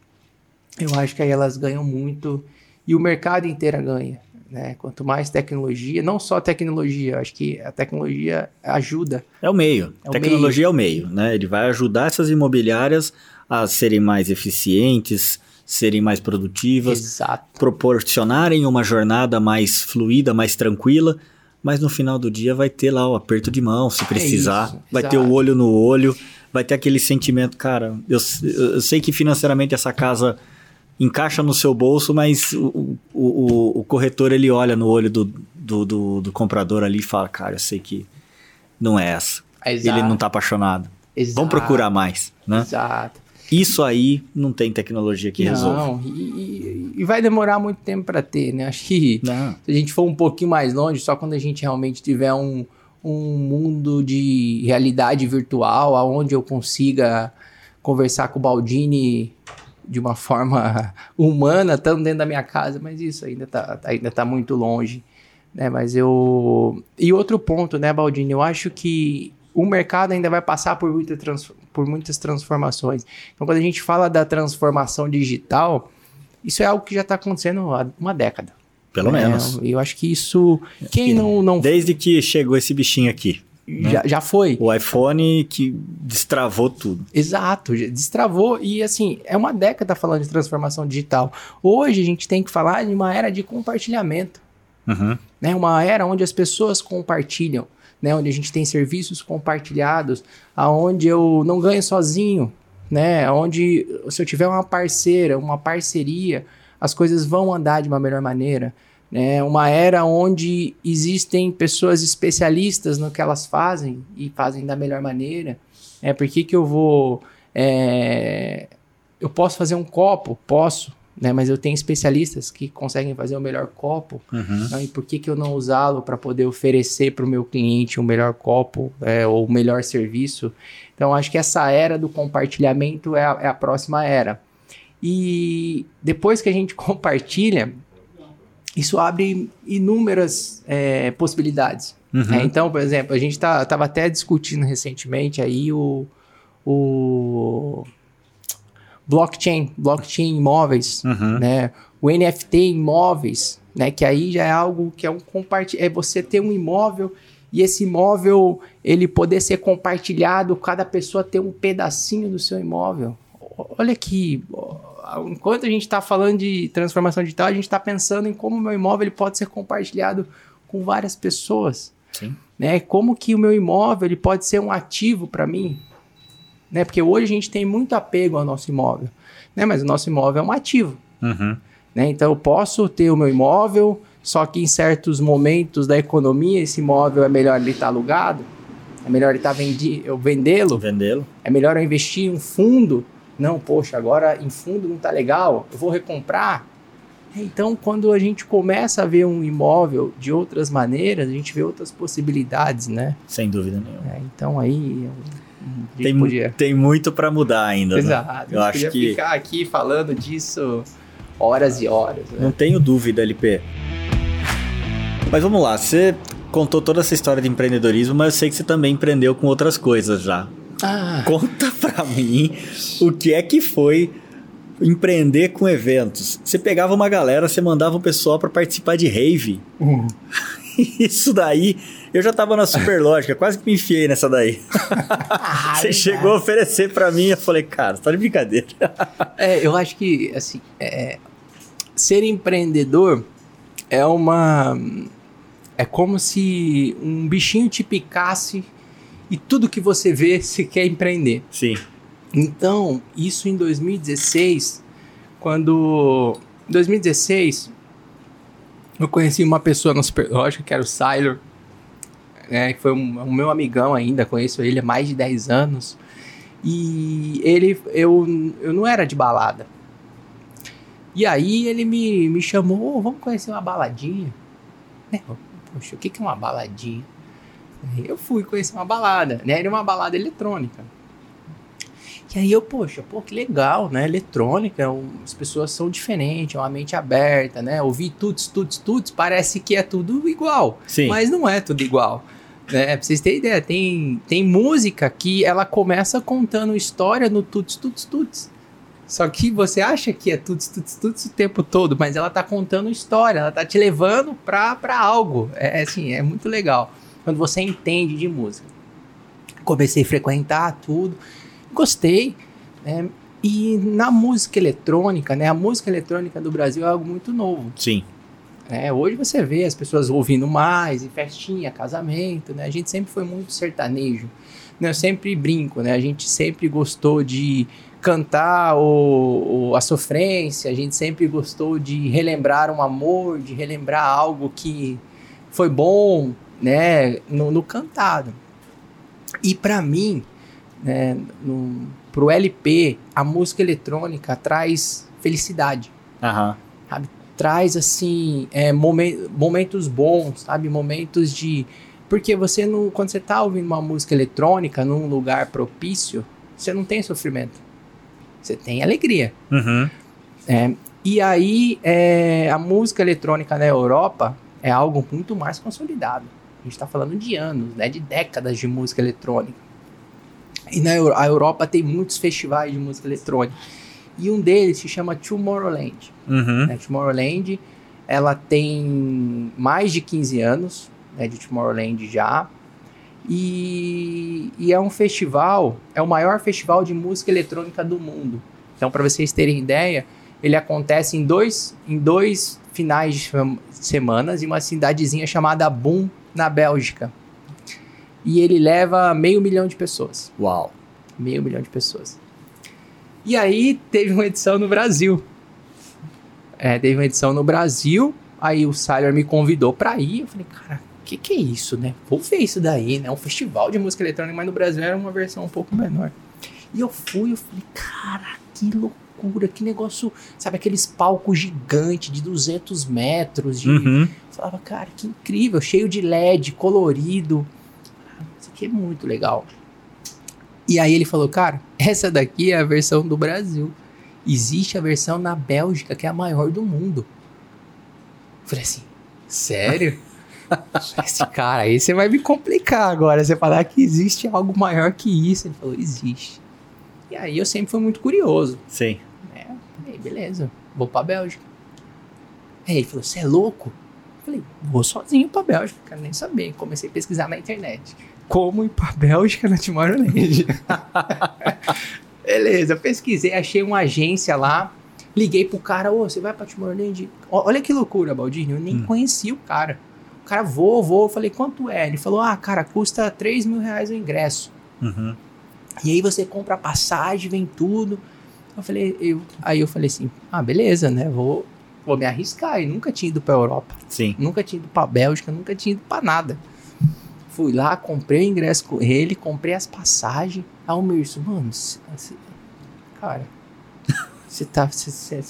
eu acho que aí elas ganham muito e o mercado inteiro ganha. Né? Quanto mais tecnologia, não só tecnologia, acho que a tecnologia ajuda. É o meio. É tecnologia o meio. é o meio, né? Ele vai ajudar essas imobiliárias a serem mais eficientes, serem mais produtivas, Exato. proporcionarem uma jornada mais fluida, mais tranquila, mas no final do dia vai ter lá o aperto de mão, se é precisar, é isso, vai exato. ter o olho no olho, vai ter aquele sentimento, cara, eu, eu sei que financeiramente essa casa encaixa no seu bolso, mas o, o, o corretor ele olha no olho do, do, do, do, comprador ali e fala, cara, eu sei que não é essa. Exato. Ele não está apaixonado. Exato. Vamos procurar mais, né? Exato. Isso aí não tem tecnologia que resolva. Não, e, e, vai demorar muito tempo para ter, né? Acho que não. se a gente for um pouquinho mais longe, só quando a gente realmente tiver um, um mundo de realidade virtual, aonde eu consiga conversar com o Baldini de uma forma <laughs> humana, estando dentro da minha casa, mas isso ainda está ainda tá muito longe. Né? Mas eu. E outro ponto, né, Baldini? Eu acho que o mercado ainda vai passar por, muita trans, por muitas transformações. Então, quando a gente fala da transformação digital, isso é algo que já está acontecendo há uma década. Pelo né? menos. Eu acho que isso. Quem não, não. Desde que chegou esse bichinho aqui. Né? Já, já foi. O iPhone que destravou tudo. Exato, destravou. E assim, é uma década falando de transformação digital. Hoje a gente tem que falar de uma era de compartilhamento. Uhum. Né? Uma era onde as pessoas compartilham né, onde a gente tem serviços compartilhados, aonde eu não ganho sozinho, né, onde se eu tiver uma parceira, uma parceria, as coisas vão andar de uma melhor maneira. Né, uma era onde existem pessoas especialistas no que elas fazem e fazem da melhor maneira. É, por que, que eu vou. É, eu posso fazer um copo? Posso né? Mas eu tenho especialistas que conseguem fazer o melhor copo. Uhum. Né? E por que, que eu não usá-lo para poder oferecer para o meu cliente um melhor copo é, ou o melhor serviço? Então, acho que essa era do compartilhamento é a, é a próxima era. E depois que a gente <laughs> compartilha, isso abre inúmeras é, possibilidades. Uhum. Né? Então, por exemplo, a gente estava tá, até discutindo recentemente aí o, o blockchain, blockchain imóveis, uhum. né? O NFT imóveis, né? Que aí já é algo que é um compartilhar, é você ter um imóvel e esse imóvel ele poder ser compartilhado, cada pessoa ter um pedacinho do seu imóvel. Olha aqui, enquanto a gente está falando de transformação digital, a gente está pensando em como o meu imóvel ele pode ser compartilhado com várias pessoas. Sim. Né? Como que o meu imóvel ele pode ser um ativo para mim? Né? Porque hoje a gente tem muito apego ao nosso imóvel, né? Mas o nosso imóvel é um ativo, uhum. né? Então eu posso ter o meu imóvel, só que em certos momentos da economia esse imóvel é melhor ele estar tá alugado, é melhor ele estar tá vendi eu vendê-lo, vendê-lo, é melhor eu investir em um fundo. Não, poxa, agora em fundo não está legal, eu vou recomprar. Então, quando a gente começa a ver um imóvel de outras maneiras, a gente vê outras possibilidades, né? Sem dúvida nenhuma. É, então aí tem, podia... tem muito para mudar ainda. Né? Exato. Né? Eu acho que ficar aqui falando disso horas e horas. Né? Não tenho dúvida, LP. Mas vamos lá, você contou toda essa história de empreendedorismo, mas eu sei que você também empreendeu com outras coisas já. Ah. Conta <laughs> pra mim o que é que foi empreender com eventos. Você pegava uma galera, você mandava o pessoal para participar de rave. Uhum. <laughs> Isso daí eu já tava na Superlógica, quase que me enfiei nessa daí. <laughs> Você chegou a oferecer para mim, eu falei, cara, tá de brincadeira. é, eu acho que, assim, é, ser empreendedor é uma. É como se um bichinho te picasse e tudo que você vê você quer empreender. Sim. Então, isso em 2016, quando. Em 2016, eu conheci uma pessoa na Superlógica, que era o Siler né, que foi um, um, meu amigão ainda, conheço ele há mais de 10 anos. E ele, eu, eu não era de balada. E aí ele me, me chamou, oh, vamos conhecer uma baladinha. Né? Poxa, o que, que é uma baladinha? Eu fui conhecer uma balada, né? Era uma balada eletrônica. E aí eu, poxa, pô, que legal, né? Eletrônica, um, as pessoas são diferentes, é uma mente aberta, né? Ouvir tuts, tuts, tuts, parece que é tudo igual. Sim. Mas não é tudo igual. Né? Pra vocês terem ideia, tem, tem música que ela começa contando história no tuts, tuts, tuts. Só que você acha que é tuts, tuts, tuts o tempo todo, mas ela tá contando história, ela tá te levando pra, pra algo. É assim, é muito legal. Quando você entende de música. Comecei a frequentar tudo, gostei. Né? E na música eletrônica, né? A música eletrônica do Brasil é algo muito novo. Sim. É, hoje você vê as pessoas ouvindo mais, em festinha, casamento, né? A gente sempre foi muito sertanejo. Né? Eu sempre brinco, né? A gente sempre gostou de cantar o, o, a sofrência, a gente sempre gostou de relembrar um amor, de relembrar algo que foi bom, né? No, no cantado. E para mim, né, no, pro LP, a música eletrônica traz felicidade. Aham. Sabe? Traz, assim, é, momen- momentos bons, sabe? Momentos de... Porque você não... Quando você tá ouvindo uma música eletrônica num lugar propício, você não tem sofrimento. Você tem alegria. Uhum. É, e aí, é, a música eletrônica na Europa é algo muito mais consolidado. A gente está falando de anos, né, de décadas de música eletrônica. E na Eu- a Europa tem muitos festivais de música eletrônica. E um deles se chama Tomorrowland. Uhum. né? Tomorrowland, ela tem mais de 15 anos né, de Tomorrowland já. E, e é um festival, é o maior festival de música eletrônica do mundo. Então, para vocês terem ideia, ele acontece em dois, em dois finais de semanas em uma cidadezinha chamada Boom, na Bélgica. E ele leva meio milhão de pessoas. Uau. Meio milhão de pessoas. E aí teve uma edição no Brasil. É, teve uma edição no Brasil. Aí o Siler me convidou pra ir. Eu falei, cara, o que, que é isso, né? Vou ver isso daí, né? Um festival de música eletrônica, mas no Brasil era uma versão um pouco menor. E eu fui, eu falei, cara, que loucura, que negócio. Sabe, aqueles palcos gigantes de 200 metros. De, Uhum. eu falava, cara, que incrível, cheio de LED, colorido. Ah, Isso aqui é muito legal. E aí ele falou, cara, <laughs> essa daqui é a versão do Brasil. Existe a versão na Bélgica, que é a maior do mundo. Eu falei assim, sério? <laughs> Esse cara aí você vai me complicar agora. Você falar que existe algo maior que isso. Ele falou, existe. E aí eu sempre fui muito curioso. Sim. É, falei, beleza, vou pra Bélgica. Aí ele falou, você é louco? Eu falei, vou sozinho pra Bélgica, quero nem saber. Comecei a pesquisar na internet. Como ir pra Bélgica na Tomorrowland? <laughs> beleza, pesquisei, achei uma agência lá. Liguei pro cara, ô, você vai pra Tomorrowland? Olha que loucura, Baldinho, eu nem Hum. conhecia o cara. O cara, vou, vou. Eu falei, quanto é? Ele falou, ah, cara, custa 3 mil reais o ingresso. Uhum. E aí você compra a passagem, vem tudo. Eu falei, eu, aí eu falei assim, ah, beleza, né? Vou, vou me arriscar. E nunca tinha ido pra Europa, Sim. nunca tinha ido pra Bélgica, nunca tinha ido pra nada. Fui lá, comprei o ingresso com ele, comprei as passagens. Aí o Mirso, mano, cê- cê- cara, <laughs> você tá,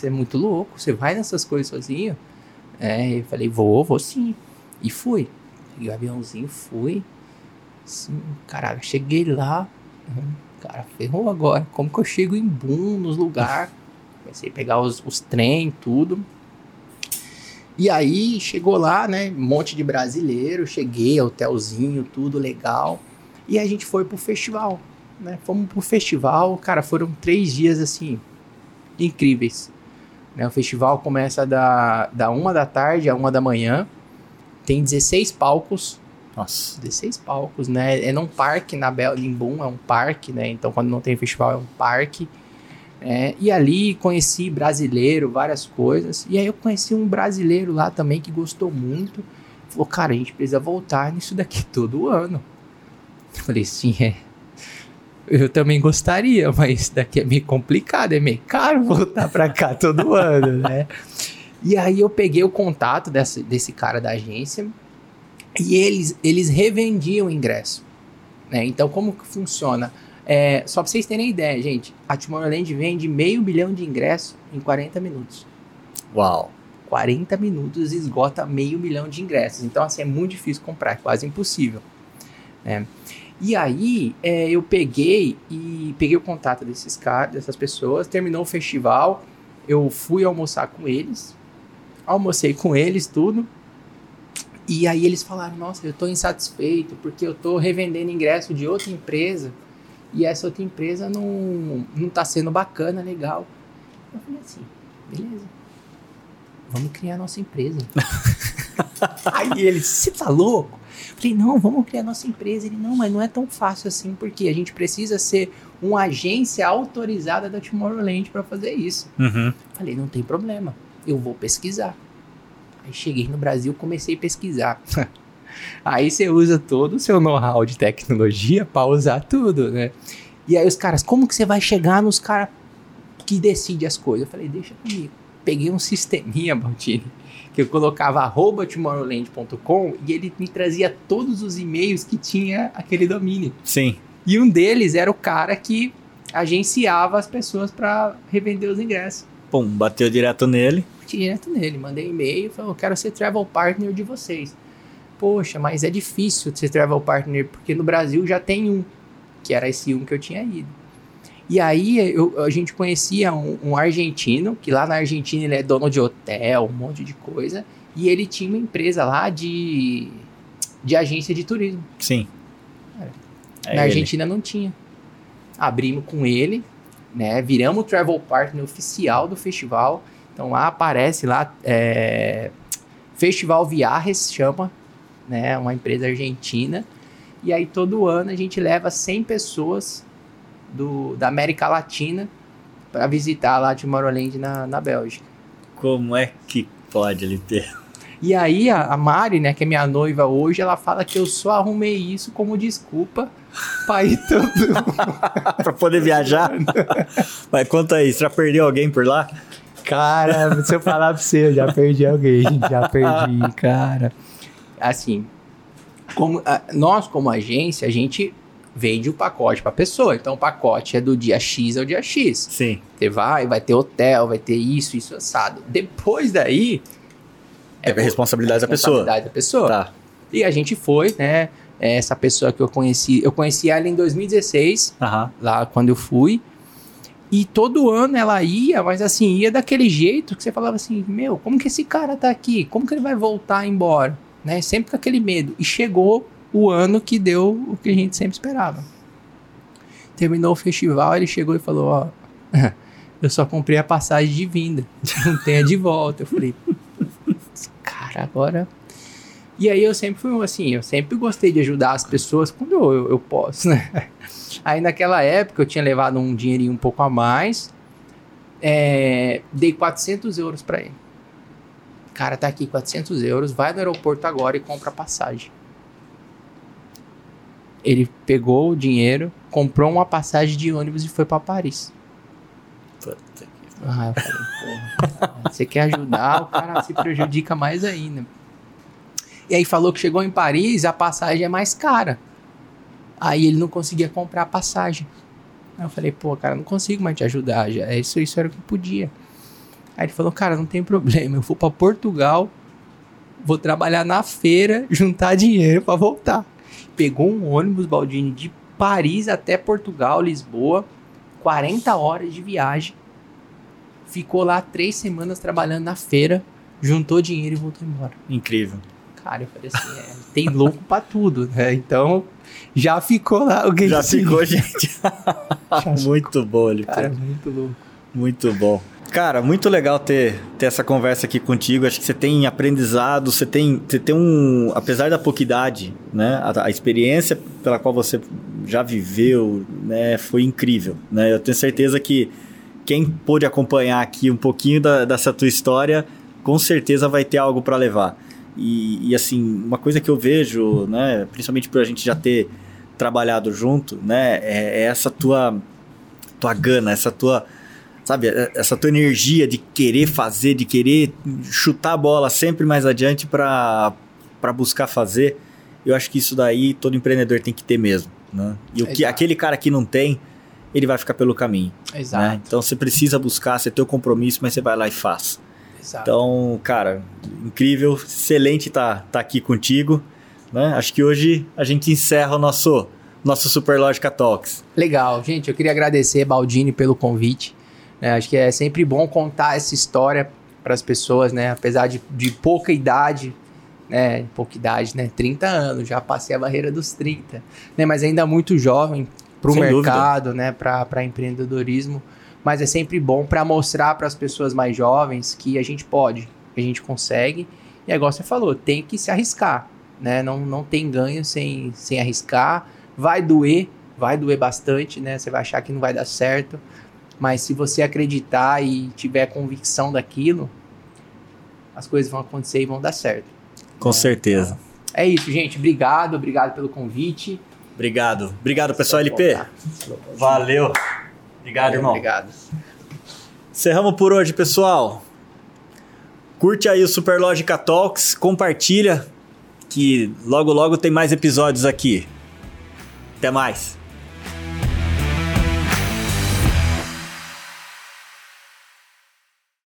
é muito louco, você vai nessas coisas sozinho? É, eu falei, vou, vou sim. E fui. Peguei o aviãozinho, fui. Sim, caralho, cheguei lá. Cara, ferrou agora. Como que eu chego em boom nos lugares? Comecei a pegar os, os trem, tudo. E aí chegou lá, né? Um monte de brasileiro. Cheguei, hotelzinho, tudo legal. E a gente foi pro festival, né? Fomos pro festival, cara, foram três dias assim, incríveis. Né? O festival começa da, da uma da tarde a uma da manhã. Tem 16 palcos, Nossa. 16 palcos, né? É num parque na Bel em Boom, é um parque, né? Então quando não tem festival é um parque. É, e ali conheci brasileiro, várias coisas. E aí eu conheci um brasileiro lá também que gostou muito. Falou, cara, a gente precisa voltar nisso daqui todo ano. Eu falei, sim, é. Eu também gostaria, mas isso daqui é meio complicado, é meio caro voltar pra cá todo <laughs> ano, né? E aí eu peguei o contato desse, desse cara da agência e eles, eles revendiam o ingresso. Né? Então, como que funciona? É, só pra vocês terem ideia, gente, a Tomorrowland vende meio milhão de ingressos em 40 minutos. Uau. 40 minutos esgota meio milhão de ingressos. Então, assim, é muito difícil comprar, é quase impossível. né? E aí é, eu peguei e peguei o contato desses caras, dessas pessoas, terminou o festival, eu fui almoçar com eles, almocei com eles, tudo. E aí eles falaram, nossa, eu tô insatisfeito porque eu tô revendendo ingresso de outra empresa e essa outra empresa não, não tá sendo bacana, legal. Eu falei assim, beleza, vamos criar a nossa empresa. <laughs> aí eles, você tá louco? Falei, não, vamos criar nossa empresa. Ele, não, mas não é tão fácil assim, porque a gente precisa ser uma agência autorizada da Tomorrowland para fazer isso. Uhum. Falei, não tem problema, eu vou pesquisar. Aí cheguei no Brasil, comecei a pesquisar. <laughs> aí você usa todo o seu know-how de tecnologia para usar tudo, né? E aí os caras, como que você vai chegar nos caras que decidem as coisas? Eu falei, deixa comigo. Peguei um sisteminha, Baltini, que eu colocava arroba tomorrowland.com e ele me trazia todos os e-mails que tinha aquele domínio. Sim. E um deles era o cara que agenciava as pessoas para revender os ingressos. Pum, bateu direto nele. Direto nele, mandei e-mail, falei, eu quero ser travel partner de vocês. Poxa, mas é difícil ser travel partner, porque no Brasil já tem um, que era esse um que eu tinha ido. E aí eu, a gente conhecia um, um, argentino, que lá na Argentina ele é dono de hotel, um monte de coisa, e ele tinha uma empresa lá de, de agência de turismo. Sim. É na Argentina não tinha. Abrimos com ele, né? Viramos o travel partner oficial do festival. Então lá aparece lá é, Festival Viajes chama, né? Uma empresa argentina. E aí todo ano a gente leva 100 pessoas do, da América Latina para visitar lá Tomorrowland na, na Bélgica. Como é que pode ele ter? E aí a, a Mari, né, que é minha noiva hoje, ela fala que eu só arrumei isso como desculpa para ir todo <laughs> para poder viajar. Mas conta aí, você já perdeu alguém por lá? Cara, se eu falar pra você, eu já perdi alguém, já perdi, cara. Assim, como, nós como agência, a gente vende o pacote para pessoa. Então o pacote é do dia X ao dia X. Sim. Você vai, vai ter hotel, vai ter isso, isso assado. Depois daí é, é responsabilidade, da pessoa. Responsabilidade da pessoa. Tá. E a gente foi, né? Essa pessoa que eu conheci, eu conheci ela em 2016, uhum. lá quando eu fui. E todo ano ela ia, mas assim, ia daquele jeito que você falava assim: Meu, como que esse cara tá aqui? Como que ele vai voltar embora? Né? Sempre com aquele medo. E chegou o ano que deu o que a gente sempre esperava. Terminou o festival, ele chegou e falou: Ó, <laughs> eu só comprei a passagem de vinda, não tem a de volta. Eu falei: Cara, agora. E aí eu sempre fui assim, eu sempre gostei de ajudar as pessoas quando eu, eu, eu posso, né? Aí naquela época eu tinha levado um dinheirinho um pouco a mais, é, dei 400 euros para ele. Cara, tá aqui 400 euros, vai no aeroporto agora e compra a passagem. Ele pegou o dinheiro, comprou uma passagem de ônibus e foi para Paris. Puta que... Ah, eu falei, porra, você quer ajudar, o cara se prejudica mais ainda. E aí falou que chegou em Paris, a passagem é mais cara. Aí ele não conseguia comprar a passagem. Aí eu falei, pô, cara, não consigo mais te ajudar. Já. Isso, isso era o que podia. Aí ele falou, cara, não tem problema, eu vou para Portugal, vou trabalhar na feira, juntar dinheiro para voltar pegou um ônibus, Baldini, de Paris até Portugal, Lisboa, 40 horas de viagem. Ficou lá três semanas trabalhando na feira, juntou dinheiro e voltou embora. Incrível. Cara, eu falei assim, é, tem louco pra tudo, né? Então, já ficou lá o Já ficou, gente. <laughs> muito bom, ele. Cara, muito louco. Muito bom. Cara, muito legal ter, ter essa conversa aqui contigo. Acho que você tem aprendizado, você tem, você tem um. Apesar da pouca idade, né? A, a, experiência pela qual você já viveu, né? Foi incrível, né? Eu tenho certeza que quem pôde acompanhar aqui um pouquinho da, dessa tua história, com certeza vai ter algo para levar. E, e, assim, uma coisa que eu vejo, né? Principalmente por a gente já ter trabalhado junto, né? É, é essa tua, tua gana, essa tua sabe, é, essa tua energia de querer fazer, de querer chutar a bola sempre mais adiante para buscar fazer, eu acho que isso daí todo empreendedor tem que ter mesmo. Né? E o que, aquele cara que não tem, ele vai ficar pelo caminho. Né? Exato. Né? Então você precisa buscar, você tem o compromisso, mas você vai lá e faz. Exato. Então, cara, incrível, excelente estar tá, tá aqui contigo. Né? Acho que hoje a gente encerra o nosso nosso Superlógica Talks. Legal, gente, eu queria agradecer Baldini pelo convite. É, acho que é sempre bom contar essa história para as pessoas, né? Apesar de, de pouca idade, né? Pouca idade, né? 30 anos, já passei a barreira dos 30, né? Mas ainda muito jovem para o mercado, dúvida. né? Para empreendedorismo. Mas é sempre bom para mostrar para as pessoas mais jovens que a gente pode, que a gente consegue. E agora você falou, tem que se arriscar, né? Não, não tem ganho sem, sem arriscar. Vai doer, vai doer bastante, né? Você vai achar que não vai dar certo. Mas se você acreditar e tiver convicção daquilo, as coisas vão acontecer e vão dar certo. Com certeza. É isso, gente. Obrigado, obrigado pelo convite. Obrigado. Obrigado, pessoal LP. Valeu. Obrigado, Valeu, irmão. Obrigado. Encerramos por hoje, pessoal. Curte aí o Superlógica Talks, compartilha que logo logo tem mais episódios aqui. Até mais.